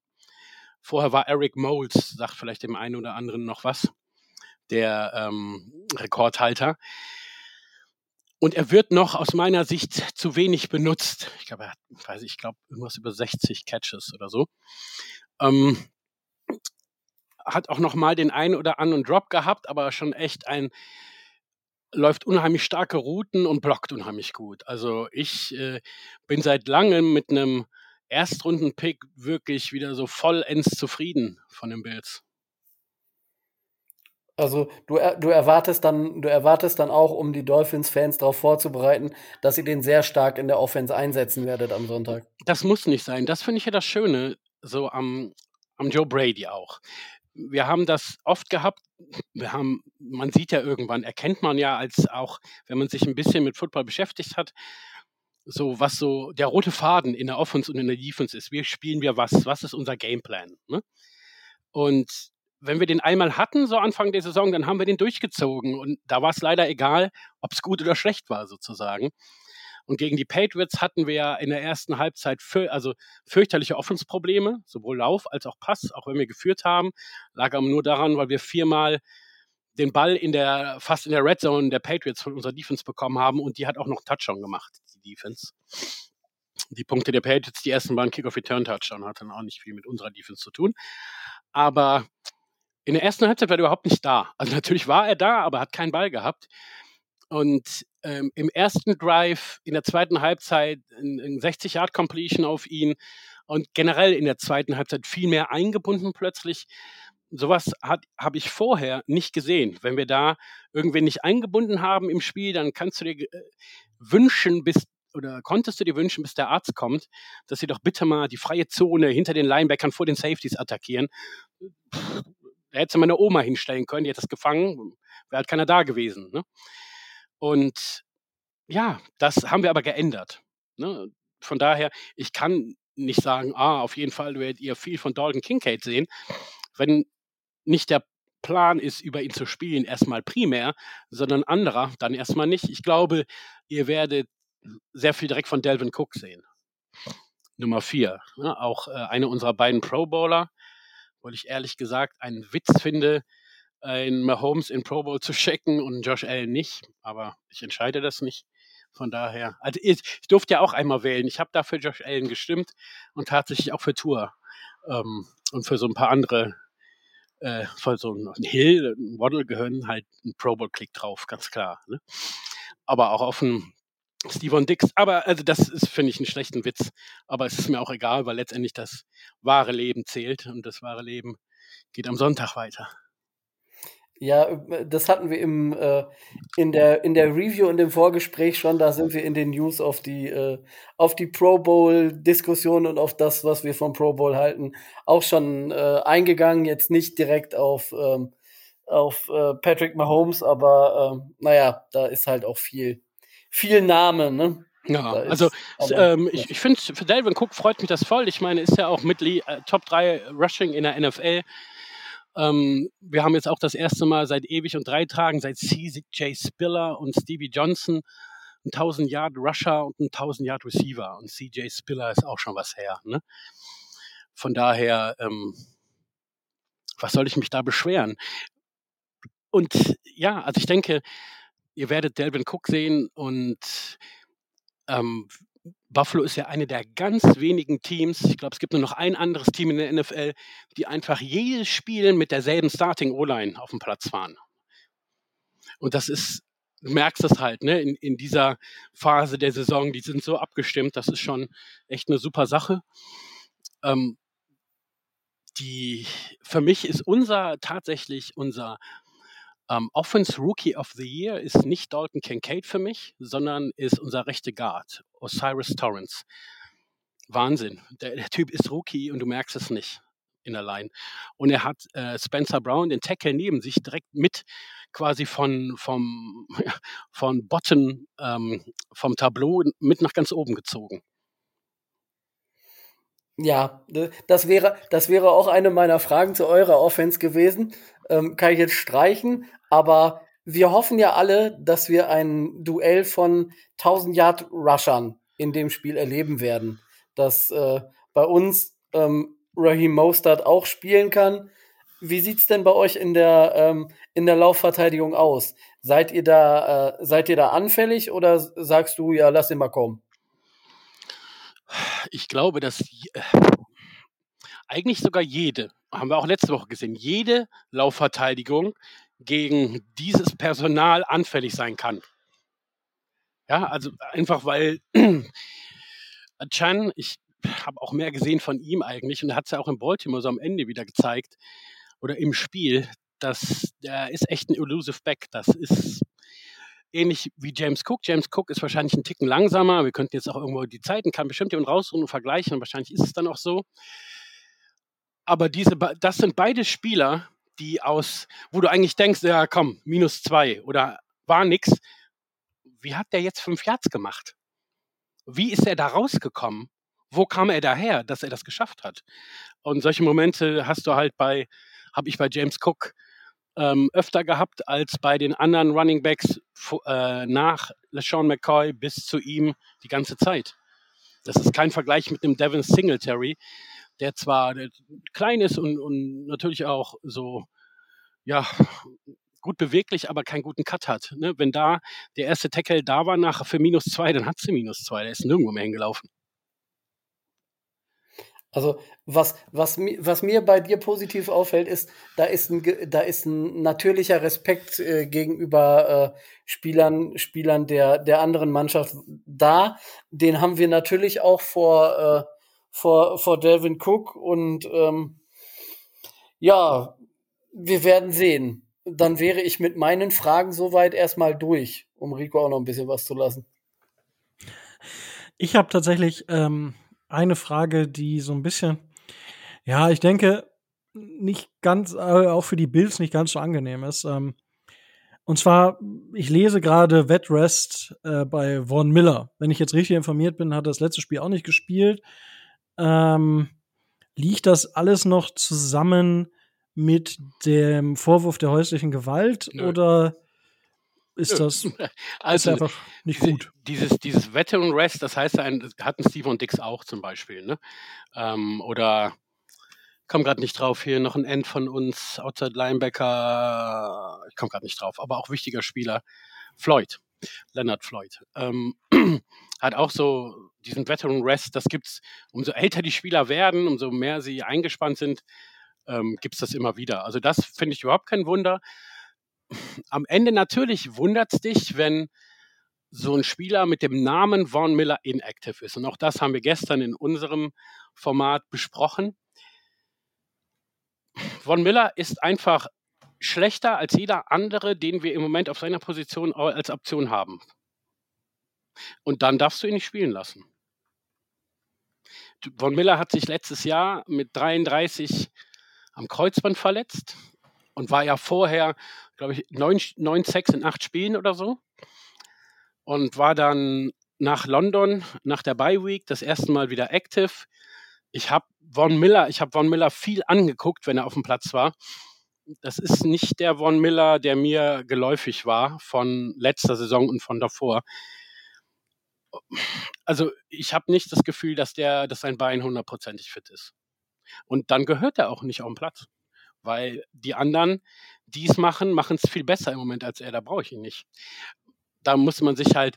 Vorher war Eric Moles, sagt vielleicht dem einen oder anderen noch was, der ähm, Rekordhalter. Und er wird noch aus meiner Sicht zu wenig benutzt. Ich glaube, er hat, weiß ich, glaube, irgendwas über 60 Catches oder so. Ähm, hat auch noch mal den einen oder anderen Drop gehabt, aber schon echt ein läuft unheimlich starke Routen und blockt unheimlich gut. Also ich äh, bin seit langem mit einem Erstrunden-Pick wirklich wieder so vollends zufrieden von den Bills. Also du, du erwartest dann, du erwartest dann auch, um die Dolphins-Fans darauf vorzubereiten, dass ihr den sehr stark in der Offense einsetzen werdet am Sonntag. Das muss nicht sein. Das finde ich ja das Schöne, so am, am Joe Brady auch. Wir haben das oft gehabt. Wir haben, man sieht ja irgendwann, erkennt man ja als auch, wenn man sich ein bisschen mit Football beschäftigt hat, so was so der rote Faden in der Offense und in der Defense ist. Wie spielen wir was? Was ist unser Gameplan? Ne? Und wenn wir den einmal hatten, so Anfang der Saison, dann haben wir den durchgezogen. Und da war es leider egal, ob es gut oder schlecht war, sozusagen. Und gegen die Patriots hatten wir in der ersten Halbzeit für, also fürchterliche Offensprobleme, sowohl Lauf als auch Pass, auch wenn wir geführt haben. Lag aber nur daran, weil wir viermal den Ball in der, fast in der Red Zone der Patriots von unserer Defense bekommen haben und die hat auch noch Touchdown gemacht, die Defense. Die Punkte der Patriots, die ersten waren Kick-Off-Return-Touchdown, hat dann auch nicht viel mit unserer Defense zu tun. Aber in der ersten Halbzeit war er überhaupt nicht da. Also natürlich war er da, aber hat keinen Ball gehabt. Und ähm, im ersten Drive, in der zweiten Halbzeit, ein, ein 60-Yard-Completion auf ihn und generell in der zweiten Halbzeit viel mehr eingebunden plötzlich. Sowas habe ich vorher nicht gesehen. Wenn wir da irgendwen nicht eingebunden haben im Spiel, dann kannst du dir äh, wünschen, bis oder konntest du dir wünschen, bis der Arzt kommt, dass sie doch bitte mal die freie Zone hinter den Linebackern vor den Safeties attackieren. Da hätte meine Oma hinstellen können, die hätte das gefangen, wäre halt keiner da gewesen. Ne? Und ja, das haben wir aber geändert. Ne? Von daher, ich kann nicht sagen, ah, auf jeden Fall werdet ihr viel von Dalton Kincaid sehen, wenn nicht der Plan ist, über ihn zu spielen, erstmal primär, sondern anderer, dann erstmal nicht. Ich glaube, ihr werdet sehr viel direkt von Delvin Cook sehen. Nummer vier. Ne? Auch äh, eine unserer beiden Pro Bowler, weil ich ehrlich gesagt einen Witz finde, einen Mahomes in Pro Bowl zu checken und Josh Allen nicht. Aber ich entscheide das nicht. Von daher, also ich, ich durfte ja auch einmal wählen. Ich habe dafür Josh Allen gestimmt und tatsächlich auch für Tour ähm, und für so ein paar andere, äh, für so ein Hill, ein Waddle gehören halt ein Pro Bowl Klick drauf, ganz klar. Ne? Aber auch auf ein Steven Dix. Aber also das ist, finde ich, einen schlechten Witz. Aber es ist mir auch egal, weil letztendlich das wahre Leben zählt und das wahre Leben geht am Sonntag weiter. Ja, das hatten wir im, äh, in, der, in der Review und im Vorgespräch schon. Da sind wir in den News auf die, äh, auf die Pro Bowl-Diskussion und auf das, was wir vom Pro Bowl halten, auch schon äh, eingegangen. Jetzt nicht direkt auf, ähm, auf äh, Patrick Mahomes, aber äh, naja, da ist halt auch viel viel Name, ne? Ja, also ähm, ja. ich, ich finde, für Delvin Cook freut mich das voll. Ich meine, ist ja auch mit äh, Top 3 Rushing in der NFL. Ähm, wir haben jetzt auch das erste Mal seit ewig und drei Tagen, seit CJ Spiller und Stevie Johnson, ein 1000 Yard Rusher und ein 1000 Yard Receiver. Und CJ Spiller ist auch schon was her. Ne? Von daher, ähm, was soll ich mich da beschweren? Und ja, also ich denke, ihr werdet Delvin Cook sehen und ähm, Buffalo ist ja eine der ganz wenigen Teams, ich glaube, es gibt nur noch ein anderes Team in der NFL, die einfach jedes Spiel mit derselben Starting O-Line auf dem Platz fahren. Und das ist, du merkst das halt, ne, in, in dieser Phase der Saison, die sind so abgestimmt, das ist schon echt eine super Sache. Ähm, die, für mich ist unser, tatsächlich unser um, Offense Rookie of the Year ist nicht Dalton Kincaid für mich, sondern ist unser rechte Guard, Osiris Torrance. Wahnsinn. Der, der, Typ ist Rookie und du merkst es nicht in der Line. Und er hat äh, Spencer Brown, den Tackle neben sich, direkt mit quasi von, vom, von Bottom, ähm, vom Tableau mit nach ganz oben gezogen. Ja, das wäre, das wäre auch eine meiner Fragen zu eurer Offense gewesen. Ähm, kann ich jetzt streichen, aber wir hoffen ja alle, dass wir ein Duell von 1000 Yard Rushern in dem Spiel erleben werden. Dass äh, bei uns ähm, Raheem Mostert auch spielen kann. Wie sieht's denn bei euch in der, ähm, in der Laufverteidigung aus? Seid ihr da, äh, seid ihr da anfällig oder sagst du, ja, lass ihn mal kommen? Ich glaube, dass äh, eigentlich sogar jede, haben wir auch letzte Woche gesehen, jede Laufverteidigung gegen dieses Personal anfällig sein kann. Ja, also einfach weil Chan, ich habe auch mehr gesehen von ihm eigentlich und er hat es ja auch in Baltimore so am Ende wieder gezeigt oder im Spiel, dass der ist echt ein elusive Back. Das ist ähnlich wie James Cook. James Cook ist wahrscheinlich ein Ticken langsamer. Wir könnten jetzt auch irgendwo die Zeiten, kann bestimmt jemand raussuchen und vergleichen und wahrscheinlich ist es dann auch so. Aber diese, das sind beide Spieler, die aus, wo du eigentlich denkst, ja komm, minus zwei oder war nix. Wie hat der jetzt fünf Yards gemacht? Wie ist er da rausgekommen? Wo kam er daher, dass er das geschafft hat? Und solche Momente hast du halt bei, habe ich bei James Cook ähm, öfter gehabt als bei den anderen Running Backs äh, nach LeSean McCoy bis zu ihm die ganze Zeit. Das ist kein Vergleich mit dem Devin Singletary, der zwar klein ist und, und natürlich auch so, ja, gut beweglich, aber keinen guten Cut hat. Ne? Wenn da der erste Tackle da war nach für minus zwei, dann hat sie minus zwei. Der ist nirgendwo mehr hingelaufen. Also was, was, was mir bei dir positiv auffällt, ist, da ist ein, da ist ein natürlicher Respekt äh, gegenüber äh, Spielern, Spielern der, der anderen Mannschaft da. Den haben wir natürlich auch vor, äh, vor, vor Delvin Cook und ähm, ja, wir werden sehen. Dann wäre ich mit meinen Fragen soweit erstmal durch, um Rico auch noch ein bisschen was zu lassen. Ich habe tatsächlich ähm, eine Frage, die so ein bisschen, ja, ich denke, nicht ganz, äh, auch für die Bills nicht ganz so angenehm ist. Ähm, und zwar, ich lese gerade Wetrest äh, bei Von Miller. Wenn ich jetzt richtig informiert bin, hat er das letzte Spiel auch nicht gespielt. Ähm, liegt das alles noch zusammen mit dem Vorwurf der häuslichen Gewalt Nö. oder ist das also ist einfach nicht gut. Dieses, dieses Veteran Rest, das heißt, ein, hatten Steve und Dix auch zum Beispiel. Ne? Ähm, oder komme gerade nicht drauf hier, noch ein End von uns, Outside Linebacker, ich komme gerade nicht drauf, aber auch wichtiger Spieler, Floyd, Leonard Floyd. Ähm, hat auch so diesen Veteran Rest, das gibt's, umso älter die Spieler werden, umso mehr sie eingespannt sind, ähm, gibt es das immer wieder. Also das finde ich überhaupt kein Wunder am Ende natürlich wundert es dich, wenn so ein Spieler mit dem Namen Von Miller inactive ist. Und auch das haben wir gestern in unserem Format besprochen. Von Miller ist einfach schlechter als jeder andere, den wir im Moment auf seiner Position als Option haben. Und dann darfst du ihn nicht spielen lassen. Von Miller hat sich letztes Jahr mit 33 am Kreuzband verletzt und war ja vorher, glaube ich, neun, neun Sex in acht Spielen oder so. Und war dann nach London, nach der Bye Week, das erste Mal wieder active. Ich habe Von Miller, ich habe Von Miller viel angeguckt, wenn er auf dem Platz war. Das ist nicht der Von Miller, der mir geläufig war von letzter Saison und von davor. Also ich habe nicht das Gefühl, dass der, dass sein Bein hundertprozentig fit ist. Und dann gehört er auch nicht auf den Platz weil die anderen, die es machen, machen es viel besser im Moment als er. Da brauche ich ihn nicht. Da muss man sich halt,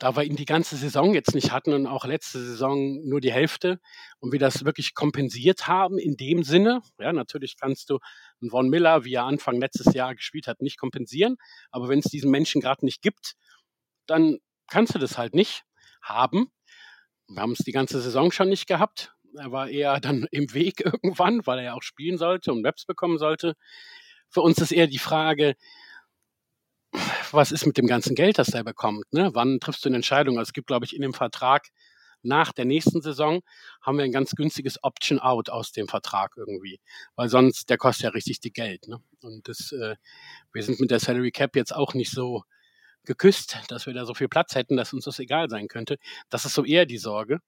da wir ihn die ganze Saison jetzt nicht hatten und auch letzte Saison nur die Hälfte und wir das wirklich kompensiert haben in dem Sinne, ja, natürlich kannst du einen Von Miller, wie er Anfang letztes Jahr gespielt hat, nicht kompensieren, aber wenn es diesen Menschen gerade nicht gibt, dann kannst du das halt nicht haben. Wir haben es die ganze Saison schon nicht gehabt. Er war eher dann im Weg irgendwann, weil er ja auch spielen sollte und Raps bekommen sollte. Für uns ist eher die Frage, was ist mit dem ganzen Geld, das er bekommt? Ne? Wann triffst du eine Entscheidung? Also es gibt, glaube ich, in dem Vertrag nach der nächsten Saison haben wir ein ganz günstiges Option-Out aus dem Vertrag irgendwie, weil sonst der kostet ja richtig die Geld. Ne? Und das, äh, wir sind mit der Salary Cap jetzt auch nicht so geküsst, dass wir da so viel Platz hätten, dass uns das egal sein könnte. Das ist so eher die Sorge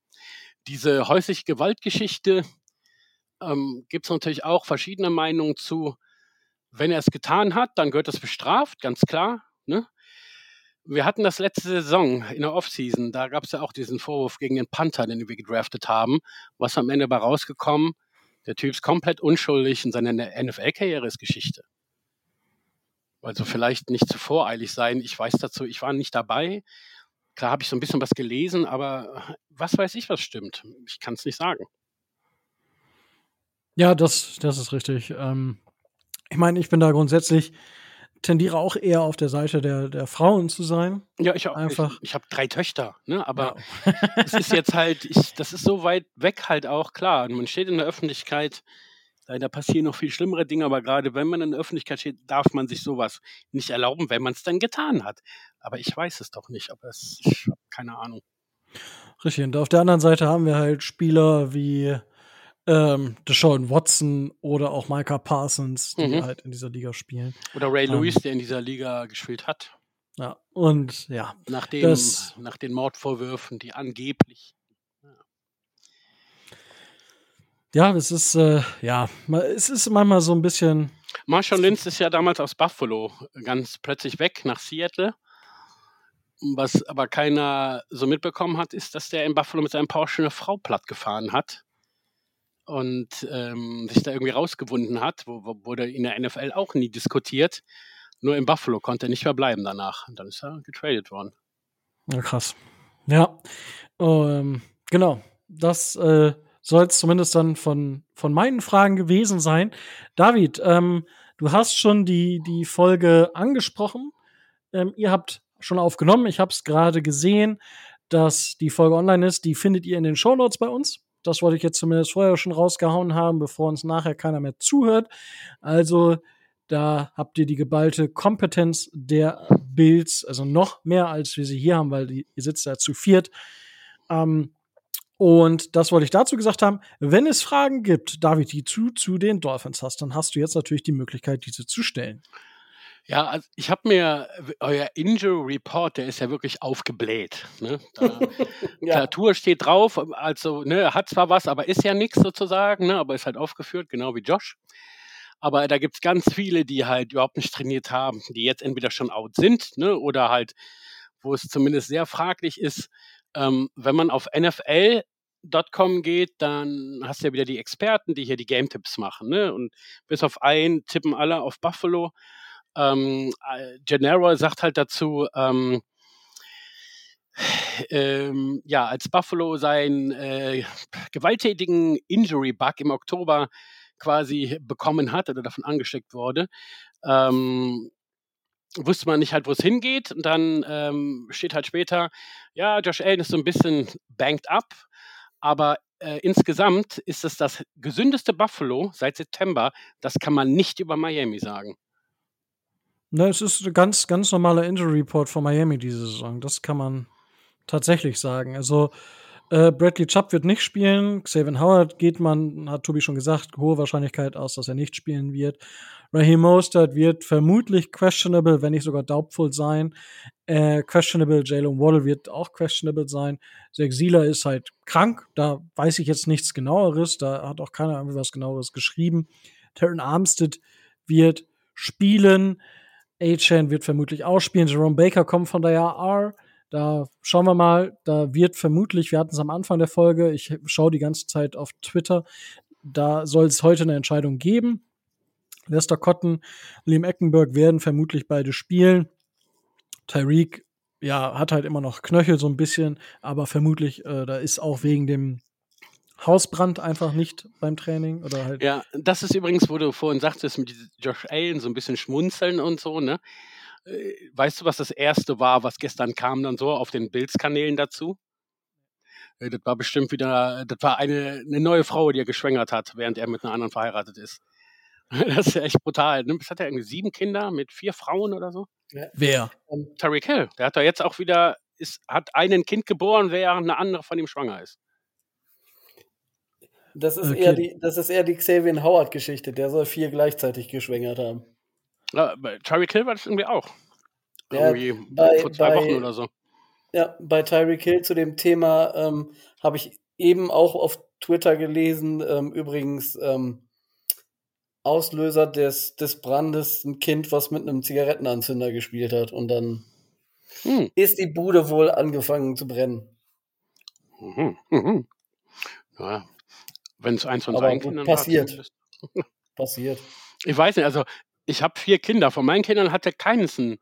diese häusliche Gewaltgeschichte ähm, gibt es natürlich auch verschiedene Meinungen zu. Wenn er es getan hat, dann gehört das bestraft, ganz klar. Ne? Wir hatten das letzte Saison in der Offseason, da gab es ja auch diesen Vorwurf gegen den Panther, den wir gedraftet haben. Was am Ende bei rausgekommen? Der Typ ist komplett unschuldig und seine NFL-Karriere ist Geschichte. Also vielleicht nicht zu voreilig sein. Ich weiß dazu, ich war nicht dabei. Klar habe ich so ein bisschen was gelesen, aber was weiß ich, was stimmt? Ich kann es nicht sagen. Ja, das, das ist richtig. Ähm, ich meine, ich bin da grundsätzlich tendiere auch eher auf der Seite der, der Frauen zu sein. Ja, ich auch. Einfach. Ich, ich habe drei Töchter, ne? Aber ja. es ist jetzt halt, ich, das ist so weit weg halt auch, klar. Man steht in der Öffentlichkeit, da passieren noch viel schlimmere Dinge, aber gerade wenn man in der Öffentlichkeit steht, darf man sich sowas nicht erlauben, wenn man es dann getan hat. Aber ich weiß es doch nicht, aber es, ich habe keine Ahnung. Richtig. Und auf der anderen Seite haben wir halt Spieler wie ähm, Deshaun Watson oder auch Micah Parsons, die mhm. halt in dieser Liga spielen. Oder Ray ähm, Lewis, der in dieser Liga gespielt hat. Ja, und ja. Nach, dem, das, nach den Mordvorwürfen, die angeblich. Ja, es ist, äh, ja, es ist manchmal so ein bisschen. Marshall Lynch ist ja damals aus Buffalo ganz plötzlich weg nach Seattle. Was aber keiner so mitbekommen hat, ist, dass der in Buffalo mit seinem Porsche eine Frau platt gefahren hat und ähm, sich da irgendwie rausgewunden hat, wo, wo, wurde in der NFL auch nie diskutiert. Nur in Buffalo konnte er nicht mehr bleiben danach. Und dann ist er getradet worden. Ja, krass. Ja, ähm, genau. Das äh, soll es zumindest dann von, von meinen Fragen gewesen sein. David, ähm, du hast schon die, die Folge angesprochen. Ähm, ihr habt schon aufgenommen. Ich habe es gerade gesehen, dass die Folge online ist. Die findet ihr in den Show Notes bei uns. Das wollte ich jetzt zumindest vorher schon rausgehauen haben, bevor uns nachher keiner mehr zuhört. Also da habt ihr die geballte Kompetenz der Bills, also noch mehr als wir sie hier haben, weil die, ihr sitzt da zu viert. Ähm, und das wollte ich dazu gesagt haben. Wenn es Fragen gibt, David, die du zu den Dolphins hast, dann hast du jetzt natürlich die Möglichkeit, diese zu stellen. Ja, also ich habe mir euer Injury Report, der ist ja wirklich aufgebläht. Ne? Da, ja. Tour steht drauf, also ne, hat zwar was, aber ist ja nichts sozusagen, ne, aber ist halt aufgeführt, genau wie Josh. Aber da gibt es ganz viele, die halt überhaupt nicht trainiert haben, die jetzt entweder schon out sind ne, oder halt, wo es zumindest sehr fraglich ist, ähm, wenn man auf NFL.com geht, dann hast du ja wieder die Experten, die hier die Game Tipps machen. Ne? Und bis auf einen tippen alle auf Buffalo ähm, äh, Gennaro sagt halt dazu, ähm, ähm, ja, als Buffalo seinen äh, gewalttätigen Injury-Bug im Oktober quasi bekommen hat oder davon angesteckt wurde, ähm, wusste man nicht halt, wo es hingeht. Und dann ähm, steht halt später, ja, Josh Allen ist so ein bisschen banked up, aber äh, insgesamt ist es das gesündeste Buffalo seit September. Das kann man nicht über Miami sagen. Ne, es ist ein ganz, ganz normaler Injury Report von Miami diese Saison. Das kann man tatsächlich sagen. Also, äh, Bradley Chubb wird nicht spielen. Xavier Howard geht man, hat Tobi schon gesagt, hohe Wahrscheinlichkeit aus, dass er nicht spielen wird. Raheem Mostert wird vermutlich questionable, wenn nicht sogar doubtful sein. Äh, questionable, Jalen Waddle wird auch questionable sein. Zieler ist halt krank. Da weiß ich jetzt nichts genaueres. Da hat auch keiner irgendwie was genaueres geschrieben. Terran Armstead wird spielen. A-Chain wird vermutlich ausspielen. Jerome Baker kommt von der IR. Da schauen wir mal. Da wird vermutlich, wir hatten es am Anfang der Folge, ich schaue die ganze Zeit auf Twitter, da soll es heute eine Entscheidung geben. Lester Cotton, Liam Eckenberg werden vermutlich beide spielen. Tyreek, ja, hat halt immer noch Knöchel so ein bisschen, aber vermutlich, äh, da ist auch wegen dem Hausbrand einfach nicht beim Training oder halt. Ja, das ist übrigens, wo du vorhin sagtest, mit Josh Allen so ein bisschen schmunzeln und so, ne? Äh, weißt du, was das erste war, was gestern kam dann so auf den Bilds-Kanälen dazu? Äh, das war bestimmt wieder, das war eine, eine neue Frau, die er geschwängert hat, während er mit einer anderen verheiratet ist. Das ist ja echt brutal. Ne? Hat er irgendwie sieben Kinder mit vier Frauen oder so? Ja. Wer? Tariq Hill. Der hat da jetzt auch wieder, ist, hat ein Kind geboren, während eine andere von ihm schwanger ist. Das ist, okay. eher die, das ist eher die Xavier Howard-Geschichte. Der soll vier gleichzeitig geschwängert haben. Ja, bei Tyreek Hill war das irgendwie auch. Ja, irgendwie bei, vor zwei bei, Wochen oder so. Ja, bei Tyreek Hill zu dem Thema ähm, habe ich eben auch auf Twitter gelesen. Ähm, übrigens, ähm, Auslöser des, des Brandes ein Kind, was mit einem Zigarettenanzünder gespielt hat. Und dann hm. ist die Bude wohl angefangen zu brennen. Mhm. Mhm. Ja, wenn es eins von seinen Kindern passiert. War, passiert. Ich weiß nicht, also ich habe vier Kinder. Von meinen Kindern hatte keines einen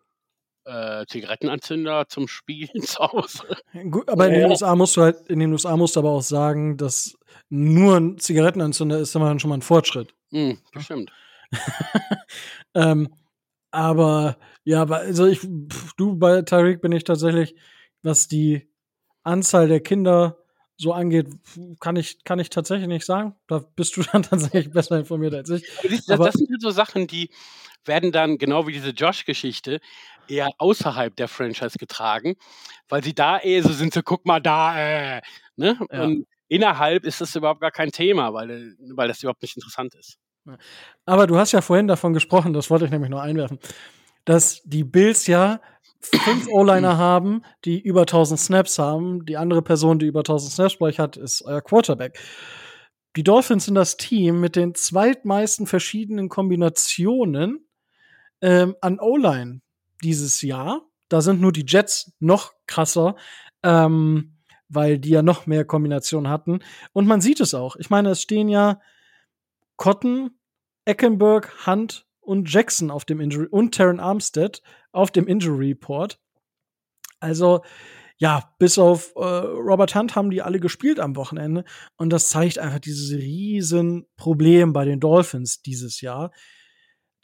äh, Zigarettenanzünder zum Spielen zu Hause. Gut, aber in den, USA musst du halt, in den USA musst du aber auch sagen, dass nur ein Zigarettenanzünder ist dann schon mal ein Fortschritt. Mm, bestimmt. ähm, aber ja, also ich, du bei Tariq bin ich tatsächlich, was die Anzahl der Kinder so angeht, kann ich, kann ich tatsächlich nicht sagen. Da bist du dann tatsächlich besser informiert als ich. Das, das sind so Sachen, die werden dann, genau wie diese Josh-Geschichte, eher außerhalb der Franchise getragen, weil sie da eher so sind, so guck mal da, äh, ne? Ja. Und innerhalb ist das überhaupt gar kein Thema, weil, weil das überhaupt nicht interessant ist. Aber du hast ja vorhin davon gesprochen, das wollte ich nämlich noch einwerfen, dass die Bills ja fünf O-Liner haben, die über 1000 Snaps haben. Die andere Person, die über 1000 Snaps bei euch hat, ist euer Quarterback. Die Dolphins sind das Team mit den zweitmeisten verschiedenen Kombinationen ähm, an O-Line dieses Jahr. Da sind nur die Jets noch krasser, ähm, weil die ja noch mehr Kombinationen hatten. Und man sieht es auch. Ich meine, es stehen ja Cotton, Eckenberg, Hunt und Jackson auf dem Injury und Terran Armstead auf dem Injury Report. Also ja, bis auf äh, Robert Hunt haben die alle gespielt am Wochenende und das zeigt einfach dieses riesen Problem bei den Dolphins dieses Jahr.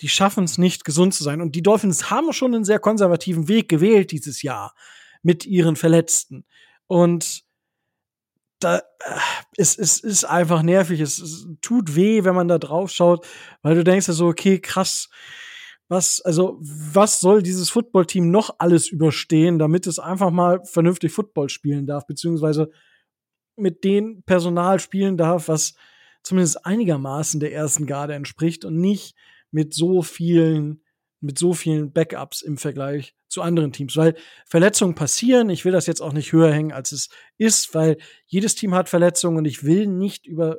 Die schaffen es nicht, gesund zu sein. Und die Dolphins haben schon einen sehr konservativen Weg gewählt dieses Jahr mit ihren Verletzten. Und da, äh, es, es ist einfach nervig. Es, es tut weh, wenn man da drauf schaut, weil du denkst ja so, okay, krass, was, also, was soll dieses Footballteam noch alles überstehen, damit es einfach mal vernünftig Football spielen darf, beziehungsweise mit dem Personal spielen darf, was zumindest einigermaßen der ersten Garde entspricht und nicht mit so vielen, mit so vielen Backups im Vergleich zu anderen Teams, weil Verletzungen passieren. Ich will das jetzt auch nicht höher hängen, als es ist, weil jedes Team hat Verletzungen und ich will nicht über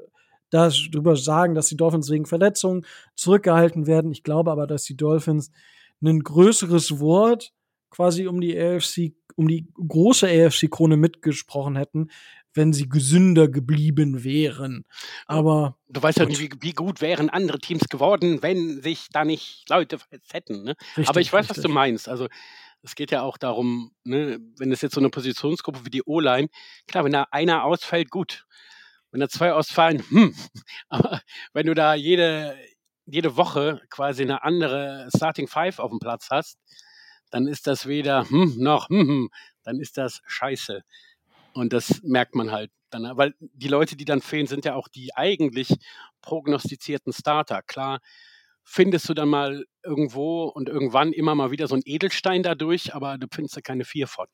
darüber sagen, dass die Dolphins wegen Verletzungen zurückgehalten werden. Ich glaube aber, dass die Dolphins ein größeres Wort quasi um die AFC, um die große AFC-Krone mitgesprochen hätten, wenn sie gesünder geblieben wären. Aber du weißt ja nicht, wie, wie, gut wären andere Teams geworden, wenn sich da nicht Leute verletzt hätten. Ne? Richtig, Aber ich weiß, richtig. was du meinst. Also es geht ja auch darum, ne, wenn es jetzt so eine Positionsgruppe wie die O-Line, klar, wenn da einer ausfällt, gut. Wenn da zwei ausfallen, hm. Aber wenn du da jede, jede Woche quasi eine andere Starting Five auf dem Platz hast, dann ist das weder hm noch hm, hm, dann ist das scheiße. Und das merkt man halt dann, weil die Leute, die dann fehlen, sind ja auch die eigentlich prognostizierten Starter. Klar, findest du dann mal irgendwo und irgendwann immer mal wieder so ein Edelstein dadurch, aber du findest da keine vier von.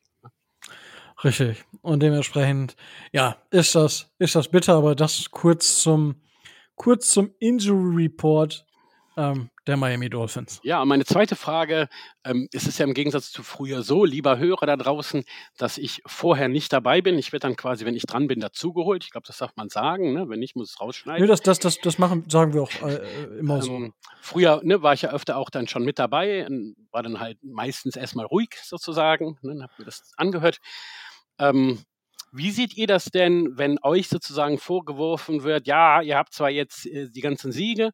Richtig. Und dementsprechend, ja, ist das, ist das bitter, aber das kurz zum, kurz zum Injury Report ähm, der Miami Dolphins. Ja, meine zweite Frage, ähm, ist es ja im Gegensatz zu früher so, lieber Hörer da draußen, dass ich vorher nicht dabei bin. Ich werde dann quasi, wenn ich dran bin, dazugeholt. Ich glaube, das darf man sagen, ne? wenn nicht, muss es rausschneiden. Nö, das, das, das, das machen, sagen wir auch äh, äh immer so. Ähm, früher ne, war ich ja öfter auch dann schon mit dabei, war dann halt meistens erstmal ruhig sozusagen, ne, habe mir das angehört. Ähm, wie seht ihr das denn, wenn euch sozusagen vorgeworfen wird, ja, ihr habt zwar jetzt äh, die ganzen Siege,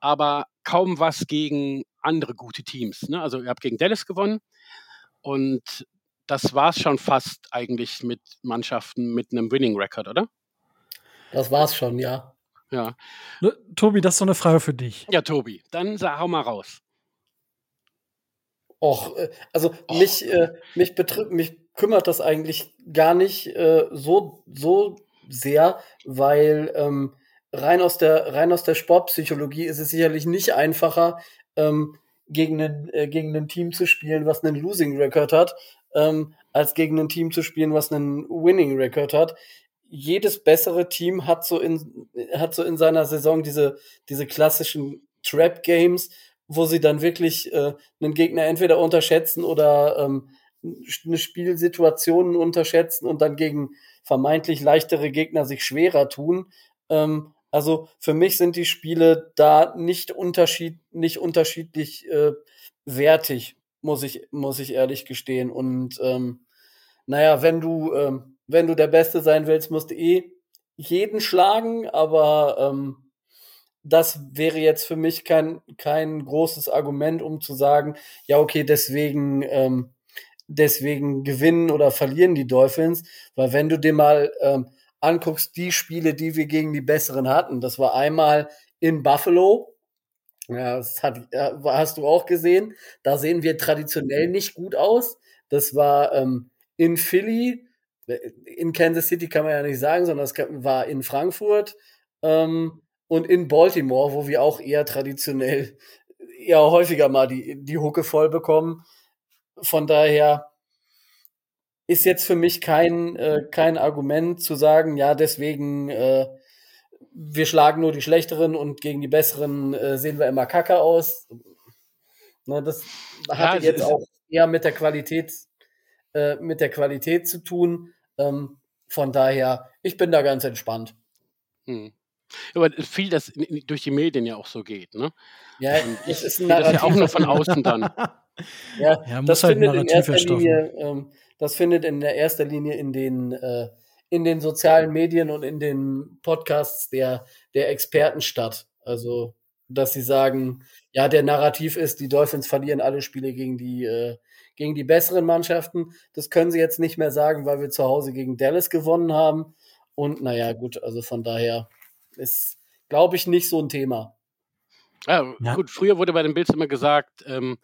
aber kaum was gegen andere gute Teams. Ne? Also ihr habt gegen Dallas gewonnen und das war es schon fast eigentlich mit Mannschaften mit einem Winning Record, oder? Das war's schon, ja. Ja. Ne, Tobi, das ist so eine Frage für dich. Ja, Tobi, dann hau mal raus. Och, äh, also Och. mich, äh, mich betrifft, mich kümmert das eigentlich gar nicht äh, so, so sehr, weil ähm, rein aus der, rein aus der Sportpsychologie ist es sicherlich nicht einfacher, ähm, gegen, ein, äh, gegen ein Team zu spielen, was einen Losing Record hat, ähm, als gegen ein Team zu spielen, was einen Winning Record hat. Jedes bessere Team hat so in, hat so in seiner Saison diese, diese klassischen Trap Games, wo sie dann wirklich äh, einen Gegner entweder unterschätzen oder ähm, eine Spielsituationen unterschätzen und dann gegen vermeintlich leichtere Gegner sich schwerer tun. Ähm, Also für mich sind die Spiele da nicht, unterschied, nicht unterschiedlich äh, wertig, muss ich, muss ich ehrlich gestehen. Und ähm, naja, wenn du, ähm, wenn du der Beste sein willst, musst du eh jeden schlagen, aber ähm, das wäre jetzt für mich kein, kein großes Argument, um zu sagen, ja, okay, deswegen, ähm, deswegen gewinnen oder verlieren die Dolphins, weil wenn du dir mal ähm, anguckst, die Spiele, die wir gegen die Besseren hatten, das war einmal in Buffalo, ja, das hat, hast du auch gesehen, da sehen wir traditionell nicht gut aus. Das war ähm, in Philly, in Kansas City kann man ja nicht sagen, sondern es war in Frankfurt. Ähm, und in Baltimore, wo wir auch eher traditionell eher häufiger mal die, die Hucke voll bekommen. Von daher ist jetzt für mich kein, äh, kein Argument zu sagen, ja, deswegen äh, wir schlagen nur die Schlechteren und gegen die Besseren äh, sehen wir immer kacke aus. Ne, das hatte ja, jetzt auch eher mit der Qualität, äh, mit der Qualität zu tun. Ähm, von daher, ich bin da ganz entspannt. Hm. Aber viel, das durch die Medien ja auch so geht, ne? Ja, ich ist ein das ja auch nur von außen dann. ja, ja das halt findet in erster Linie, ähm, das findet in der erster Linie in den äh, in den sozialen Medien und in den Podcasts der der Experten statt. Also, dass sie sagen, ja, der Narrativ ist, die Dolphins verlieren alle Spiele gegen die äh, gegen die besseren Mannschaften. Das können sie jetzt nicht mehr sagen, weil wir zu Hause gegen Dallas gewonnen haben. Und naja, gut, also von daher ist, glaube ich, nicht so ein Thema. Ja, ja, gut, früher wurde bei den Bills immer gesagt, ähm,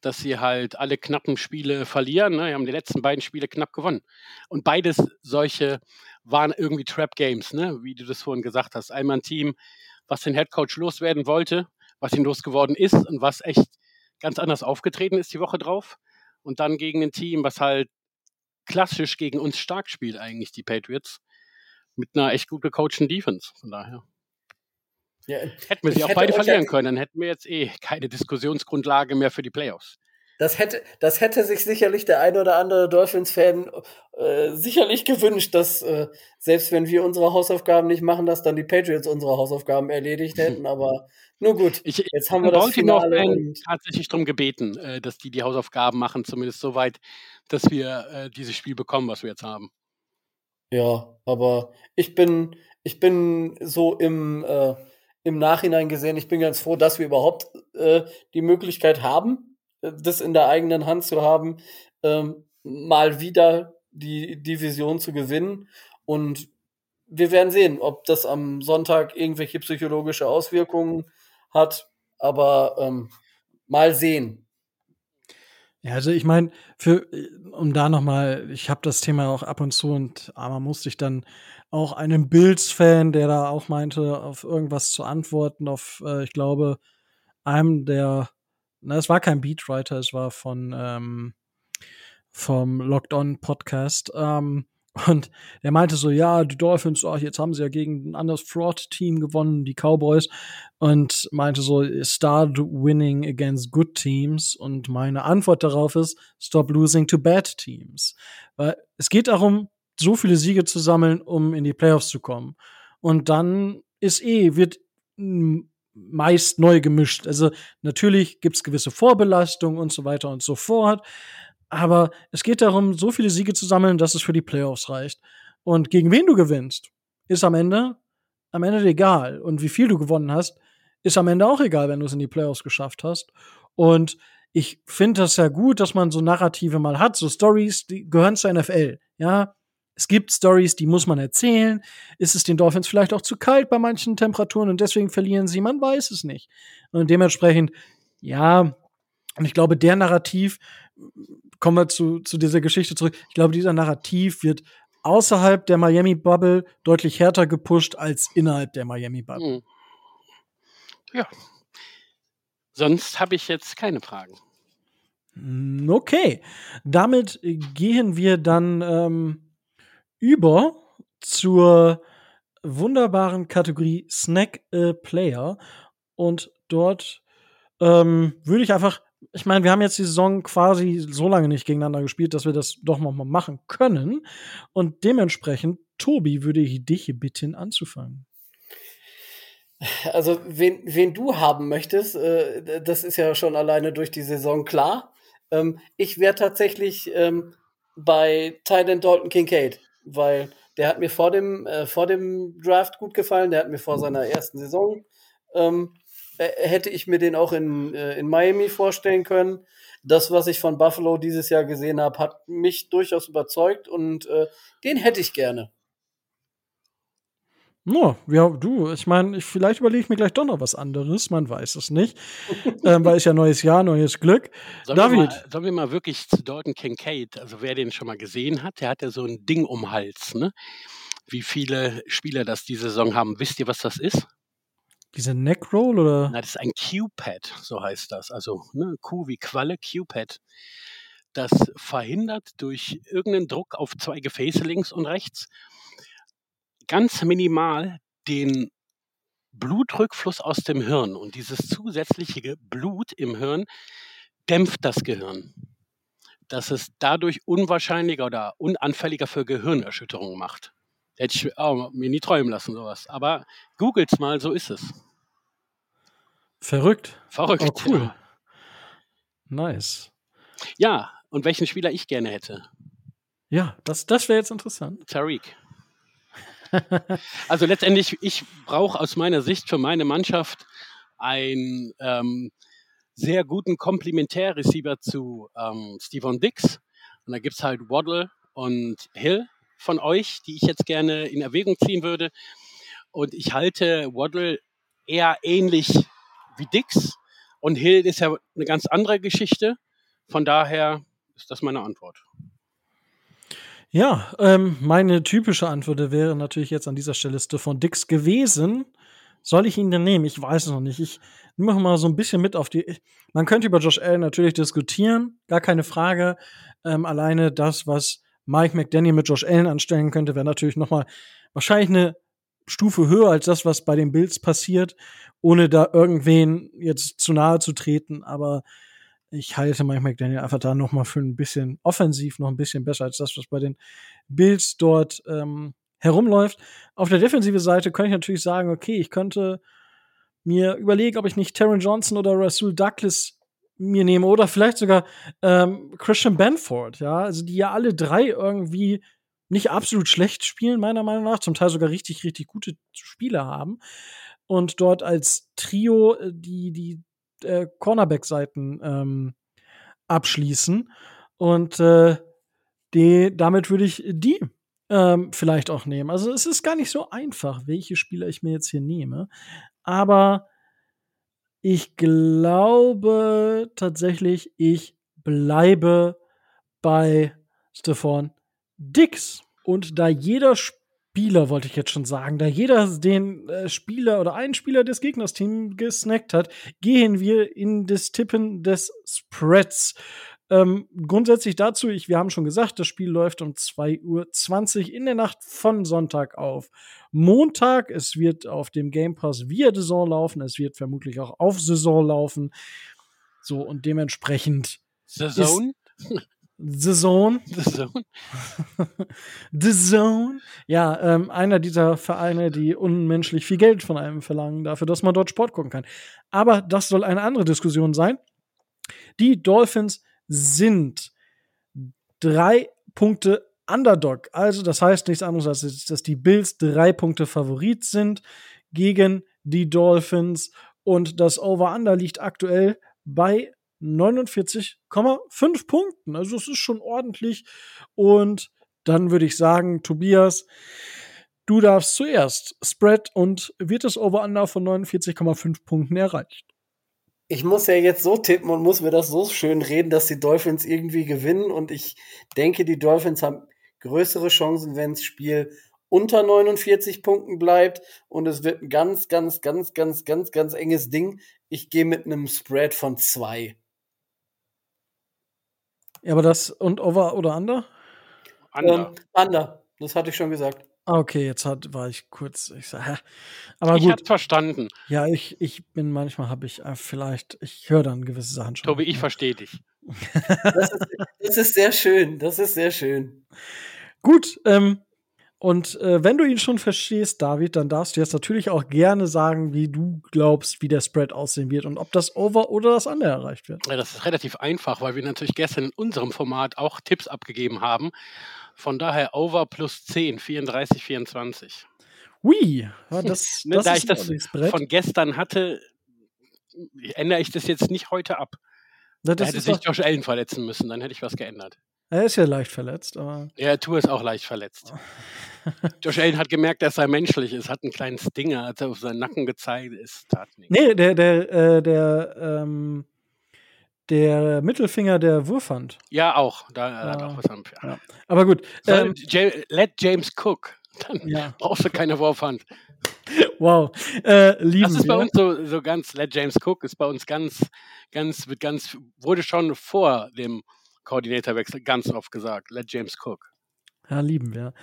dass sie halt alle knappen Spiele verlieren. Ne? Wir haben die letzten beiden Spiele knapp gewonnen. Und beides solche waren irgendwie Trap Games, ne? wie du das vorhin gesagt hast. Einmal ein Team, was den Headcoach loswerden wollte, was ihn losgeworden ist und was echt ganz anders aufgetreten ist die Woche drauf und dann gegen ein Team, was halt klassisch gegen uns stark spielt, eigentlich die Patriots, mit einer echt gut gecoachten Defense. Von daher. Ja, hätten wir sie auch beide verlieren können, dann hätten wir jetzt eh keine Diskussionsgrundlage mehr für die Playoffs. Das hätte, das hätte sich sicherlich der ein oder andere Dolphins-Fan äh, sicherlich gewünscht, dass äh, selbst wenn wir unsere Hausaufgaben nicht machen, dass dann die Patriots unsere Hausaufgaben erledigt hätten. Aber nur gut, ich, jetzt haben wir das Finale. Ich tatsächlich darum gebeten, äh, dass die die Hausaufgaben machen, zumindest so weit, dass wir äh, dieses Spiel bekommen, was wir jetzt haben. Ja, aber ich bin, ich bin so im, äh, im Nachhinein gesehen, ich bin ganz froh, dass wir überhaupt äh, die Möglichkeit haben, das in der eigenen Hand zu haben, ähm, mal wieder die Division zu gewinnen. Und wir werden sehen, ob das am Sonntag irgendwelche psychologische Auswirkungen hat. Aber ähm, mal sehen. Ja, also ich meine, für um da noch mal, ich habe das Thema auch ab und zu und aber musste ich dann auch einem Bills-Fan, der da auch meinte, auf irgendwas zu antworten, auf, äh, ich glaube, einem der na, es war kein Beatwriter, es war von ähm, vom Locked On Podcast. Ähm, und er meinte so, ja, die Dolphins, oh, jetzt haben sie ja gegen ein anderes Fraud-Team gewonnen, die Cowboys. Und meinte so, start winning against good teams. Und meine Antwort darauf ist, stop losing to bad teams. Weil es geht darum, so viele Siege zu sammeln, um in die Playoffs zu kommen. Und dann ist eh, wird meist neu gemischt. Also natürlich gibt es gewisse Vorbelastungen und so weiter und so fort. Aber es geht darum, so viele Siege zu sammeln, dass es für die Playoffs reicht. Und gegen wen du gewinnst, ist am Ende am Ende egal. Und wie viel du gewonnen hast, ist am Ende auch egal, wenn du es in die Playoffs geschafft hast. Und ich finde das ja gut, dass man so Narrative mal hat, so Stories, die gehören zur NFL. Ja, es gibt Stories, die muss man erzählen. Ist es den Dolphins vielleicht auch zu kalt bei manchen Temperaturen und deswegen verlieren sie? Man weiß es nicht. Und dementsprechend, ja, und ich glaube, der Narrativ, kommen wir zu, zu dieser Geschichte zurück, ich glaube, dieser Narrativ wird außerhalb der Miami Bubble deutlich härter gepusht als innerhalb der Miami Bubble. Hm. Ja. Sonst habe ich jetzt keine Fragen. Hm, okay. Damit gehen wir dann ähm, über zur wunderbaren Kategorie Snack a Player. Und dort ähm, würde ich einfach, ich meine, wir haben jetzt die Saison quasi so lange nicht gegeneinander gespielt, dass wir das doch noch mal machen können. Und dementsprechend, Tobi, würde ich dich bitten anzufangen. Also, wen, wen du haben möchtest, äh, das ist ja schon alleine durch die Saison klar. Ähm, ich wäre tatsächlich ähm, bei Tyden Dalton Kincaid, weil der hat mir vor dem, äh, vor dem Draft gut gefallen, der hat mir vor seiner ersten Saison, ähm, äh, hätte ich mir den auch in, äh, in Miami vorstellen können. Das, was ich von Buffalo dieses Jahr gesehen habe, hat mich durchaus überzeugt und äh, den hätte ich gerne. No, ja, du, ich meine, ich, vielleicht überlege ich mir gleich doch noch was anderes, man weiß es nicht. ähm, weil es ja neues Jahr, neues Glück. Sollen David. Wir mal, sollen wir mal wirklich zu Dalton Kincaid, also wer den schon mal gesehen hat, der hat ja so ein Ding um den Hals, ne? Wie viele Spieler das diese Saison haben. Wisst ihr, was das ist? Diese Neckroll oder? Na, das ist ein Q-Pad, so heißt das. Also ne, Q wie Qualle, Q-Pad. Das verhindert durch irgendeinen Druck auf zwei Gefäße links und rechts ganz minimal den Blutrückfluss aus dem Hirn. Und dieses zusätzliche Blut im Hirn dämpft das Gehirn. Dass es dadurch unwahrscheinlicher oder unanfälliger für Gehirnerschütterungen macht. Hätte ich auch mir nie träumen lassen, sowas. Aber googelt's mal, so ist es. Verrückt. Verrückt. Oh, cool. Nice. Ja, und welchen Spieler ich gerne hätte? Ja, das, das wäre jetzt interessant. Tariq. also letztendlich, ich brauche aus meiner Sicht für meine Mannschaft einen ähm, sehr guten Komplementärreceiver zu ähm, Steven Dix. Und da gibt es halt Waddle und Hill von euch, die ich jetzt gerne in Erwägung ziehen würde. Und ich halte Waddle eher ähnlich wie Dix. Und Hill ist ja eine ganz andere Geschichte. Von daher ist das meine Antwort. Ja, ähm, meine typische Antwort wäre natürlich jetzt an dieser Stelle Stefan Dix gewesen. Soll ich ihn denn nehmen? Ich weiß es noch nicht. Ich nehme mal so ein bisschen mit auf die. Man könnte über Josh Allen natürlich diskutieren, gar keine Frage. Ähm, alleine das, was Mike McDaniel mit Josh Allen anstellen könnte, wäre natürlich noch mal wahrscheinlich eine Stufe höher als das, was bei den Bills passiert, ohne da irgendwen jetzt zu nahe zu treten. Aber ich halte Mike McDaniel einfach da noch mal für ein bisschen offensiv noch ein bisschen besser als das, was bei den Bills dort ähm, herumläuft. Auf der defensive Seite könnte ich natürlich sagen, okay, ich könnte mir überlegen, ob ich nicht Taron Johnson oder Rasul Douglas mir nehme oder vielleicht sogar ähm, Christian Benford, ja, also die ja alle drei irgendwie nicht absolut schlecht spielen, meiner Meinung nach, zum Teil sogar richtig, richtig gute Spieler haben und dort als Trio äh, die, die äh, Cornerback-Seiten ähm, abschließen. Und äh, die, damit würde ich die ähm, vielleicht auch nehmen. Also es ist gar nicht so einfach, welche Spieler ich mir jetzt hier nehme. Aber ich glaube tatsächlich, ich bleibe bei Stefan Dix. Und da jeder Spieler, wollte ich jetzt schon sagen, da jeder den äh, Spieler oder einen Spieler des Gegnersteams gesnackt hat, gehen wir in das Tippen des Spreads. Ähm, grundsätzlich dazu, ich, wir haben schon gesagt, das Spiel läuft um 2.20 Uhr in der Nacht von Sonntag auf Montag. Es wird auf dem Game Pass via Saison laufen. Es wird vermutlich auch auf Saison laufen. So, und dementsprechend. Saison? The Zone. The Zone. The Zone. Ja, ähm, einer dieser Vereine, die unmenschlich viel Geld von einem verlangen, dafür, dass man dort Sport gucken kann. Aber das soll eine andere Diskussion sein. Die Dolphins sind drei Punkte Underdog. Also, das heißt nichts anderes, als dass die Bills drei Punkte Favorit sind gegen die Dolphins. Und das Over-Under liegt aktuell bei 49,5 Punkten. Also es ist schon ordentlich. Und dann würde ich sagen, Tobias, du darfst zuerst Spread und wird das Over-Under von 49,5 Punkten erreicht. Ich muss ja jetzt so tippen und muss mir das so schön reden, dass die Dolphins irgendwie gewinnen. Und ich denke, die Dolphins haben größere Chancen, wenn das Spiel unter 49 Punkten bleibt und es wird ein ganz, ganz, ganz, ganz, ganz, ganz enges Ding. Ich gehe mit einem Spread von zwei. Ja, aber das und Over oder Under? Under. Ähm, under. Das hatte ich schon gesagt. Ah, okay, jetzt hat, war ich kurz. Ich sag, hä? Aber ich gut. hab's verstanden. Ja, ich, ich bin manchmal habe ich äh, vielleicht, ich höre dann gewisse Sachen schon. Tobi, ich verstehe dich. das, ist, das ist sehr schön. Das ist sehr schön. Gut, ähm, Und äh, wenn du ihn schon verstehst, David, dann darfst du jetzt natürlich auch gerne sagen, wie du glaubst, wie der Spread aussehen wird und ob das Over oder das Under erreicht wird. Ja, das ist relativ einfach, weil wir natürlich gestern in unserem Format auch Tipps abgegeben haben. Von daher Over plus 10, 34, 24. Ui, ja, das, Ne, das da ist ich das von gestern hatte, ändere ich das jetzt nicht heute ab. Ja, Da hätte ist sich doch, Josh Allen verletzen müssen, dann hätte ich was geändert. er ist ja leicht verletzt, aber Ja, Tour ist auch leicht verletzt. Josh Allen hat gemerkt, dass er menschlich ist, hat einen kleinen Stinger, hat er auf seinen Nacken gezeigt, es tat nichts. nee, der der äh, der ähm, der Mittelfinger der Wurfhand. Ja, auch. Da hat Ja, auch was am. Ja. Aber gut, ähm, let James Cook. Dann ja, brauchst du keine Wurfhand. wow, äh, Das ist bei wir. uns so, so ganz, let James Cook ist bei uns ganz, ganz, wird ganz, wurde schon vor dem Koordinatorwechsel ganz oft gesagt. Let James Cook. Ja, lieben wir.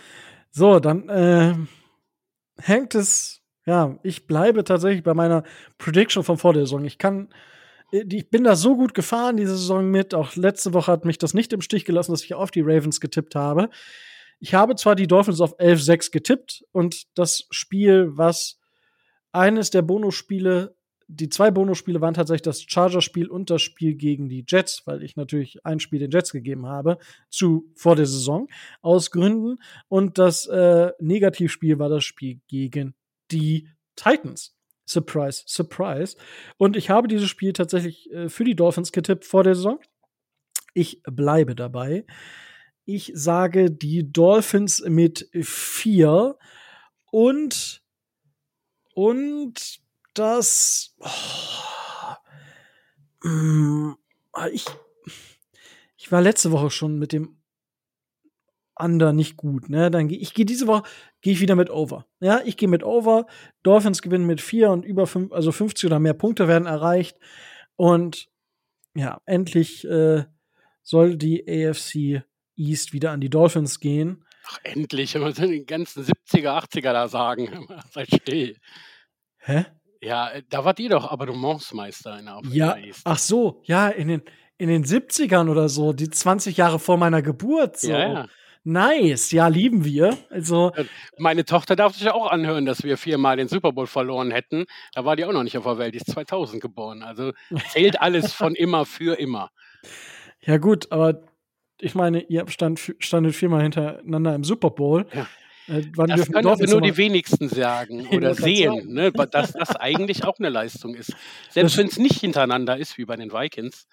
So, dann äh, hängt es, ja, ich bleibe tatsächlich bei meiner Prediction von vor der Saison. Ich kann, ich bin da so gut gefahren diese Saison mit. Auch letzte Woche hat mich das nicht im Stich gelassen, dass ich auf die Ravens getippt habe. Ich habe zwar die Dolphins auf 11-6 getippt und das Spiel, was eines der Bonusspiele, die zwei Bonusspiele waren tatsächlich das Chargers-Spiel und das Spiel gegen die Jets, weil ich natürlich ein Spiel den Jets gegeben habe zu vor der Saison aus Gründen und das äh, Negativspiel war das Spiel gegen die Titans. Surprise, surprise. Und ich habe dieses Spiel tatsächlich äh, für die Dolphins getippt vor der Saison. Ich bleibe dabei. Ich sage die Dolphins mit vier und und das oh, mm, ich ich war letzte Woche schon mit dem Under nicht gut, ne? Dann gehe ich gehe diese Woche gehe ich wieder mit Over. Ja, ich gehe mit Over. Dolphins gewinnen mit vier und über fünf, also 50 oder mehr Punkte werden erreicht und ja, endlich äh, soll die AFC East wieder an die Dolphins gehen. Ach, endlich, wenn wir den ganzen 70er, 80er da sagen. Seid still. Hä? Ja, äh, da wart ihr doch Abonnementsmeister in der Ja, Afrika East. ach so, ja, in den in den 70ern oder so, die 20 Jahre vor meiner Geburt so. Ja, ja. Nice, ja, lieben wir. Also, Meine Tochter darf sich ja auch anhören, dass wir viermal den Super Bowl verloren hätten. Da war die auch noch nicht auf der Welt. Die ist 2000 geboren. Also zählt alles von immer für immer. ja gut, aber ich meine, ihr stand, standet viermal hintereinander im Super Bowl. Ja. Äh, Das können aber nur die wenigsten sagen oder sehen, ne, dass das eigentlich auch eine Leistung ist. Selbst wenn es nicht hintereinander ist, wie bei den Vikings.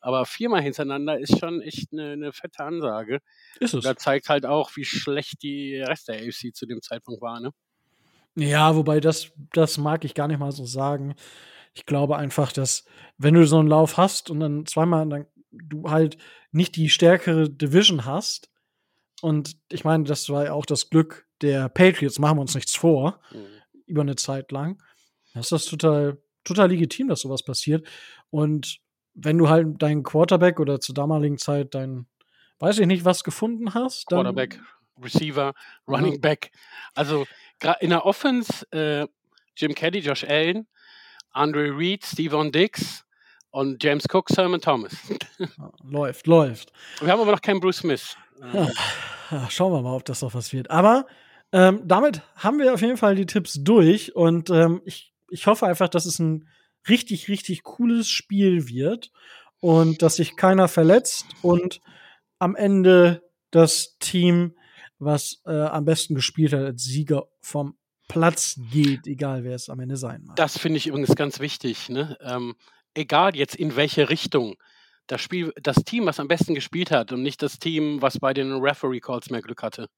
Aber viermal hintereinander ist schon echt eine, eine fette Ansage. Ist es. Da zeigt halt auch, wie schlecht die Rest der AFC zu dem Zeitpunkt war. Ne? Ja, wobei das, das mag ich gar nicht mal so sagen. Ich glaube einfach, dass wenn du so einen Lauf hast und dann zweimal dann du halt nicht die stärkere Division hast, und ich meine, das war ja auch das Glück der Patriots, machen wir uns nichts vor, Mhm. über eine Zeit lang. Das ist das total, total legitim, dass sowas passiert. Und wenn du halt deinen Quarterback oder zur damaligen Zeit dein, weiß ich nicht, was gefunden hast, Quarterback, Receiver, Running Back. Also in der Offense äh, Jim Kelly, Josh Allen, Andre Reed, Steven Dix und James Cook, Sermon Thomas. Ja, läuft, läuft. Wir haben aber noch keinen Bruce Smith. Ja. Ja, schauen wir mal, ob das noch was wird. Aber ähm, damit haben wir auf jeden Fall die Tipps durch und ähm, ich, ich hoffe einfach, dass es ein richtig, richtig cooles Spiel wird und dass sich keiner verletzt und am Ende das Team, was äh, am besten gespielt hat, als Sieger vom Platz geht, egal wer es am Ende sein mag. Das finde ich übrigens ganz wichtig. Ne? Ähm, egal jetzt in welche Richtung. Das Spiel, das Team, was am besten gespielt hat und nicht das Team, was bei den Referee Calls mehr Glück hatte.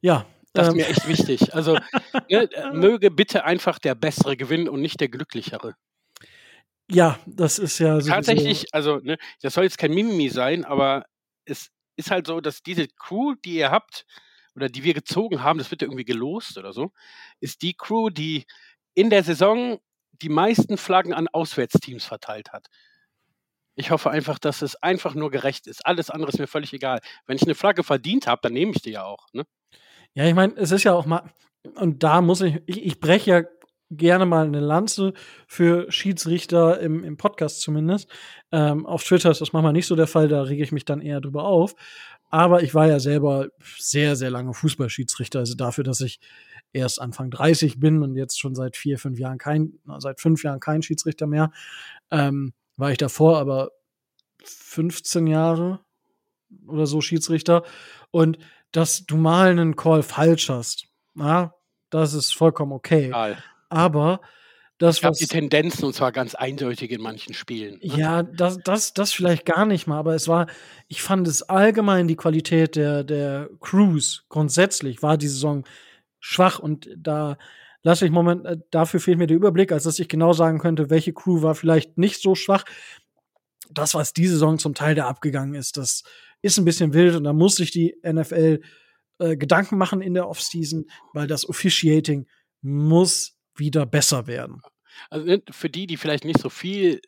ja, Das ist ähm, mir echt wichtig. Also ne, möge bitte einfach der Bessere gewinnen und nicht der Glücklichere. Ja, das ist ja sowieso- Tatsächlich, also ne, das soll jetzt kein Mimimi sein, aber es ist halt so, dass diese Crew, die ihr habt oder die wir gezogen haben, das wird ja irgendwie gelost oder so, ist die Crew, die in der Saison die meisten Flaggen an Auswärtsteams verteilt hat. Ich hoffe einfach, dass es einfach nur gerecht ist. Alles andere ist mir völlig egal. Wenn ich eine Flagge verdient habe, dann nehme ich die ja auch. Ne? Ja, ich meine, es ist ja auch mal, und da muss ich, ich, ich breche ja gerne mal eine Lanze für Schiedsrichter im, im Podcast zumindest. Ähm, auf Twitter ist das manchmal nicht so der Fall, da rege ich mich dann eher drüber auf. Aber ich war ja selber sehr, sehr lange Fußballschiedsrichter. Also dafür, dass ich erst Anfang 30 bin und jetzt schon seit vier, fünf Jahren kein, seit fünf Jahren kein Schiedsrichter mehr, ähm, war ich davor aber 15 Jahre oder so Schiedsrichter. Und dass du mal einen Call falsch hast, na, das ist vollkommen okay. Egal. Aber das, Ich was. die Tendenzen und zwar ganz eindeutig in manchen Spielen. ne? Ja, das, das, das vielleicht gar nicht mal, aber es war, ich fand es allgemein die Qualität der, der Crews grundsätzlich war die Saison schwach und da lasse ich moment, äh, dafür fehlt mir der Überblick, als dass ich genau sagen könnte, welche Crew war vielleicht nicht so schwach. Das, was diese Saison zum Teil da abgegangen ist, das ist ein bisschen wild und da muss sich die NFL äh, Gedanken machen in der Offseason, weil das Officiating muss wieder besser werden. Also ne, für die, die vielleicht nicht so viel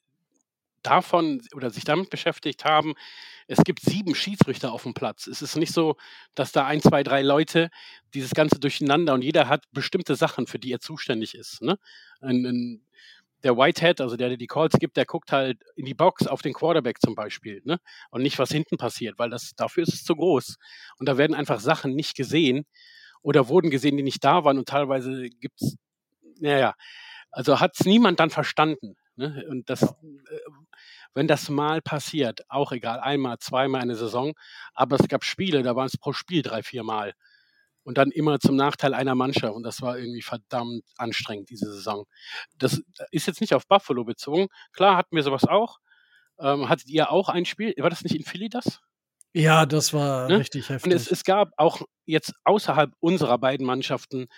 davon oder sich damit beschäftigt haben, es gibt sieben Schiedsrichter auf dem Platz. Es ist nicht so, dass da ein, zwei, drei Leute dieses Ganze durcheinander und jeder hat bestimmte Sachen, für die er zuständig ist. Ne? Ein, ein, der Whitehead, also der, der die Calls gibt, der guckt halt in die Box auf den Quarterback zum Beispiel ne? und nicht, was hinten passiert, weil das dafür ist es zu groß. Und da werden einfach Sachen nicht gesehen oder wurden gesehen, die nicht da waren und teilweise gibt es, naja, also hat es niemand dann verstanden. Ne? Und das, äh, wenn das mal passiert, auch egal, einmal, zweimal eine Saison, aber es gab Spiele, da waren es pro Spiel drei, vier Mal. Und dann immer zum Nachteil einer Mannschaft. Und das war irgendwie verdammt anstrengend, diese Saison. Das ist jetzt nicht auf Buffalo bezogen. Klar hatten wir sowas auch. Ähm, hattet ihr auch ein Spiel? War das nicht in Philly das? Ja, das war Ne? richtig Und heftig. es, es gab auch jetzt außerhalb unserer beiden Mannschaften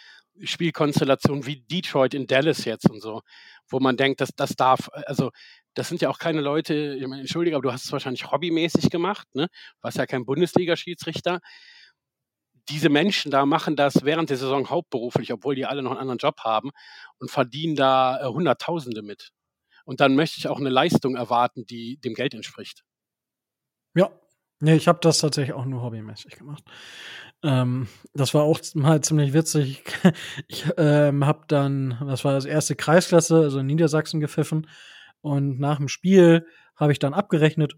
Spielkonstellationen wie Detroit in Dallas jetzt und so, wo man denkt, dass das darf, also das sind ja auch keine Leute, ich meine, entschuldige, aber du hast es wahrscheinlich hobbymäßig gemacht, ne? Warst ja kein Bundesliga-Schiedsrichter. Diese Menschen da machen das während der Saison hauptberuflich, obwohl die alle noch einen anderen Job haben und verdienen da äh, Hunderttausende mit. Und dann möchte ich auch eine Leistung erwarten, die dem Geld entspricht. Ja. Nee, ich habe das tatsächlich auch nur hobbymäßig gemacht. Ähm, das war auch mal ziemlich witzig. Ich ähm, habe dann, das war das erste Kreisklasse, also in Niedersachsen gepfiffen. Und nach dem Spiel habe ich dann abgerechnet.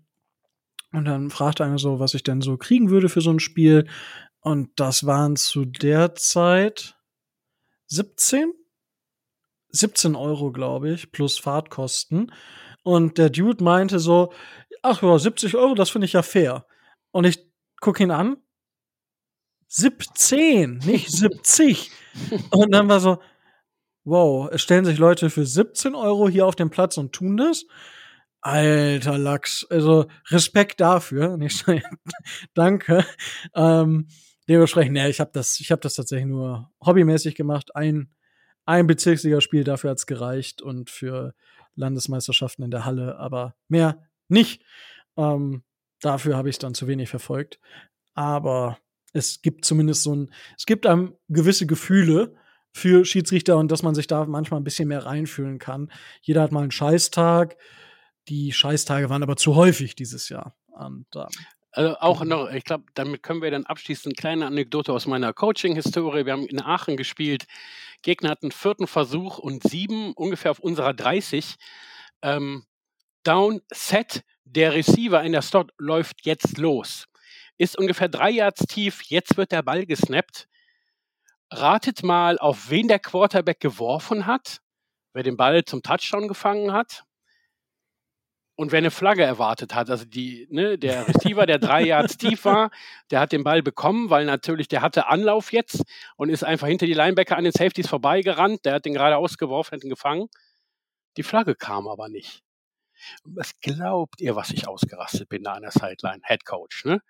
Und dann fragte einer so, was ich denn so kriegen würde für so ein Spiel. Und das waren zu der Zeit 17? 17 Euro, glaube ich, plus Fahrtkosten. Und der Dude meinte so, ach ja, 70 Euro, das finde ich ja fair. Und ich gucke ihn an, 17, nicht 70. Und dann war so, wow, es stellen sich Leute für 17 Euro hier auf den Platz und tun das? Alter Lachs, also Respekt dafür. Ja, danke. Ähm, dementsprechend, nee, ich habe das, ich habe das tatsächlich nur hobbymäßig gemacht. Ein, ein Bezirksligaspiel dafür hat's gereicht und für Landesmeisterschaften in der Halle, aber mehr nicht. Ähm, dafür habe ich dann zu wenig verfolgt. Aber es gibt zumindest so ein, es gibt einem gewisse Gefühle für Schiedsrichter und dass man sich da manchmal ein bisschen mehr reinfühlen kann. Jeder hat mal einen Scheißtag. Die Scheißtage waren aber zu häufig dieses Jahr. Und, ähm, Also auch noch, ich glaube, damit können wir dann abschließend eine kleine Anekdote aus meiner Coaching-Historie. Wir haben in Aachen gespielt. Gegner hatten vierten Versuch und sieben, ungefähr auf unserer 30. Ähm, down, set, der Receiver in der Slot läuft jetzt los. Ist ungefähr drei Yards tief, jetzt wird der Ball gesnappt. Ratet mal, auf wen der Quarterback geworfen hat, wer den Ball zum Touchdown gefangen hat und wer eine Flagge erwartet hat. Also die, ne, der Receiver, der drei Yards tief war, der hat den Ball bekommen, weil natürlich der hatte Anlauf jetzt und ist einfach hinter die Linebacker an den Safeties vorbeigerannt. Der hat den gerade ausgeworfen, hat ihn gefangen. Die Flagge kam aber nicht. Was glaubt ihr, was ich ausgerastet bin da an der Sideline? Head Coach, ne?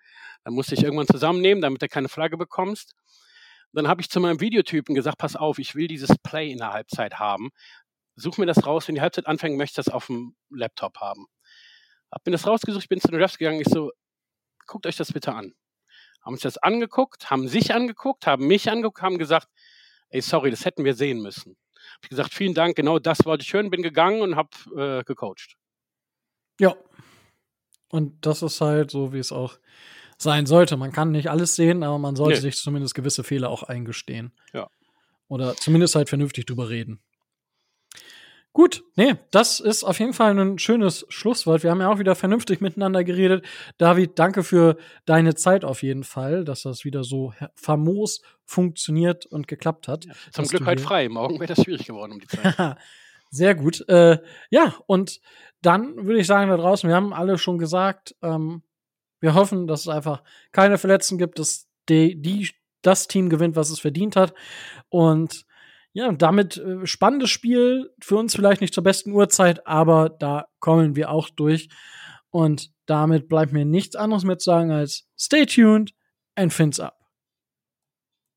Dann musste ich irgendwann zusammennehmen, damit du keine Flagge bekommst. Dann habe ich zu meinem Videotypen gesagt, pass auf, ich will dieses Play in der Halbzeit haben. Such mir das raus, wenn die Halbzeit anfängt, möchte ich das auf dem Laptop haben. Hab mir das rausgesucht, bin zu den Refs gegangen, ich so, guckt euch das bitte an. Haben uns das angeguckt, haben sich angeguckt, haben mich angeguckt, haben gesagt, ey, sorry, das hätten wir sehen müssen. Hab ich gesagt, vielen Dank, genau das wollte ich hören, bin gegangen und hab äh, gecoacht. Ja. Und das ist halt so, wie es auch sein sollte. Man kann nicht alles sehen, aber man sollte Nee. sich zumindest gewisse Fehler auch eingestehen. Ja. Oder zumindest halt vernünftig drüber reden. Gut, nee, das ist auf jeden Fall ein schönes Schlusswort. Wir haben ja auch wieder vernünftig miteinander geredet. David, danke für deine Zeit auf jeden Fall, dass das wieder so famos funktioniert und geklappt hat. Ja, zum Glück heute frei. Morgen wäre das schwierig geworden um die Zeit. Sehr gut. Äh, ja, und dann würde ich sagen, da draußen, wir haben alle schon gesagt, ähm, wir hoffen, dass es einfach keine Verletzten gibt, dass die, die das Team gewinnt, was es verdient hat. Und ja, damit äh, spannendes Spiel. Für uns vielleicht nicht zur besten Uhrzeit, aber da kommen wir auch durch. Und damit bleibt mir nichts anderes mehr zu sagen als stay tuned and fins up.